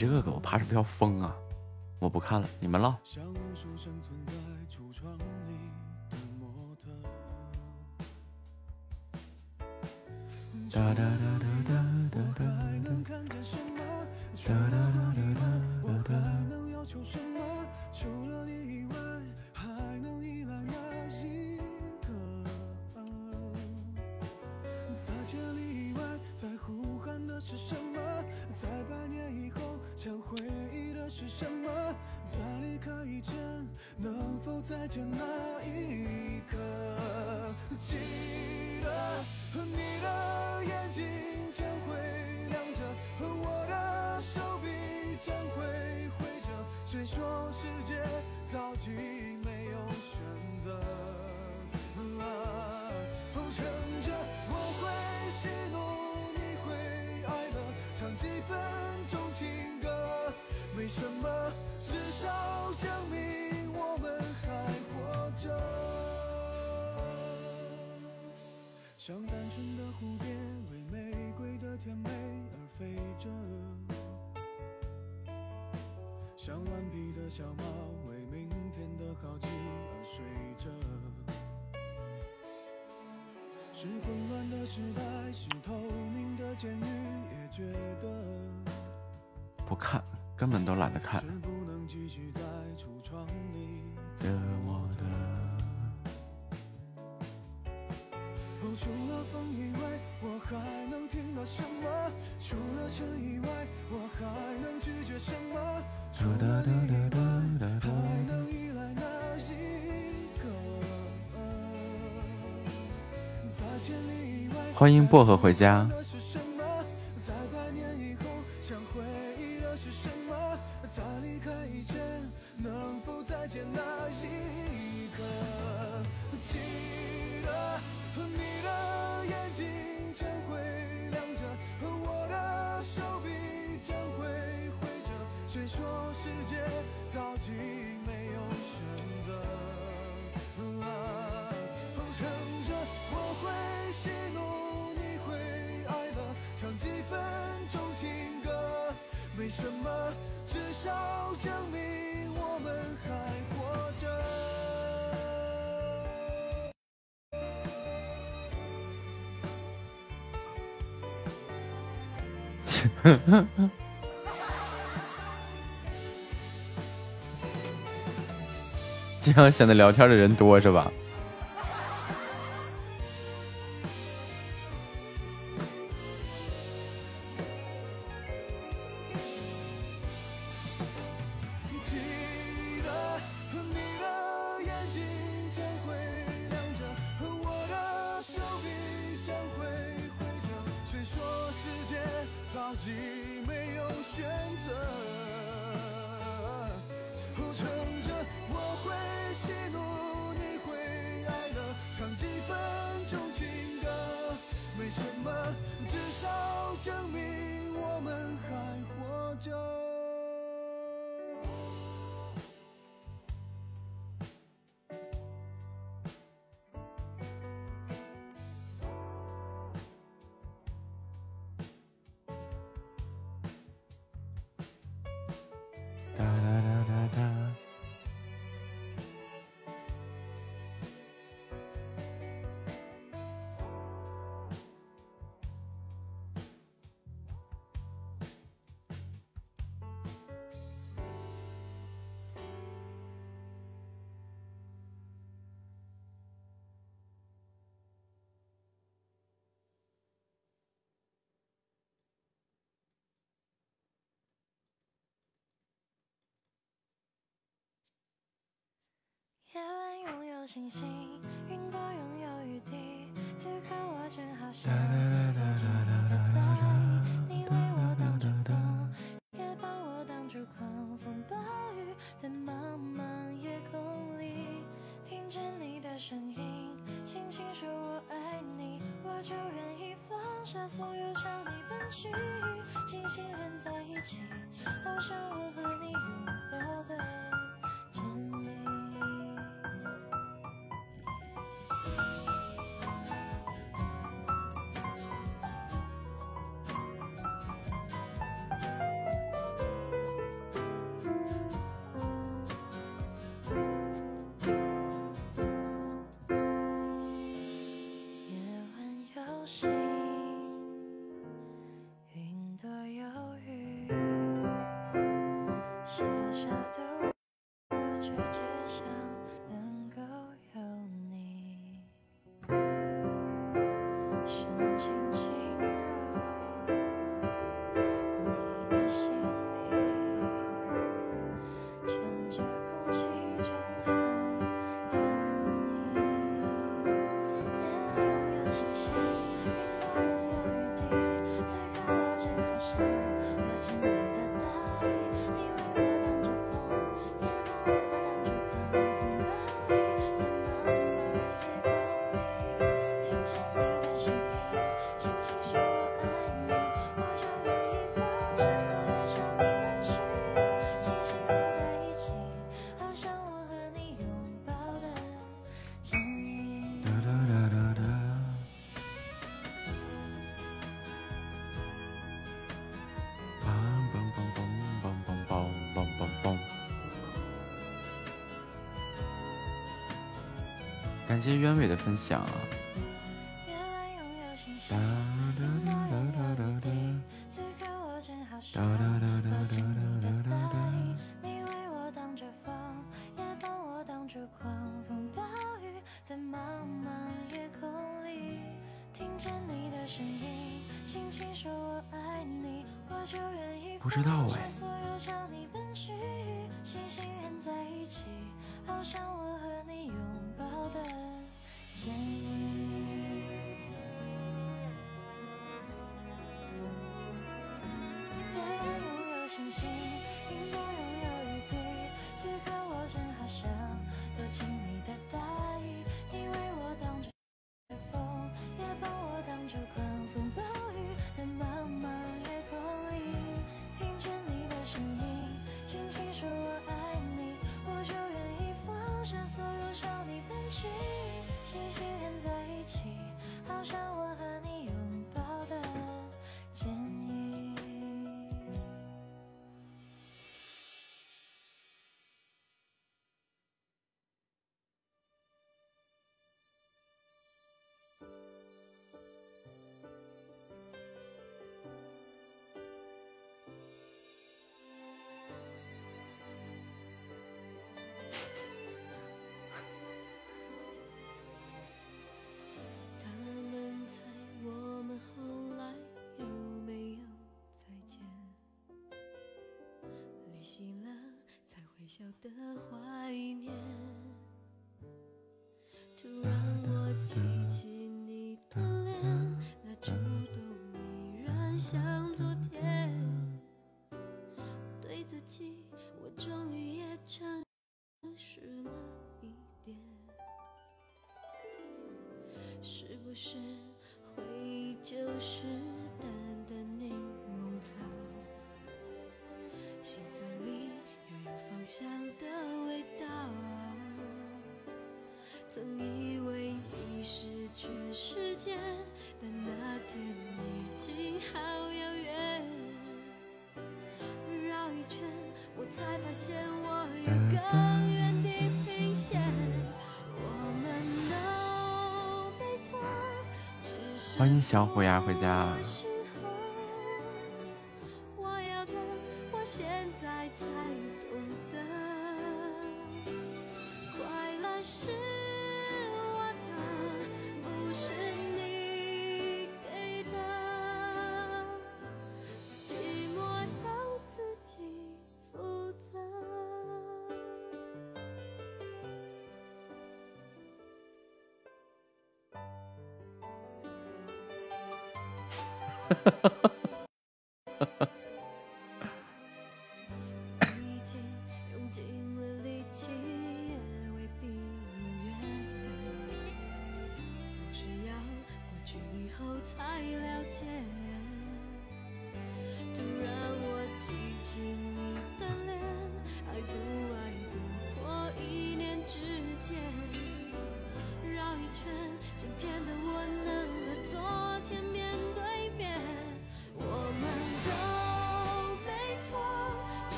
这个我怕是不要疯啊，我不看了，你们唠。欢迎薄荷回家。显得聊天的人多是吧？又朝你奔去，星星连在一起，好像我和你拥抱的。谢谢鸢尾的分享。不知道哎。好的建议夜晚拥有星星云朵拥有雨滴此刻我正好想躲进你的大衣你为我挡着风也帮我挡住狂星星连在一起，好像我和你有。小的怀念，突然我记起你的脸，那触动依然像昨天。对自己，我终于也诚实了一点。是不是回忆就是淡淡柠檬草？心酸里。芳香的味道，曾以为你是全世界，但那天已经好遥远。绕一圈，我才发现我有更远地平线。我们都没错，只是欢迎小虎牙回家。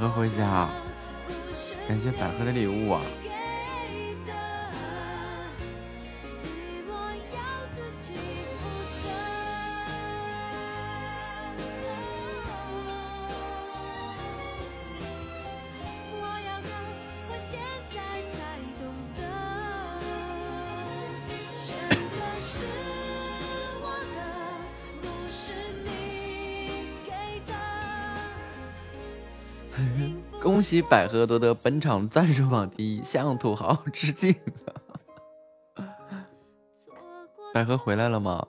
百合回家，感谢百合的礼物啊！恭喜百合夺得本场赞助榜第一，向土豪致敬！百合回来了吗？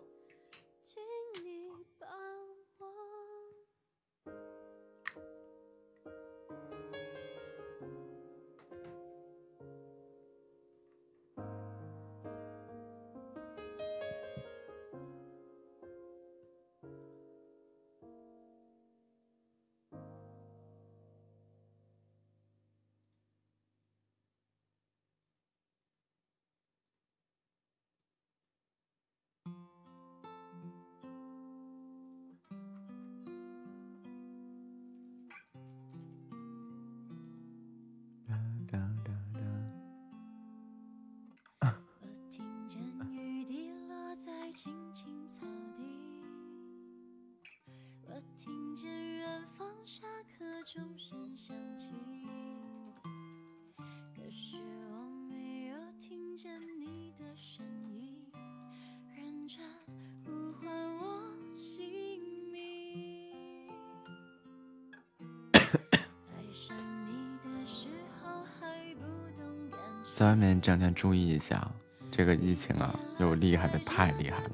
这两天注意一下，这个疫情啊，又厉害的太厉害了。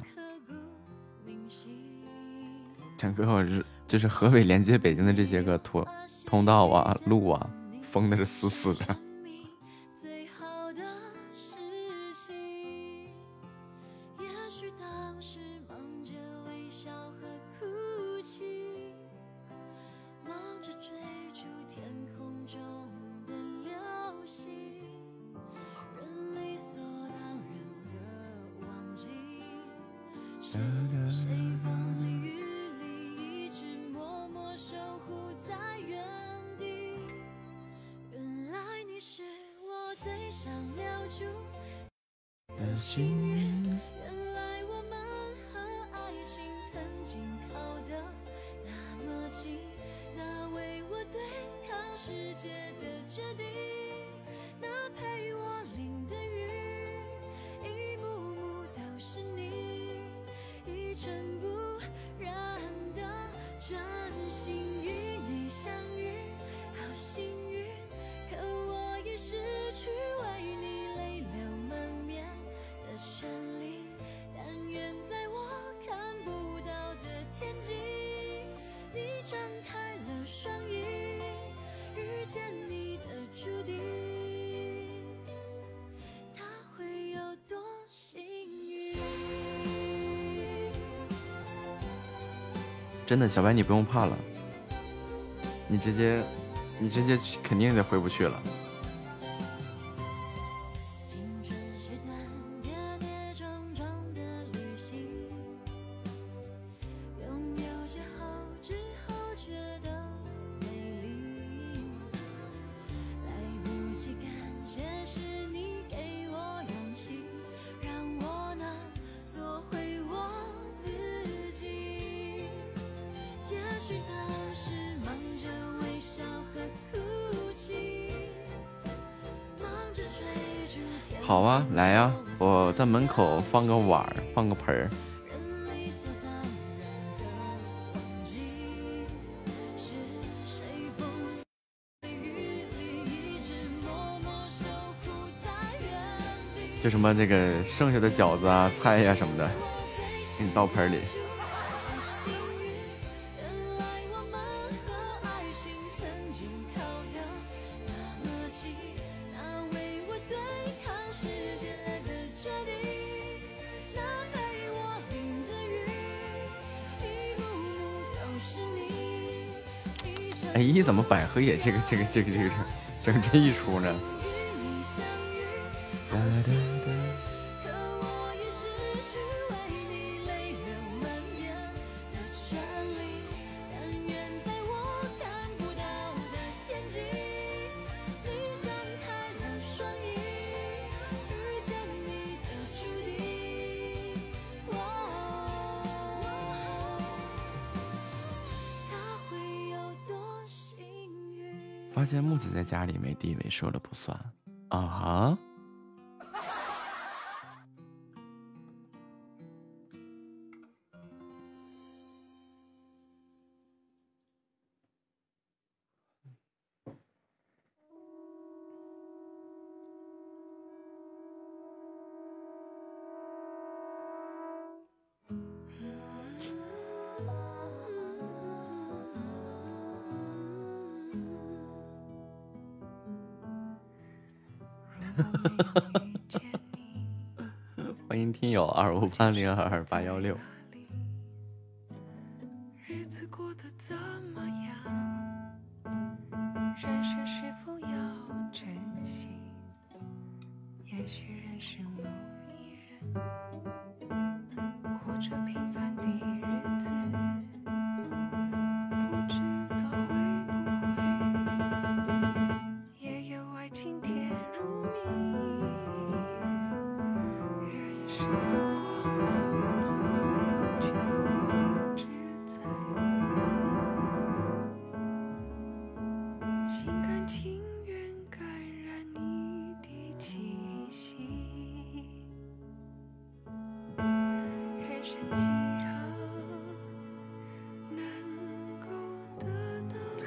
整个是就是河北连接北京的这些个通通道啊、路啊，封的是死死的。小白你不用怕了，你直接，你直接肯定得回不去了。口放个碗儿，放个盆儿。就什么那个剩下的饺子啊、菜呀什么的，给你倒盆里。怎么百合也这个这个这个这个整这一出呢？以为，说了不算啊哈。五八零二二八幺六。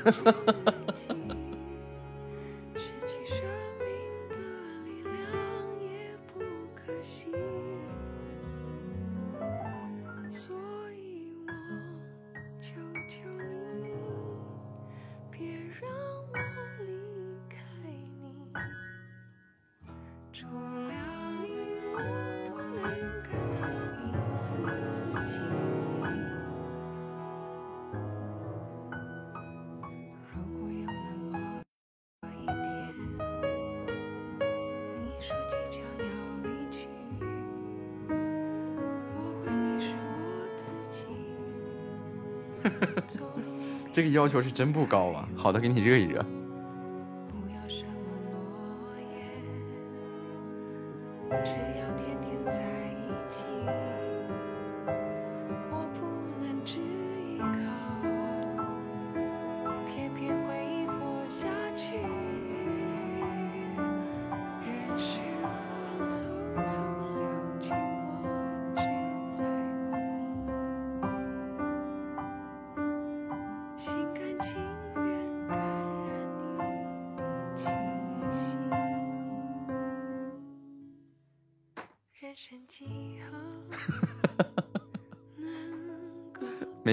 哈哈哈哈这个要求是真不高啊！好的，给你热一热。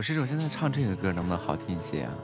是说，现在唱这个歌能不能好听一些啊？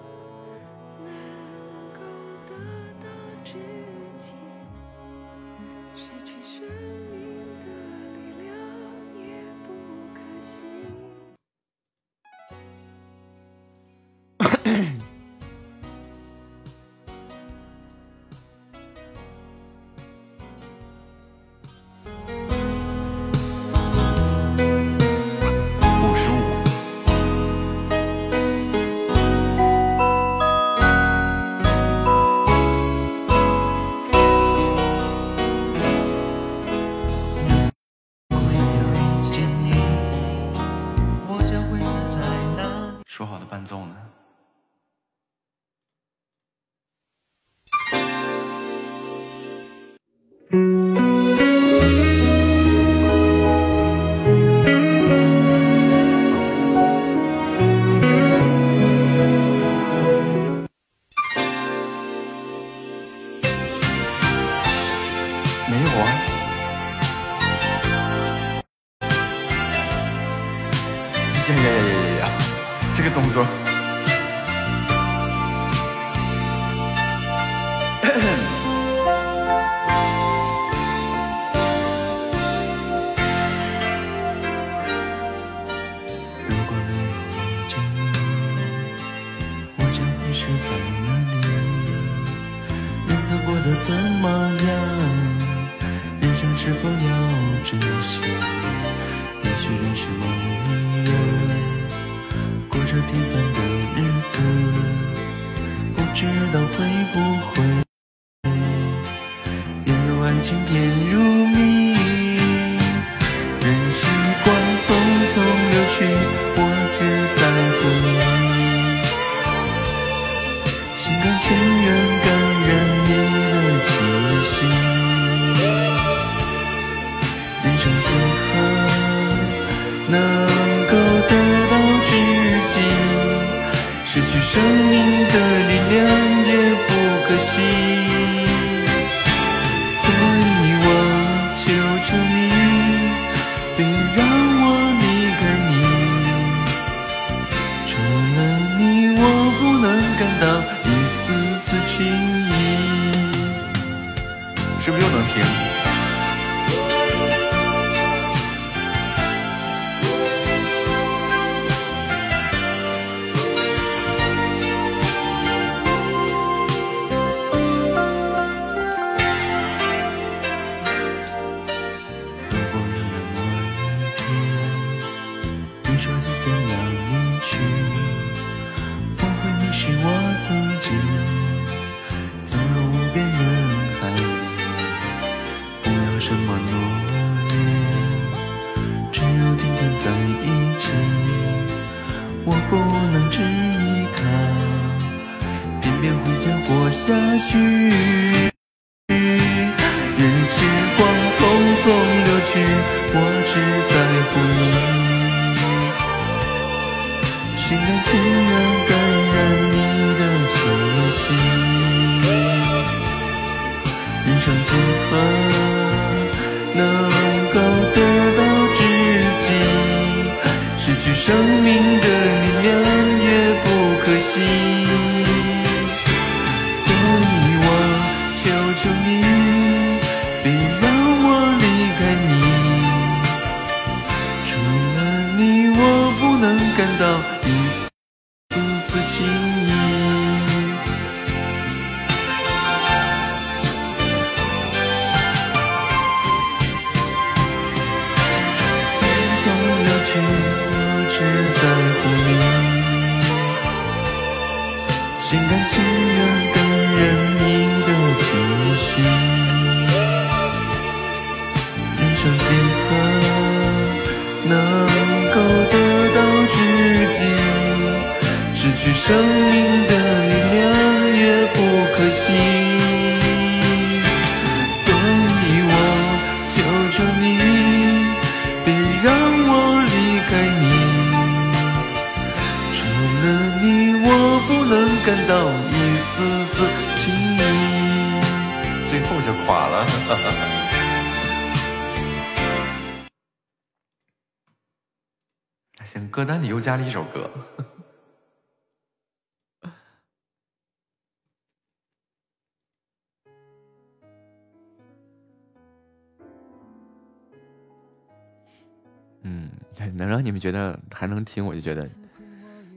觉得还能听，我就觉得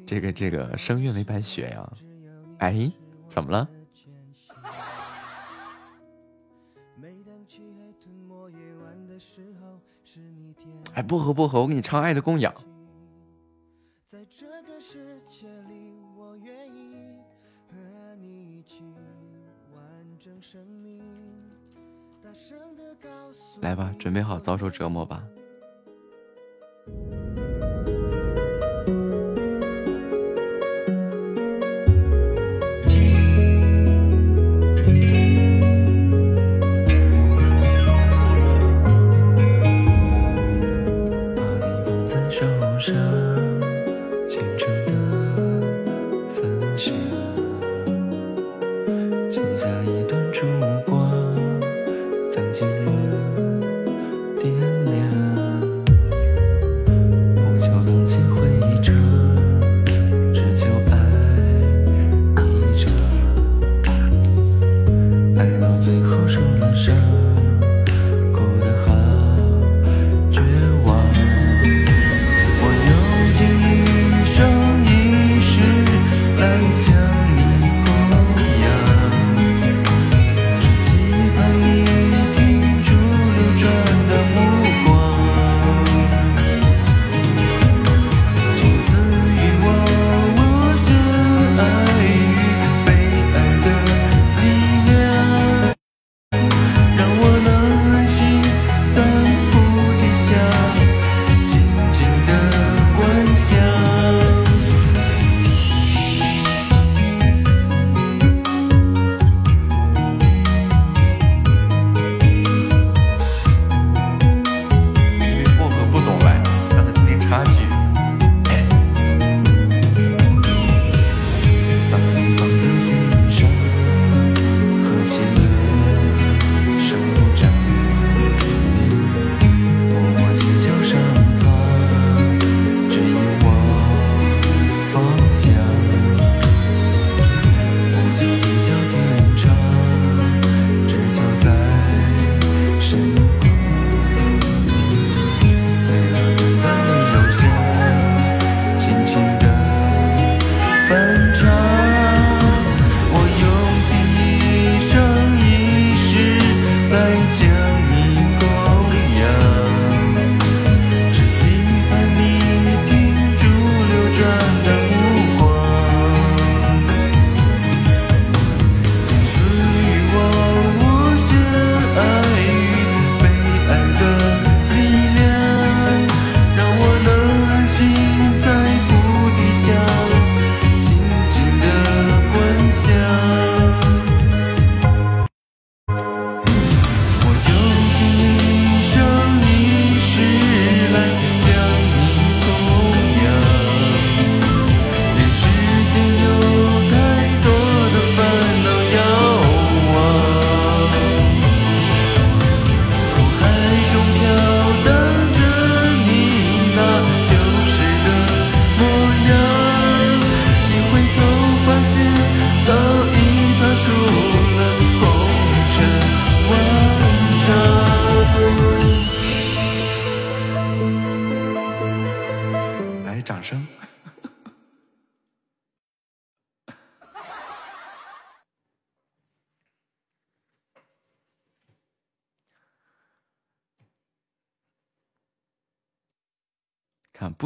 这个这个声乐没白学呀。哎，怎么了？哎，薄荷薄荷，我给你唱《爱的供养》。来吧，准备好遭受折磨吧。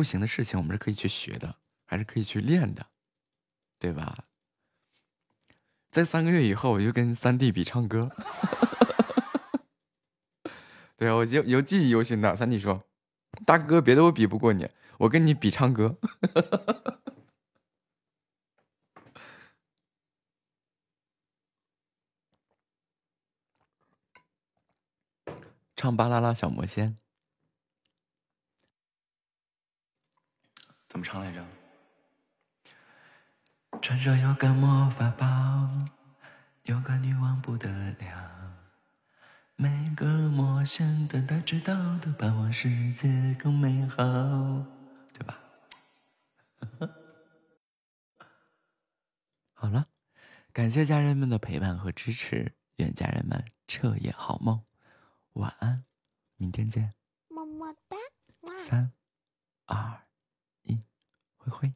行的事情，我们是可以去学的，还是可以去练的，对吧？在三个月以后，我就跟三弟比唱歌。[LAUGHS] 对啊，我就有记忆犹新的。三弟说：“大哥，别的我比不过你，我跟你比唱歌。[LAUGHS] ”唱《巴啦啦小魔仙》。怎么唱来着？传说有个魔法宝，有个女王不得了，每个魔仙等待知道，都盼望世界更美好，对吧？[LAUGHS] 好了，感谢家人们的陪伴和支持，愿家人们彻夜好梦，晚安，明天见，么么哒，三二。灰灰。